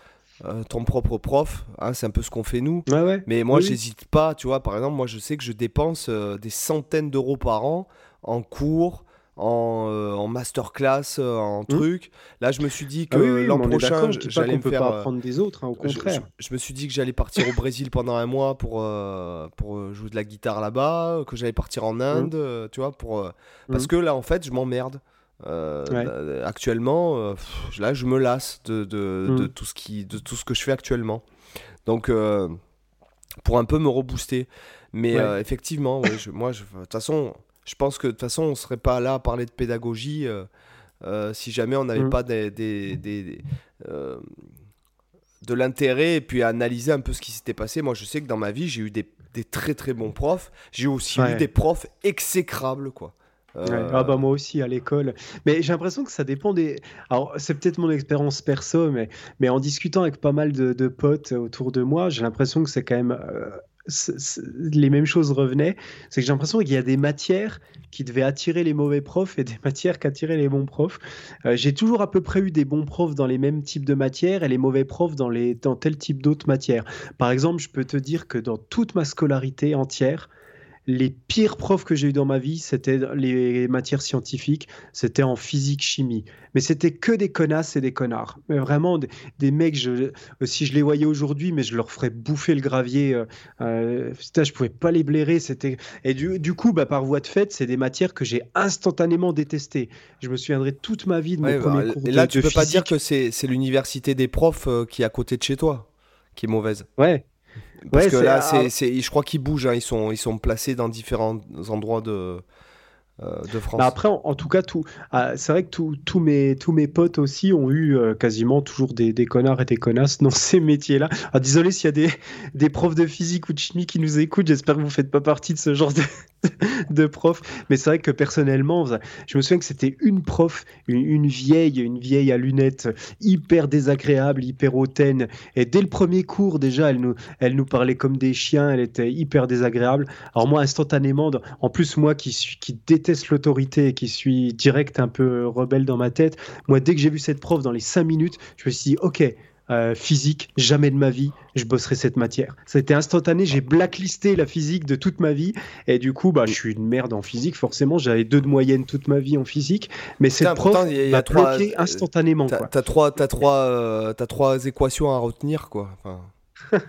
euh, ton propre prof. Hein, c'est un peu ce qu'on fait nous. Mais moi, j'hésite pas. Tu vois, par exemple, moi, je sais que je dépense euh, des centaines d'euros par an en cours, en, euh, en masterclass, en mmh. truc. Là, je me suis dit ah que l'an prochain, j'allais me faire. Pas apprendre des autres, hein, au contraire. Je, me suis dit que j'allais partir au [LAUGHS] Brésil pendant un mois pour, pour jouer de la guitare là-bas, que j'allais partir en mmh. Inde, tu vois, pour. Parce mmh. que là, en fait, je m'emmerde. Euh, actuellement, euh, là, je me lasse de, de, mm. tout ce qui, de tout ce que je fais actuellement. Donc, euh, pour un peu me rebooster. Mais effectivement, moi, de toute façon, je pense que de toute façon, on serait pas là à parler de pédagogie si jamais on n'avait mm. pas des, des, des de l'intérêt et puis à analyser un peu ce qui s'était passé. Moi, je sais que dans ma vie, j'ai eu des, des, très très bons profs. J'ai aussi eu des profs exécrables, quoi. Ah bah moi aussi à l'école. Mais j'ai l'impression que ça dépend des. Alors c'est peut-être mon expérience perso, mais, mais en discutant avec pas mal de, de potes autour de moi, j'ai l'impression que c'est quand même. Euh, les mêmes choses revenaient. C'est que j'ai l'impression qu'il y a des matières qui devaient attirer les mauvais profs et des matières qui attiraient les bons profs. Euh, j'ai toujours à peu près eu des bons profs dans les mêmes types de matières et les mauvais profs dans, les, dans tel type d'autres matières. Par exemple, je peux te dire que dans toute ma scolarité entière, les pires profs que j'ai eu dans ma vie, c'était les matières scientifiques, c'était en physique, chimie. Mais c'était que des connasses et des connards. Mais vraiment, des, mecs, je, si je les voyais aujourd'hui, mais je leur ferais bouffer le gravier. Euh, euh je pouvais pas les blairer. C'était et du, coup, bah, par voie de fait, c'est des matières que j'ai instantanément détestées. Je me souviendrai toute ma vie de mon premier bah, cours Et là, tu peux pas dire que c'est l'université des profs euh, qui est à côté de chez toi qui est mauvaise. Ouais. Parce que là, c'est, je crois qu'ils bougent, hein. ils, sont, ils sont placés dans différents endroits de, euh, de France. Bah, après, en, tout cas, tout, ah, c'est vrai que tous mes, tous mes potes aussi ont eu euh, quasiment toujours des, des, connards et des connasses dans [LAUGHS] ces métiers-là. Ah, désolé s'il y a des, des, profs de physique ou de chimie qui nous écoutent, j'espère que vous ne faites pas partie de ce genre de, de profs. Mais c'est vrai que personnellement, je me souviens que c'était une prof, une, vieille, une vieille à lunettes, hyper désagréable, hyper hautaine. Et dès le premier cours, déjà, elle nous, elle nous parlait comme des chiens, elle était hyper désagréable. Alors moi, instantanément, en plus, moi qui, suis, qui déteste l'autorité et qui suis direct un peu rebelle dans ma tête, moi, dès que j'ai vu cette prof dans les cinq minutes, je me suis dit, OK, euh, physique, jamais de ma vie, je bosserai cette matière. Ça a été instantané, j'ai blacklisté la physique de toute ma vie, et du coup, bah, je suis une merde en physique, forcément, j'avais deux de moyenne toute ma vie en physique, mais cette prof m'a bloqué instantanément. T'as trois, as trois, euh, as trois équations à retenir, quoi. Enfin... [LAUGHS]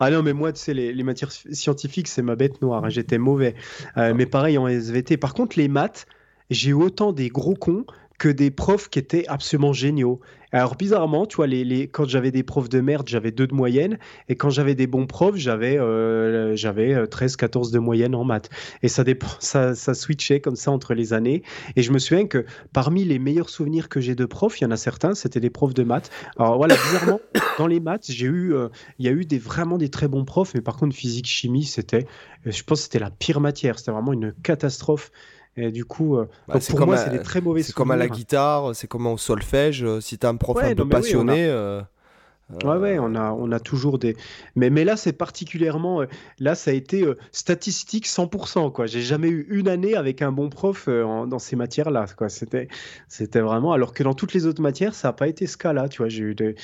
ah non, mais moi, tu sais, les, matières scientifiques, c'est ma bête noire. Hein, j'étais mauvais. Euh, mais pareil en SVT. Par contre, les maths, j'ai autant des gros cons que des profs qui étaient absolument géniaux. Alors bizarrement, tu vois, quand j'avais des profs de merde, j'avais 2 de moyenne, et quand j'avais des bons profs, j'avais euh, j'avais 13, 14 de moyenne en maths. Et ça, dépend, ça, ça switchait comme ça entre les années. Et je me souviens que parmi les meilleurs souvenirs que j'ai de profs, il y en a certains, c'était des profs de maths. Alors voilà, bizarrement, [COUGHS] dans les maths, j'ai eu, euh, il y a eu des, vraiment des très bons profs, mais par contre, physique, chimie, c'était, je pense c'était la pire matière. C'était vraiment une catastrophe. Et du coup, euh, Bah, donc pour comme moi, à- c'est des très mauvais C'est comme à la guitare, c'est comme au solfège. euh, Si t'as un prof Ouais, un peu mais oui, a- passionné, euh, Ouais, ouais, on a, on a toujours des. Mais, mais là, c'est particulièrement. Là, ça a été euh, statistique 100%, quoi. J'ai jamais eu une année avec un bon prof euh, en- dans ces matières-là, quoi. C'était, c'était vraiment. Alors que dans toutes les autres matières, ça n'a pas été ce cas-là, tu vois. J'ai eu des,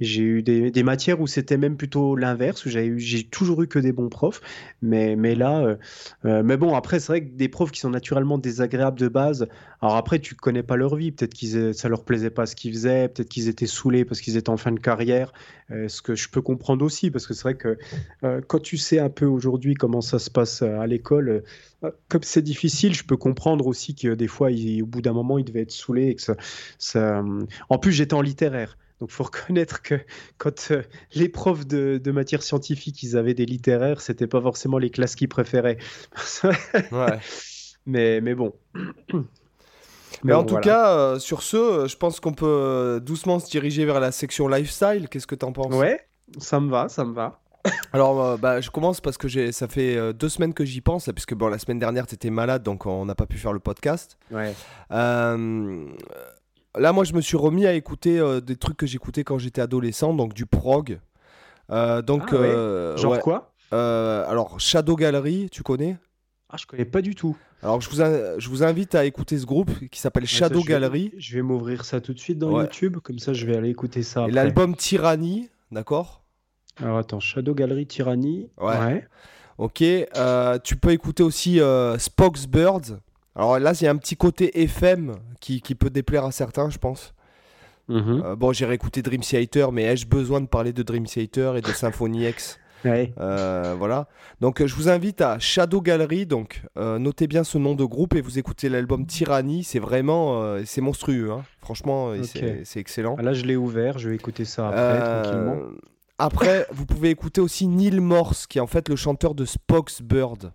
j'ai eu des, matières où c'était même plutôt l'inverse, où j'ai toujours eu que des bons profs. Mais, là, euh, euh, mais bon, après, c'est vrai que des profs qui sont naturellement désagréables de base. Alors après, tu connais pas leur vie. Peut-être qu'ils, ça leur plaisait pas ce qu'ils faisaient. Peut-être qu'ils étaient saoulés parce qu'ils étaient en fin de carrière. Euh, ce que je peux comprendre aussi, parce que c'est vrai que quand tu sais un peu aujourd'hui comment ça se passe à l'école, comme c'est difficile, je peux comprendre aussi que des fois, au bout d'un moment, il devait être saoulé. En plus, j'étais en littéraire. Donc, il faut reconnaître que quand euh, les profs de, de matière scientifique, ils avaient des littéraires, c'était pas forcément les classes qu'ils préféraient. [LAUGHS] ouais. mais, mais bon. Mais en bon, tout voilà. cas, euh, sur ce, euh, je pense qu'on peut doucement se diriger vers la section lifestyle. Qu'est-ce que t'en penses? Ouais, ça me va, ça me va. [LAUGHS] Alors, euh, bah, je commence parce que j'ai, ça fait euh, deux semaines que j'y pense, puisque bon, la semaine dernière, t'étais malade, donc on n'a pas pu faire le podcast. Ouais. Euh, là, moi, je me suis remis à écouter euh, des trucs que j'écoutais quand j'étais adolescent, donc du prog. Euh, donc, Ah ouais. euh, Genre ouais. quoi? Alors, Shadow Gallery, tu connais? Ah, je connais pas du tout. Alors, je vous, in- je vous invite à écouter ce groupe qui s'appelle ça, Shadow vais- Gallery. Je vais m'ouvrir ça tout de suite dans Ouais. YouTube, comme ça je vais aller écouter ça. L'album Tyranny, d'accord? Alors attends, Shadow Gallery Tyranny. Ouais. Ok, tu peux écouter aussi Spock's Birds. Alors là, il y a un petit côté FM qui, qui peut déplaire à certains, je pense. Mhm. Euh, bon, j'ai réécouté Dream Theater, mais ai-je besoin de parler de Dream Theater et de Symphony X? [LAUGHS] Ouais. Euh, Voilà. Donc, euh, je vous invite à Shadow Gallery. Donc, euh, notez bien ce nom de groupe et vous écoutez l'album Tyranny. C'est vraiment, c'est monstrueux. hein. Franchement, c'est- excellent. Ah, Là, je l'ai ouvert, je vais écouter ça après, tranquillement. Après, vous pouvez écouter aussi Neil Morse, qui est en fait le chanteur de Spock's Bird.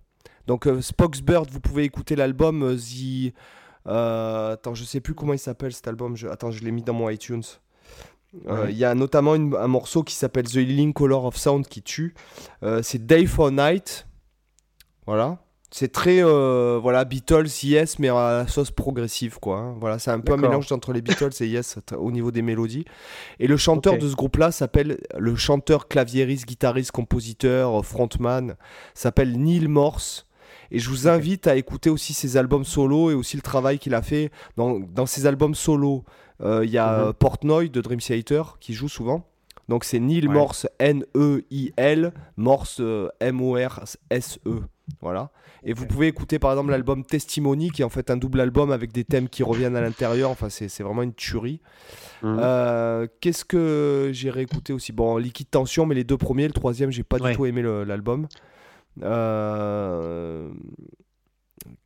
Donc, euh, Spock's Bird, vous pouvez écouter l'album euh, The. euh, attends, je sais plus comment il s'appelle cet album. Je... Attends, je l'ai mis dans mon iTunes. Ouais. Il y a notamment une- un morceau qui s'appelle The Healing Color of Sound qui tue. Euh, c'est Day for Night. Voilà. C'est très euh, voilà Beatles Yes mais à la sauce progressive quoi. hein. Voilà, c'est un peu un mélange entre les Beatles et Yes au niveau des mélodies. Et le chanteur de ce groupe-là s'appelle le chanteur claviériste, guitariste, compositeur, frontman s'appelle Neil Morse. Et je vous invite à écouter aussi ses albums solo et aussi le travail qu'il a fait dans, dans ses albums solo. Euh, Il y a euh, Portnoy de Dream Theater qui joue souvent. Donc c'est Neil Ouais. Morse, N-E-I-L, Morse, euh, M-O-R-S-E. Voilà. Et vous pouvez écouter par exemple l'album Testimony, qui est en fait un double album avec des thèmes qui reviennent à l'intérieur. Enfin, c'est vraiment une tuerie. Mhm. Euh, Qu'est-ce que j'ai réécouté aussi? Bon, Liquide Tension, mais les deux premiers, le troisième, j'ai pas Ouais. du tout aimé l'album. Euh,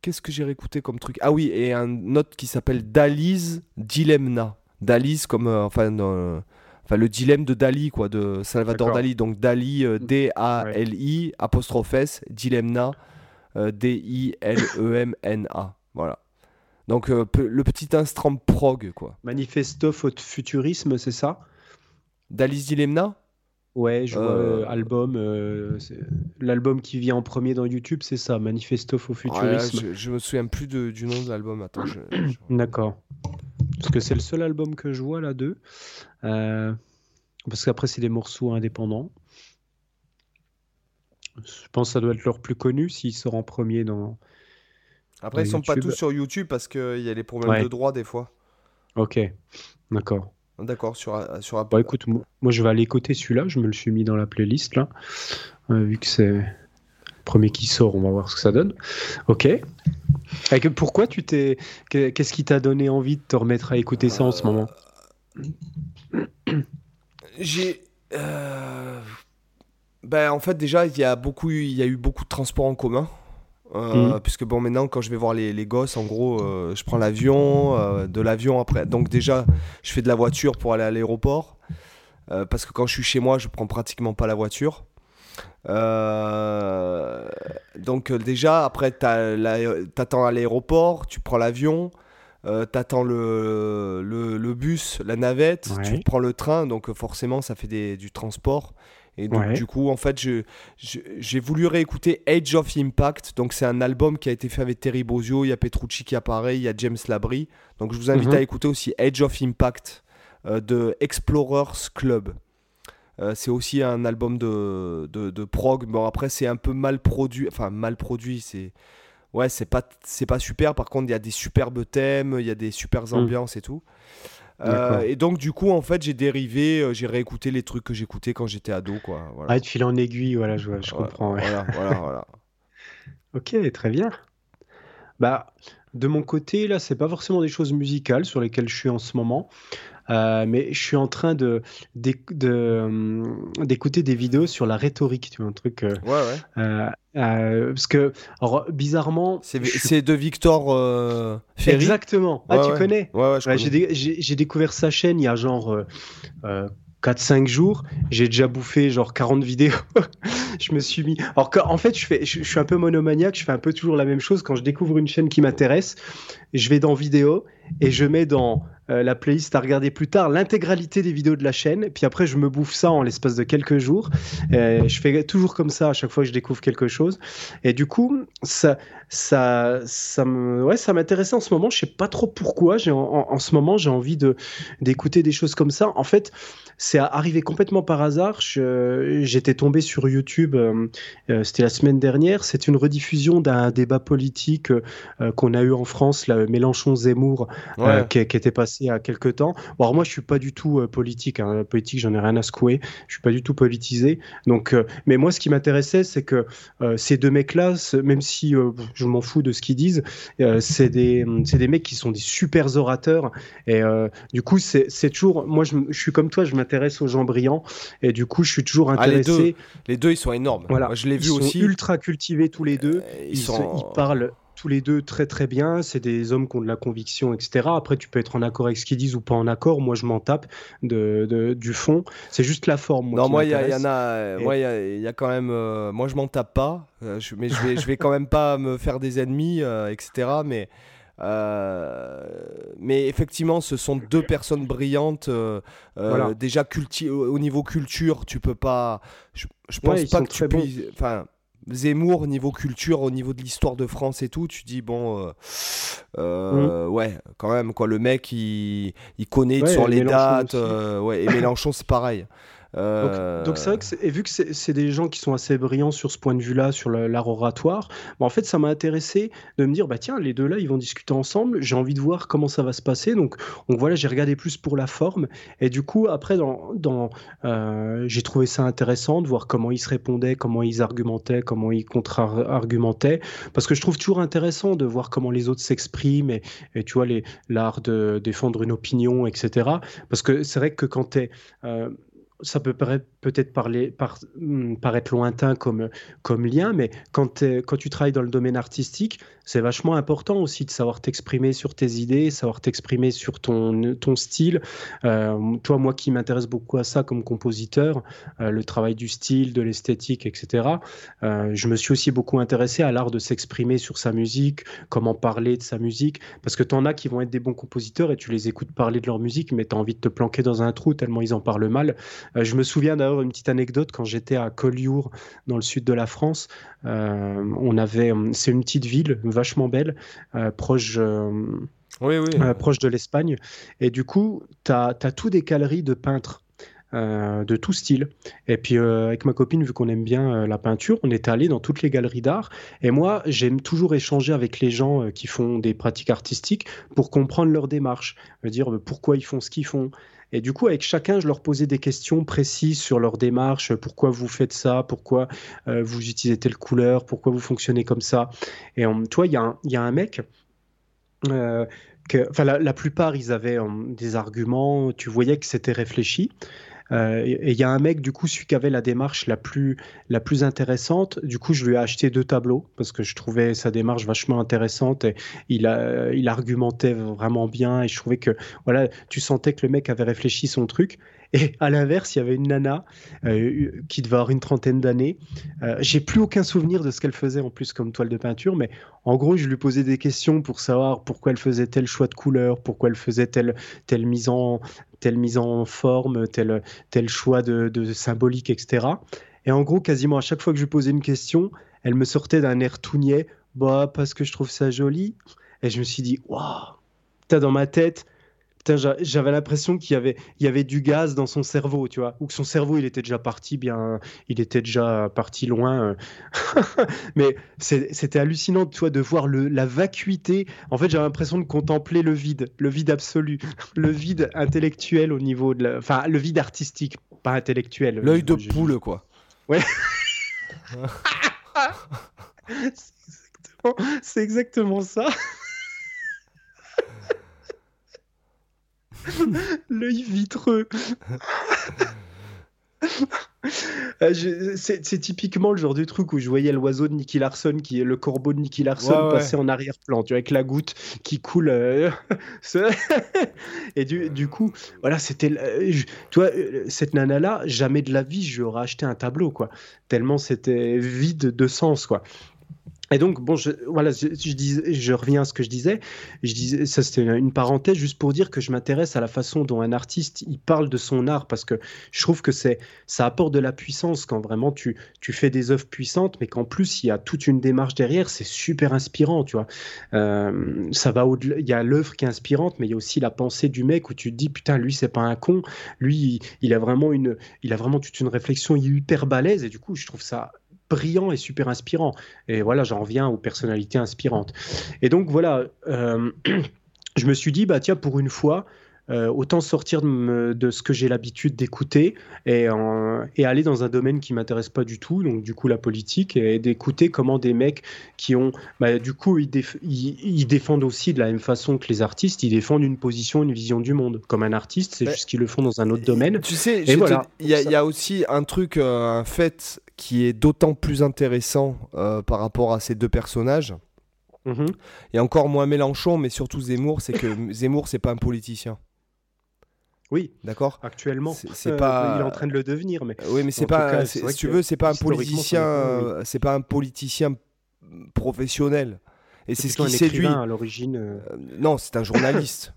Qu'est-ce que j'ai réécouté comme truc? Ah oui, et un autre qui s'appelle Dali's Dilemna. Dali's comme euh, enfin, euh, enfin le dilemme de Dali quoi, de Salvador. Dali. Donc Dali euh, D-A-L-I apostrophe S Dilemna euh, D-I-L-E-M-N-A. Voilà. Donc euh, pe- le petit instrument prog quoi. Manifesto futurisme, c'est ça? Dali's Dilemna Ouais, je vois Euh, euh, album. euh, L'album qui vient en premier dans YouTube, c'est ça, Manifesto au futurisme. je, je me souviens plus de- du nom de l'album. Attends, je- je- [CLEARS THROAT] D'accord. Parce que c'est le seul album que je vois là d'eux. Parce qu'après, c'est des morceaux indépendants. Je pense que ça doit être leur plus connu s'il sort en premier dans. Après, ils Dans sont pas tous sur YouTube parce qu'il y a les problèmes Ouais. de droit des fois. Ok, d'accord. D'accord, sur, sur Apple. Bon, écoute, moi, moi, je vais aller écouter celui-là. Je me le suis mis dans la playlist là. Euh, vu que c'est le premier qui sort, on va voir ce que ça donne. Ok. Et que- pourquoi tu t'es. que- Qu'est-ce qui t'a donné envie de te remettre à écouter ça en ce moment? J'ai. euh, Ben, en fait, déjà, il y, a beaucoup, il y a eu beaucoup de transports en commun. Euh, puisque bon maintenant quand je vais voir les, les gosses en gros euh, je prends l'avion euh, de l'avion après. Donc déjà je fais de la voiture pour aller à l'aéroport parce que quand je suis chez moi je prends pratiquement pas la voiture. Donc déjà après t'attends à l'aéroport tu prends l'avion t'attends le, le, le bus la navette Ouais. tu prends le train. Donc forcément ça fait des, du transport et donc Ouais. du coup en fait je, je- j'ai voulu réécouter Age of Impact. Donc c'est un album qui a été fait avec Terry Bozzio il y a Petrucci qui apparaît il y a James Labrie. Donc je vous invite Mhm. à écouter aussi Age of Impact euh, de Explorers Club. Euh, c'est aussi un album de, de, de prog. Bon après c'est un peu mal produit enfin mal produit c'est ouais c'est pas c'est pas super. Par contre il y a des superbes thèmes il y a des super ambiances et tout Euh, et donc du coup en fait j'ai dérivé euh, j'ai réécouté les trucs que j'écoutais quand j'étais ado quoi voilà Ah, de fil en aiguille, voilà, je, comprends. ouais. voilà voilà [LAUGHS] voilà Ok, très bien. Bah, de mon côté, là, c'est pas forcément des choses musicales sur lesquelles je suis en ce moment, euh, mais je suis en train de d'éc- de, hum, d'écouter des vidéos sur la rhétorique, tu vois, un truc. euh, ouais ouais euh, euh, parce que, alors, bizarrement, c'est je suis- c'est de Victor euh, Ferry exactement. Ah, Ouais, tu connais? ouais ouais je Ouais, connais. j'ai dé- j'ai j'ai découvert sa chaîne il y a genre euh, euh, 4-5 jours. J'ai déjà bouffé genre 40 vidéos. [LAUGHS] je me suis mis. Alors qu'en en fait, je, fais, je, je suis un peu monomaniaque. Je fais un peu toujours la même chose. Quand je découvre une chaîne qui m'intéresse, je vais dans vidéo et je mets dans euh, la playlist à regarder plus tard l'intégralité des vidéos de la chaîne. Puis après, je me bouffe ça en l'espace de quelques jours. Euh, je fais toujours comme ça à chaque fois que je découvre quelque chose. Et du coup, ça, ça, ça me, ouais, ça m'intéressait en ce moment. Je sais pas trop pourquoi. J'ai en, en- en ce moment, j'ai envie de d'écouter des choses comme ça. En fait, c'est arrivé complètement par hasard. J'étais tombé sur YouTube. euh, C'était la semaine dernière. C'est une rediffusion d'un débat politique euh, qu'on a eu en France, là, Mélenchon-Zemmour, Ouais. qui, qui était passé il y a quelques temps. Bon, alors moi, je suis pas du tout euh, politique. Hein. Politique, j'en ai rien à secouer. Je suis pas du tout politisé. Donc, euh, mais moi, ce qui m'intéressait, c'est que euh, ces deux mecs-là, même si je m'en fous de ce qu'ils disent, c'est des, c'est des mecs qui sont des super orateurs. Et du coup, c'est toujours. Moi, je, suis comme toi, je m'intéresse aux gens brillants. Et du coup, je suis toujours Ah, les intéressé. les deux ils sont énormes Voilà. Moi, je l'ai Ils vu sont aussi ultra cultivés tous les deux. Ils, se- ils parlent tous les deux très très bien. C'est des hommes qui ont de la conviction, etc. Après, tu peux être en accord avec ce qu'ils disent ou pas en accord. Moi, je m'en tape de, de- du fond. C'est juste la forme. Moi, non, moi, il y, y en a. Et- Moi, il y a, il y a quand même. euh, moi, je m'en tape pas. euh, je- mais je vais, je vais quand même pas me faire des ennemis, euh, etc. Mais, euh, mais effectivement, ce sont deux personnes brillantes. euh, euh, Voilà. Déjà, au au niveau culture, tu peux pas. Je, pense pas que tu puisses. Enfin. Zemmour, au niveau culture, au niveau de l'histoire de France et tout, tu dis, bon, euh, euh, ouais, quand même, quoi, le mec, il, il connaît Mm. Ouais, sur les Mélenchon dates, euh, ouais, et Mélenchon, c'est pareil. Donc, Euh, donc c'est vrai que et vu que c'est des gens qui sont assez brillants sur ce point de vue-là, sur l'art oratoire, bah, en fait ça m'a intéressé de me dire bah tiens les deux là ils vont discuter ensemble, j'ai envie de voir comment ça va se passer. Donc, donc voilà j'ai regardé plus pour la forme. Et du coup après dans, dans euh, j'ai trouvé ça intéressant de voir comment ils se répondaient, comment ils argumentaient, comment ils contre-argumentaient. Parce que je trouve toujours intéressant de voir comment les autres s'expriment et, et tu vois l'art de défendre une opinion etc parce que c'est vrai que quand tu es ça peut peut-être par- hmm, paraître lointain comme, comme lien, mais quand tu travailles dans le domaine artistique, c'est vachement important aussi de savoir t'exprimer sur tes idées, savoir t'exprimer sur ton, ton style. Euh, toi, moi qui m'intéresse beaucoup à ça comme compositeur, euh, le travail du style, de l'esthétique, etc., euh, je me suis aussi beaucoup intéressé à l'art de s'exprimer sur sa musique, comment parler de sa musique, parce que tu en as qui vont être des bons compositeurs et tu les écoutes parler de leur musique, mais tu as envie de te planquer dans un trou tellement ils en parlent mal. Euh, je me souviens d'ailleurs une petite anecdote quand j'étais à Collioure, dans le sud de la France. euh, on avait, c'est une petite ville vachement belle, euh, proche. euh, Oui, oui. euh, proche de l'Espagne. Et du coup, tu as, tout des galeries de peintres. euh, de tout style. Et puis euh, avec ma copine, vu qu'on aime bien euh, la peinture, on est allé dans toutes les galeries d'art. Et moi, j'aime toujours échanger avec les gens euh, qui font des pratiques artistiques pour comprendre leur démarche, me dire euh, pourquoi ils font ce qu'ils font. Et du coup, avec chacun, je leur posais des questions précises sur leur démarche, pourquoi vous faites ça, pourquoi euh, vous utilisez telle couleur, pourquoi vous fonctionnez comme ça? Et euh, toi, il y, a un- mec euh, que, la, plupart, ils avaient des arguments, tu voyais que c'était réfléchi. Euh, et il y a un mec, du coup, celui qui avait la démarche la plus, la plus intéressante, du coup, je lui ai acheté deux tableaux parce que je trouvais sa démarche vachement intéressante et il, a, il argumentait vraiment bien et je trouvais que, voilà, tu sentais que le mec avait réfléchi son truc. Et à l'inverse, il y avait une nana euh, qui devait avoir une trentaine d'années. Euh, J'ai plus aucun souvenir de ce qu'elle faisait en plus comme toile de peinture, mais en gros, je lui posais des questions pour savoir pourquoi elle faisait tel choix de couleur, pourquoi elle faisait telle, mise, en, mise en forme, tel, tel choix de, symbolique, etc. Et en gros, quasiment à chaque fois que je lui posais une question, elle me sortait d'un air tout niais, bah, parce que je trouve ça joli. Et je me suis dit, waouh, dans ma tête, j'avais l'impression qu'il y avait, il y avait du gaz dans son cerveau, tu vois, ou que son cerveau, il était déjà parti bien, il était déjà parti loin. Euh. [LAUGHS] Mais c'était hallucinant, tu vois, de voir le, la vacuité. En fait, j'avais l'impression de contempler le vide, le vide absolu, [LAUGHS] le vide intellectuel au niveau de la, enfin, le vide artistique, pas intellectuel. L'œil de poule, quoi. Ouais. [LAUGHS] c'est exactement ça. [LAUGHS] L'œil vitreux. [LAUGHS] Euh, c'est typiquement le genre de truc où je voyais l'oiseau de Nicky Larson, qui est le corbeau de Nicky Larson, passer en arrière-plan, tu vois, avec la goutte qui coule. Euh, [LAUGHS] et du, coup, voilà, c'était. Tu vois, cette nana-là, jamais de la vie, je lui aurais acheté un tableau, quoi. Tellement c'était vide de sens, quoi. Et donc, bon, je, voilà, je, je reviens à ce que je disais. Je disais, ça c'était une parenthèse juste pour dire que je m'intéresse à la façon dont un artiste il parle de son art parce que je trouve que c'est, ça apporte de la puissance quand vraiment tu, tu fais des œuvres puissantes, mais qu'en plus il y a toute une démarche derrière. C'est super inspirant, tu vois. Euh, ça va au-delà. Il y a l'œuvre qui est inspirante, mais il y a aussi la pensée du mec où tu te dis putain, lui c'est pas un con. Lui, il, a vraiment une, il a vraiment toute une réflexion hyper balèze et du coup, je trouve ça brillant et super inspirant. Et voilà, j'en reviens aux personnalités inspirantes. Et donc voilà, euh, [CLEARS THROAT] je me suis dit, bah tiens, pour une fois, euh, autant sortir de, ce que j'ai l'habitude d'écouter et, et, aller dans un domaine qui m'intéresse pas du tout, donc du coup la politique, et d'écouter comment des mecs qui ont, bah, du coup, ils, ils, défendent aussi de la même façon que les artistes, ils défendent une position, une vision du monde. Comme un artiste, c'est juste qu'ils le font dans un autre domaine. Tu sais, il voilà, y, y, a aussi un truc, euh, un fait qui est d'autant plus intéressant euh, par rapport à ces deux personnages. Mhm. Et encore moins Mélenchon, mais surtout Zemmour, c'est que [LAUGHS] Zemmour, c'est pas un politicien. Oui, d'accord? Actuellement, c'est euh, pas. Il est en train de le devenir, mais. Oui, mais c'est pas. si tu veux, c'est pas un politicien. C'est pas un politicien professionnel. Et c'est ce qui séduit. à l'origine. Euh. non, c'est un journaliste.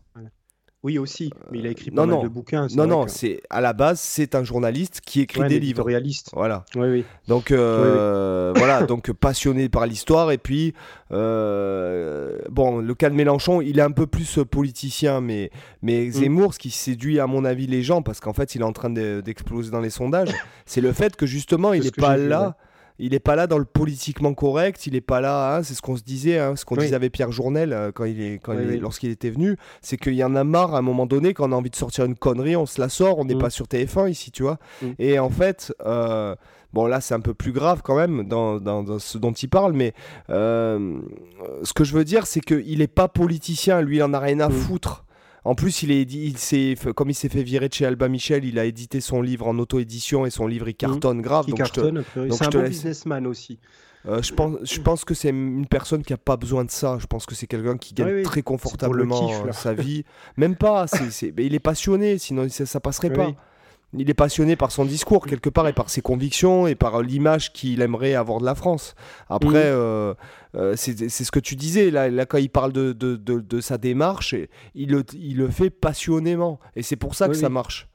Oui, aussi, mais il a écrit pas mal de bouquins. Non, non, c'est à la base, c'est un journaliste qui écrit des livres. Voilà. Oui, oui. Donc, euh, voilà, [COUGHS] donc passionné par l'histoire. Et puis, euh, bon, le cas de Mélenchon, il est un peu plus politicien, mais, mais mm. Zemmour, ce qui séduit, à mon avis, les gens, parce qu'en fait, il est en train d'exploser dans les sondages, c'est le fait que justement, il n'est pas là il n'est pas là dans le politiquement correct, il n'est pas là, hein, c'est ce qu'on se disait, hein, ce qu'on disait avec Pierre Journel euh, quand il est, quand lorsqu'il était venu, c'est qu'il y en a marre à un moment donné quand on a envie de sortir une connerie, on se la sort, on n'est mm. pas sur TF1 ici, tu vois. Mm. Et en fait, euh, bon là c'est un peu plus grave quand même dans, dans, ce dont il parle, mais euh, ce que je veux dire c'est qu'il n'est pas politicien, lui il en a rien à mm. foutre. En plus, il est, il s'est, comme il s'est fait virer de chez Alba Michel, il a édité son livre en auto-édition et son livre il mmh. cartonne grave. Il cartonne, c'est un bon businessman aussi. Euh, je, pense, je pense que c'est une personne qui n'a pas besoin de ça. Je pense que c'est quelqu'un qui gagne très confortablement sa vie. Même pas, c'est, [LAUGHS] il est passionné, sinon ça, ça passerait pas il est passionné par son discours quelque part et par ses convictions et par l'image qu'il aimerait avoir de la France. Après, euh, euh, c'est ce que tu disais, là, là quand il parle de, de, de, sa démarche, il le, il le, fait passionnément. Et c'est pour ça que ça marche.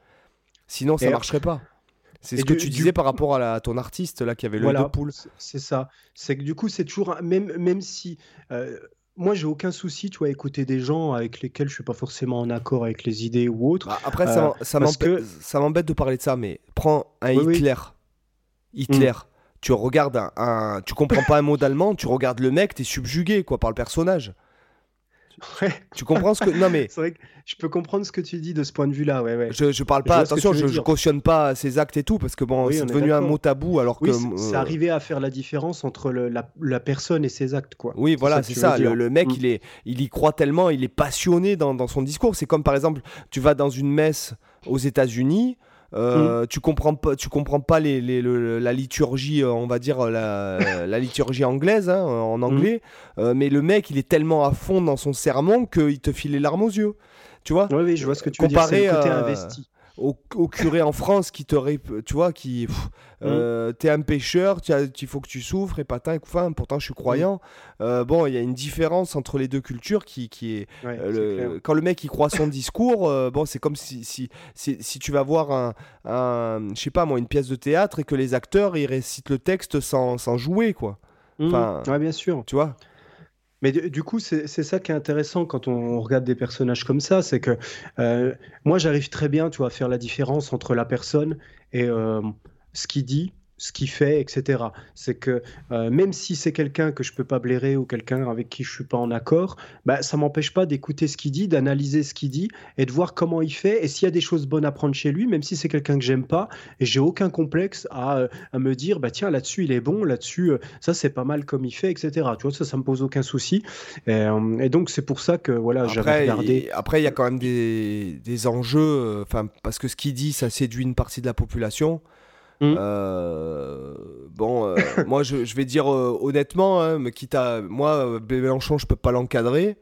Sinon, ça ne marcherait pas. C'est ce que tu disais par rapport à, ton artiste là qui avait le voilà, poule. C'est ça. C'est que du coup, c'est toujours même même si euh, moi, j'ai aucun souci, tu vois, à écouter des gens avec lesquels je suis pas forcément en accord avec les idées ou autres. Bah, après, ça, euh, ça m'embête de parler de ça, mais prends un Hitler. Hitler. Mm. Tu regardes un, tu comprends pas un mot d'allemand, tu regardes le mec, tu es subjugué quoi par le personnage. [LAUGHS] Tu comprends ce que. Non, mais. [LAUGHS] C'est vrai que je peux comprendre ce que tu dis de ce point de vue-là. Ouais, ouais. Je, je parle pas, attention, je, je, cautionne pas ces actes et tout, parce que bon, c'est devenu un mot tabou alors que. C'est euh, arrivé à faire la différence entre le, la, la, personne et ses actes, quoi. Oui, voilà, c'est ça. Le, mec, mm. il, est, il y croit tellement, il est passionné dans, dans son discours. C'est comme par exemple, tu vas dans une messe aux États-Unis. Euh, Tu comprends pas, tu comprends pas les, les- le- la liturgie, euh, on va dire la, la liturgie anglaise hein, en anglais. Euh, mais le mec, il est tellement à fond dans son sermon qu'il te file les larmes aux yeux. Tu vois? Oui, oui, je vois ce que tu veux dire. C'est le Comparé côté à- investi. Au, au curé en France qui te tu vois qui pff, Mm. euh, t'es un pécheur tu as- il faut que tu souffres et patin et couffin pourtant je suis croyant Mm. Euh, bon il y a une différence entre les deux cultures qui, qui est Ouais, euh, le- quand le mec il croit son discours euh, bon c'est comme si, si, si, si tu vas voir un, un je sais pas moi une pièce de théâtre et que les acteurs ils récitent le texte sans, sans jouer quoi Mhm. enfin- Ouais, bien sûr. tu vois Mais du, coup, c'est c'est ça qui est intéressant quand on regarde des personnages comme ça, c'est que euh, moi, j'arrive très bien, tu vois, à faire la différence entre la personne et euh, ce qu'il dit, ce qu'il fait, etc. C'est que euh, même si c'est quelqu'un que je peux pas blairer ou quelqu'un avec qui je suis pas en accord, bah, ça m'empêche pas d'écouter ce qu'il dit, d'analyser ce qu'il dit et de voir comment il fait et s'il y a des choses bonnes à prendre chez lui, même si c'est quelqu'un que j'aime pas, et j'ai aucun complexe à, euh, à me dire, bah tiens, là-dessus il est bon, là-dessus, euh, ça c'est pas mal comme il fait, etc. Tu vois, ça, ça me pose aucun souci. Et, et donc c'est pour ça que voilà, j'avais Après, regardé. il- après, il y a quand même des, des enjeux, enfin, parce que ce qu'il dit, ça séduit une partie de la population. Mm. Euh, bon, euh, [LAUGHS] moi, je, je vais dire euh, honnêtement, hein, mais quitte à moi, Mélenchon, je peux pas l'encadrer.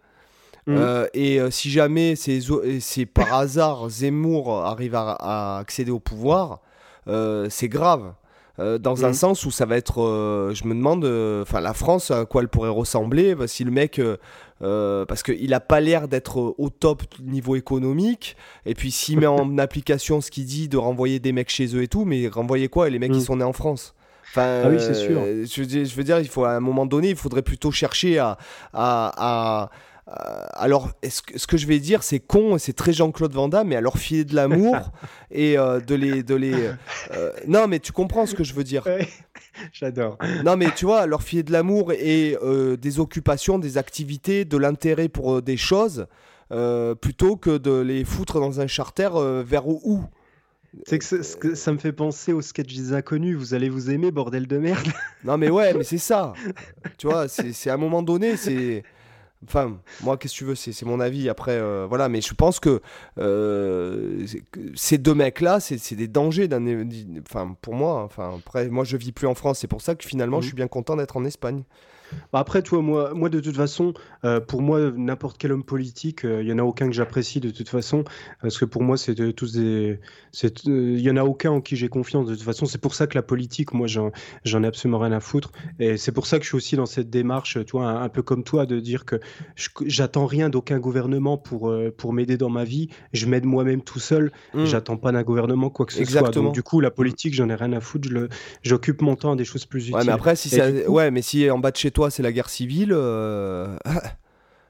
Mm. Euh, et si jamais c'est par hasard Zemmour arrive à, à accéder au pouvoir, c'est grave. Euh, dans un Mhm. sens où ça va être, euh, je me demande, euh, enfin la France, à quoi elle pourrait ressembler bah, si le mec, parce qu'il a pas l'air d'être au top niveau économique, et puis s'il met en [LAUGHS] application ce qu'il dit de renvoyer des mecs chez eux et tout, mais renvoyer quoi Et les mecs qui Mhm. sont nés en France? Enfin, Ah oui, c'est sûr. Je veux, dire, il faut à un moment donné, il faudrait plutôt chercher à, à, à- à- alors, est-ce que, ce que je vais dire, c'est con, c'est très Jean-Claude Van Damme, mais à leur filer de l'amour [LAUGHS] et euh, de les, de les. euh, non, mais tu comprends ce que je veux dire. Ouais, [LAUGHS] J'adore. Non, mais tu vois, leur filer de l'amour et euh, des occupations, des activités, de l'intérêt pour euh, des choses, euh, plutôt que de les foutre dans un charter euh, vers où? C'est que, ce que ça me fait penser au sketch des inconnus. Vous allez vous aimer, bordel de merde. Non, mais ouais, mais c'est ça. [LAUGHS] tu vois, c'est c'est à un moment donné, c'est. Enfin, moi, qu'est-ce que tu veux, c'est mon avis. Après, euh, voilà, mais je pense que euh, ces deux mecs-là, c'est des dangers. d'un- Enfin, pour moi, enfin, après, moi, je vis plus en France. C'est pour ça que finalement, je suis bien content d'être en Espagne. Bah Après, toi, moi, moi, de toute façon, euh, pour moi, n'importe quel homme politique, il y en a aucun que j'apprécie de toute façon, parce que pour moi, c'est de- tous des, euh, il y en a aucun en qui j'ai confiance de toute façon. C'est pour ça que la politique, moi, j'en, ai absolument rien à foutre, et c'est pour ça que je suis aussi dans cette démarche, tu vois, un, un peu comme toi, de dire que j'attends rien d'aucun gouvernement pour euh, pour m'aider dans ma vie. Je m'aide moi-même tout seul. Mm. J'attends pas d'un gouvernement quoi que ce soit. Exactement. Donc du coup, la politique, j'en ai rien à foutre. J'occupe mon temps à des choses plus utiles. Ouais, mais après, si coup- ouais, mais si en bas de chez toi, c'est la guerre civile. euh, [LAUGHS]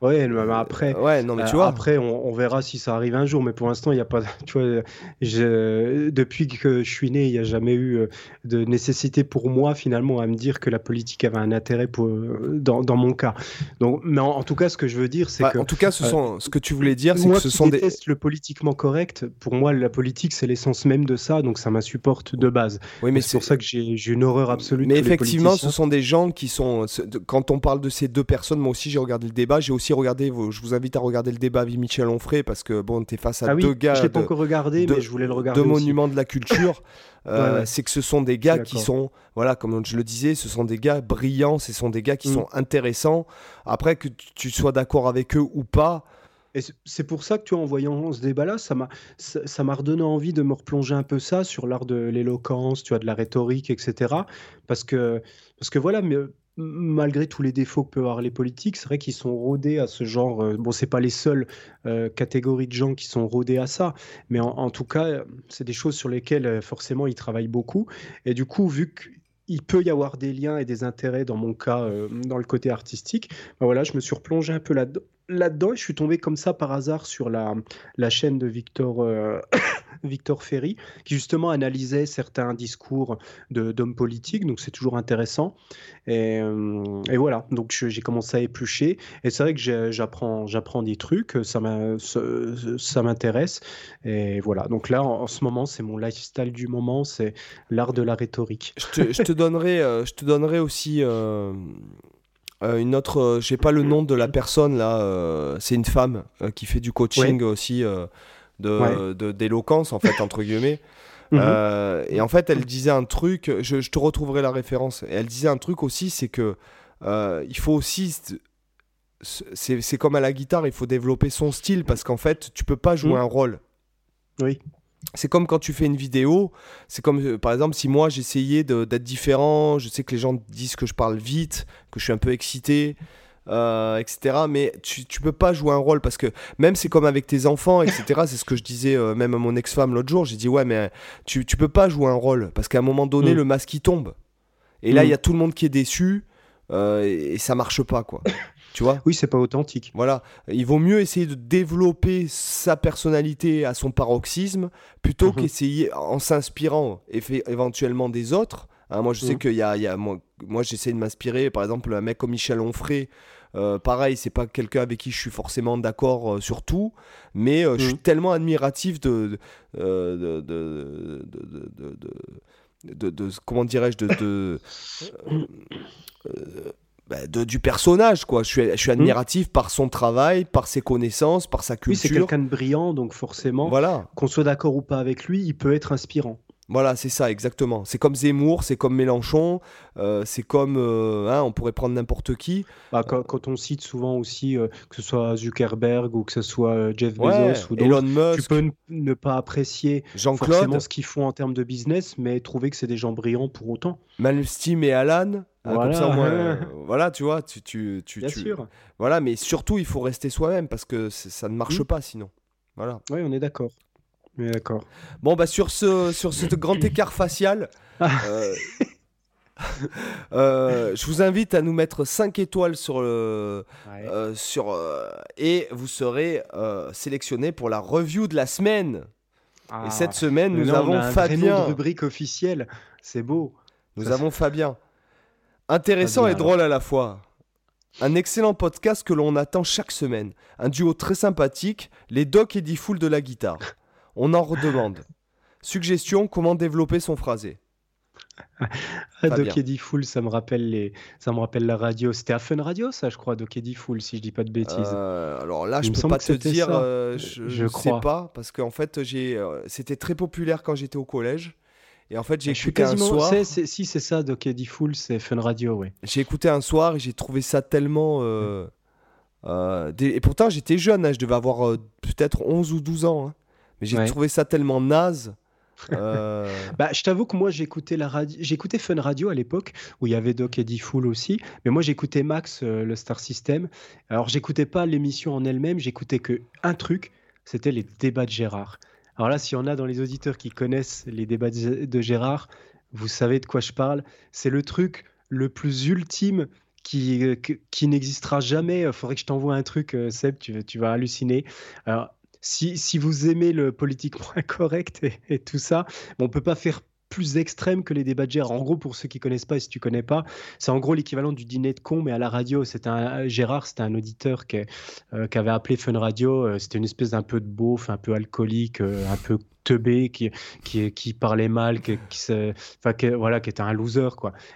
Ouais, mais après. ouais, non, mais tu Euh, vois. Après, on, on verra si ça arrive un jour, mais pour l'instant, il n'y a pas. [LAUGHS] Tu vois, je- depuis que je suis né, il n'y a jamais eu euh, de nécessité pour moi, finalement, à me dire que la politique avait un intérêt pour, dans, dans mon cas. Donc, mais en, en tout cas, ce que je veux dire, c'est Bah, que. en tout cas, ce, euh, sont, ce que tu voulais dire, c'est que ce qui sont des. déteste le politiquement correct, pour moi, la politique, c'est l'essence même de ça, donc ça m'insupporte de base. Oui, mais c'est pour ça que j'ai une horreur absolue Mais effectivement, ce sont des gens qui sont. Quand on parle de ces deux personnes, moi aussi j'ai regardé le débat. J'ai aussi regardé. vos- Je vous invite à regarder le débat avec Michel Onfray parce que bon, t'es face à Ah oui, deux gars je l'ai pas encore regardé, de- mais je voulais le regarder. de aussi. monuments de la culture. [COUGHS] Euh, Ouais, ouais. C'est que ce sont des gars qui sont, voilà, comme je le disais, ce sont des gars brillants. Ce sont des gars qui Mm. sont intéressants. Après que tu- tu sois d'accord avec eux ou pas. Et c'est- pour ça que tu vois, en voyant ce débat-là, ça m'a ça ça m'a redonné envie de me replonger un peu ça sur l'art de l'éloquence, tu vois, de la rhétorique, etc. Parce que, parce que voilà, mais, malgré tous les défauts que peuvent avoir les politiques, c'est vrai qu'ils sont rodés à ce genre. euh, bon, c'est pas les seules euh, catégories de gens qui sont rodés à ça, mais en, tout cas, c'est des choses sur lesquelles euh, forcément ils travaillent beaucoup. Et du coup, vu qu'il peut y avoir des liens et des intérêts dans mon cas, euh, dans le côté artistique, ben voilà, je me suis replongé un peu là-dedans là-dedans je suis tombé comme ça par hasard sur la, la chaîne de Victor, euh, [COUGHS] Victor Ferry, qui justement analysait certains discours d'hommes politiques, donc c'est toujours intéressant. Et, euh, voilà, donc j'ai commencé à éplucher, et c'est vrai que j'apprends des trucs, ça m'intéresse, et voilà. Donc là, en, ce moment, c'est mon lifestyle du moment, c'est l'art de la rhétorique. Je te, donnerai, euh, je te donnerai aussi euh, euh, une autre. euh, J'ai pas le nom de la personne là. euh, c'est une femme euh, qui fait du coaching aussi de Ouais. d'éloquence en fait entre guillemets. [LAUGHS] Mhm. Et en fait, elle disait un truc, je, je te retrouverai la référence. Et elle disait un truc aussi, c'est que il faut aussi. C'est comme à la guitare, il faut développer son style parce qu'en fait, tu peux pas jouer Mhm. un rôle. Oui. C'est comme quand tu fais une vidéo, c'est comme euh, par exemple si moi j'essayais de- d'être différent, je sais que les gens disent que je parle vite, que je suis un peu excité, euh, etc. Mais tu, tu peux pas jouer un rôle parce que même c'est comme avec tes enfants, etc. c'est ce que je disais euh, même à mon ex-femme l'autre jour, j'ai dit ouais mais tu, tu peux pas jouer un rôle parce qu'à un moment donné Mm. le masque il tombe. Et là il Mm. y a tout le monde qui est déçu et, et ça marche pas quoi. Tu vois Oui, c'est pas authentique. voilà, il vaut mieux essayer de développer sa personnalité à son paroxysme plutôt Mhm. qu'essayer en s'inspirant éventuellement des autres. Hein, moi, je sais Mhm. qu'il y a, il y a- moi, moi j'essaie de m'inspirer, par exemple, un mec comme Michel Onfray. euh, pareil, c'est pas quelqu'un avec qui je suis forcément d'accord euh, sur tout, mais euh, je suis Mhm. tellement admiratif de, de, euh, de, de- de- de- de- de- de- comment dirais-je, de, de, euh, euh, bah, de- du personnage, quoi. Je suis, je suis admiratif par son travail, par ses connaissances, par sa Oui, c'est culture. quelqu'un de brillant, donc forcément, voilà, qu'on soit d'accord ou pas avec lui, il peut être inspirant. Voilà, c'est ça, exactement. C'est comme Zemmour, c'est comme Mélenchon, euh, c'est comme, euh, hein, on pourrait prendre n'importe qui. Bah, quand, quand on cite souvent aussi euh, que ce soit Zuckerberg ou que ce soit Jeff Ouais, Bezos ou Elon tu Musk, peux n- ne pas apprécier forcément ce qu'ils font en termes de business, mais trouver que c'est des gens brillants pour autant. Malmsteen et Alan. hein, comme Voilà. ça, moi, [LAUGHS] euh, voilà, tu vois, tu, tu, tu, Bien tu- sûr. Voilà, mais surtout, il faut rester soi-même parce que ça ne marche Mm. pas sinon. Voilà. Oui, on est d'accord. Est d'accord. Bon, bah, sur ce, sur ce [COUGHS] grand écart facial, euh, [LAUGHS] euh, je vous invite à nous mettre 5 étoiles sur le. euh, sur, euh, et vous serez sélectionné pour la review de la semaine. Et cette semaine, nous Ah. Là, on avons a un vrai nom de Fabien. rubrique officielle. C'est beau. Nous Ça, avons Fabien. Intéressant Fabien, et drôle à la fois. Un excellent podcast que l'on attend chaque semaine. Un duo très sympathique, les Doc et Diffoul de la guitare. On en redemande. Suggestion comment développer son phrasé? [LAUGHS] Doc Eddie Fool, ça me rappelle les, ça me rappelle la radio. C'était à Fun Radio, ça, je crois, Doc Eddie Fool, si je dis pas de bêtises. Euh, alors là, Il je me peux pas te dire, ça. euh, je, Je ne sais crois. pas, parce qu'en fait, j'ai, euh, c'était très populaire quand j'étais au collège. Et en fait, j'ai suis écouté un quasiment. soir. si c'est ça, Doc Eddie Fool, c'est Fun Radio, ouais. J'ai écouté un soir et j'ai trouvé ça tellement. euh, euh, Et pourtant, j'étais jeune, hein, je devais avoir euh, peut-être 11 ou 12 ans. hein. Mais j'ai Ouais. trouvé ça tellement naze. [LAUGHS] euh, Bah, je t'avoue que moi j'écoutais la radio, j'écoutais Fun Radio à l'époque où il y avait Doc Eddie Fool aussi, mais moi j'écoutais Max, euh, le Star System. Alors j'écoutais pas l'émission en elle-même, j'écoutais que un truc, c'était les débats de Gérard. Alors là, s'il y en a dans les auditeurs qui connaissent les débats de Gérard, vous savez de quoi je parle. C'est le truc le plus ultime qui, euh, qui n'existera jamais. Il faudrait que je t'envoie un truc, Seb, tu, vas- tu vas halluciner. Alors, si, vous aimez le politiquement [LAUGHS] incorrect et, tout ça, on peut pas faire plus extrême que les débats de Gérard. En gros, pour ceux qui connaissent pas et si tu connais pas, c'est en gros l'équivalent du dîner de con, mais à la radio. C'était un Gérard, c'était un auditeur qui, euh, qui avait appelé Fun Radio. Euh, C'était une espèce d'un peu de beauf, un peu alcoolique, euh, un peu teubé, qui, parlait mal, qui, était un loser.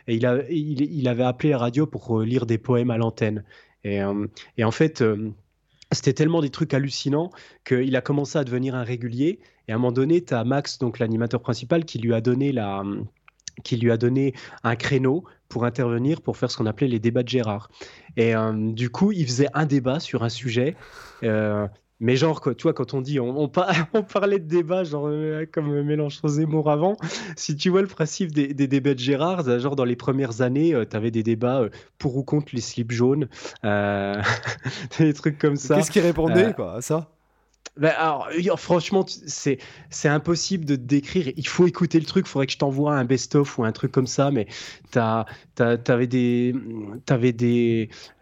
Et il, avait appelé la radio pour euh, lire des poèmes à l'antenne. Et, euh, en fait, euh, c'était tellement des trucs hallucinants qu'il a commencé à devenir un régulier. Et à un moment donné, tu as Max, donc l'animateur principal, qui lui a donné la qui lui a donné un créneau pour intervenir pour faire ce qu'on appelait les débats de Gérard. Et euh, du coup, il faisait un débat sur un sujet. euh, mais genre, quoi, tu vois, quand on dit, on, on, par- [LAUGHS] on parlait de débat, genre euh, comme Mélenchon Zemmour avant, si tu vois le principe des, des débats de Gérard, ça, genre dans les premières années, tu avais des débats euh, pour ou contre les slips jaunes, euh, [LAUGHS] des trucs comme ça. Qu'est-ce qu'il répondait Euh, quoi, à ça? Ben, alors, franchement, c'est impossible de te décrire. Il faut écouter le truc. Il faudrait que je t'envoie un best-of ou un truc comme ça. Mais t'as, t'as, t'avais des,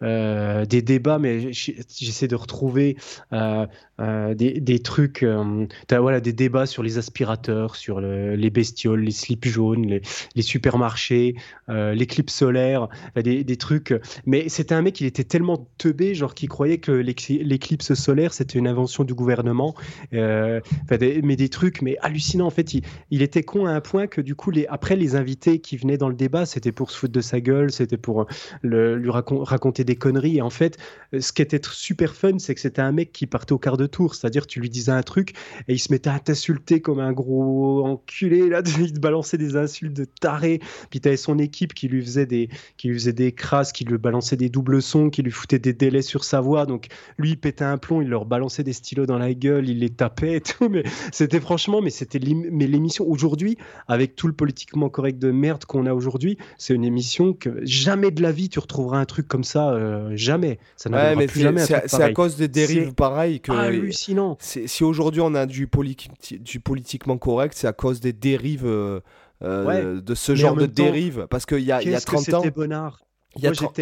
euh, des débats, mais j'essaie de retrouver euh, euh, des, des trucs. euh, voilà des débats sur les aspirateurs, sur le- les bestioles, les slips jaunes, les, supermarchés, euh, l'éclipse solaire, des, des trucs. Mais c'était un mec, il était tellement teubé, genre qu'il croyait que l'écli- l'éclipse solaire c'était une invention du gouvernement. Euh, mais des trucs, mais hallucinants. En fait, il, il, était con à un point que du coup, les, après, les invités qui venaient dans le débat, c'était pour se foutre de sa gueule, c'était pour le, lui raconter des conneries. Et en fait, ce qui était super fun, c'est que c'était un mec qui partait au quart de tour. C'est-à-dire, tu lui disais un truc et il se mettait à t'insulter comme un gros enculé. Là, [LAUGHS] il te balançait des insultes de taré. Puis tu avais son équipe qui lui faisait des, qui lui faisait des crasses, qui lui balançait des doubles sons, qui lui foutait des délais sur sa voix. Donc lui, il pétait un plomb, il leur balançait des stylos dans la gueule, il les tapait et tout. Mais c'était franchement, mais c'était mais l'émission aujourd'hui, avec tout le politiquement correct de merde qu'on a aujourd'hui, c'est une émission que jamais de la vie tu retrouveras un truc comme ça, euh, jamais. Ça ouais, plus jamais. C'est à cause des dérives pareilles que. Hallucinant. Si aujourd'hui on a du, du politiquement correct, c'est à cause des dérives. Euh, euh, de ce genre de dérive parce qu'il y a, y a 30 ans. Bonnard. Il y a 30...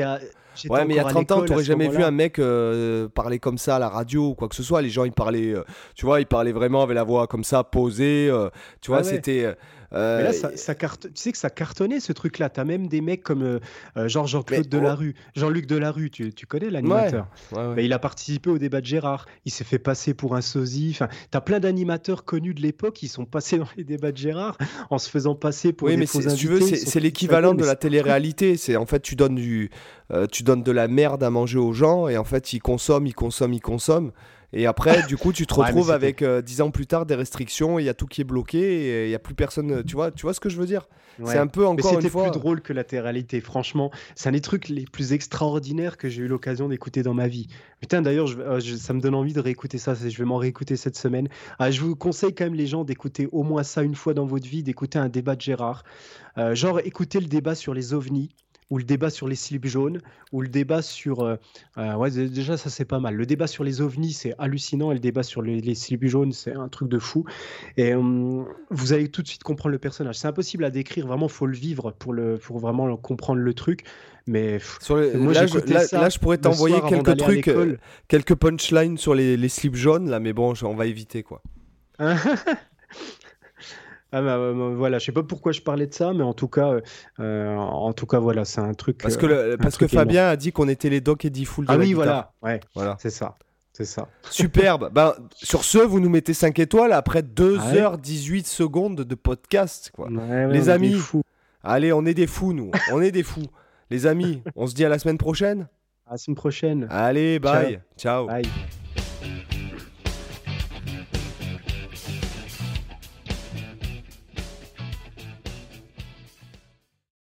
Ouais, mais il y a 30 ans, tu n'aurais jamais vu un mec euh, parler comme ça à la radio ou quoi que ce soit. Les gens, ils parlaient, euh, tu vois, ils parlaient vraiment avec la voix comme ça, posée. Euh, tu vois, c'était. Mais là, ça, ça tu sais que ça cartonnait ce truc-là. Tu as même des mecs comme genre Jean-Claude Delarue, Jean-Luc Delarue, tu, tu connais l'animateur Il a participé au débat de Gérard. Il s'est fait passer pour un sosie. Enfin, tu as plein d'animateurs connus de l'époque qui sont passés dans les débats de Gérard en se faisant passer pour oui, des mais faux si tu veux, c'est l'équivalent de la télé-réalité. C'est en fait, tu donnes du, tu donnes de la merde à manger aux gens et en fait ils consomment, ils consomment, ils consomment. Et après, du coup, tu te [LAUGHS] retrouves avec euh, dix ans plus tard des restrictions, il y a tout qui est bloqué il y a plus personne. Tu vois, tu vois ce que je veux dire? C'est un peu encore mais une fois. plus drôle que la réalité Franchement, c'est un des trucs les plus extraordinaires que j'ai eu l'occasion d'écouter dans ma vie. Putain, d'ailleurs, euh, ça me donne envie de réécouter ça. Je vais m'en réécouter cette semaine. Ah, je vous conseille quand même les gens d'écouter au moins ça une fois dans votre vie, d'écouter un débat de Gérard. Euh, genre, écouter le débat sur les ovnis ou le débat sur les slips jaunes, ou le débat sur... Euh, euh, ouais, déjà, ça c'est pas mal. Le débat sur les ovnis, c'est hallucinant, et le débat sur les, slips jaunes, c'est un truc de fou. Et hum, vous allez tout de suite comprendre le personnage. C'est impossible à décrire, vraiment, faut le vivre pour, le, pour vraiment comprendre le truc. Mais sur moi, là, je, là, je pourrais t'envoyer quelques trucs, euh, quelques punchlines sur les, les slips jaunes, là, mais bon, on va éviter, quoi. [LAUGHS] Ah bah, bah, voilà, je sais pas pourquoi je parlais de ça, mais en tout cas, euh, en tout cas voilà, c'est un truc. Parce que, euh, parce que Fabien a dit qu'on était les Doc et D-Full de Ah oui, voilà, ouais, voilà. c'est ça. C'est ça. [LAUGHS] Superbe. ben, sur ce, vous nous mettez 5 étoiles après 2h18 secondes de podcast. Quoi. les amis, allez, on est des fous, nous. on est des fous. Les amis, [LAUGHS] on se dit à la semaine prochaine À la semaine prochaine. Allez, bye. Ciao. Bye.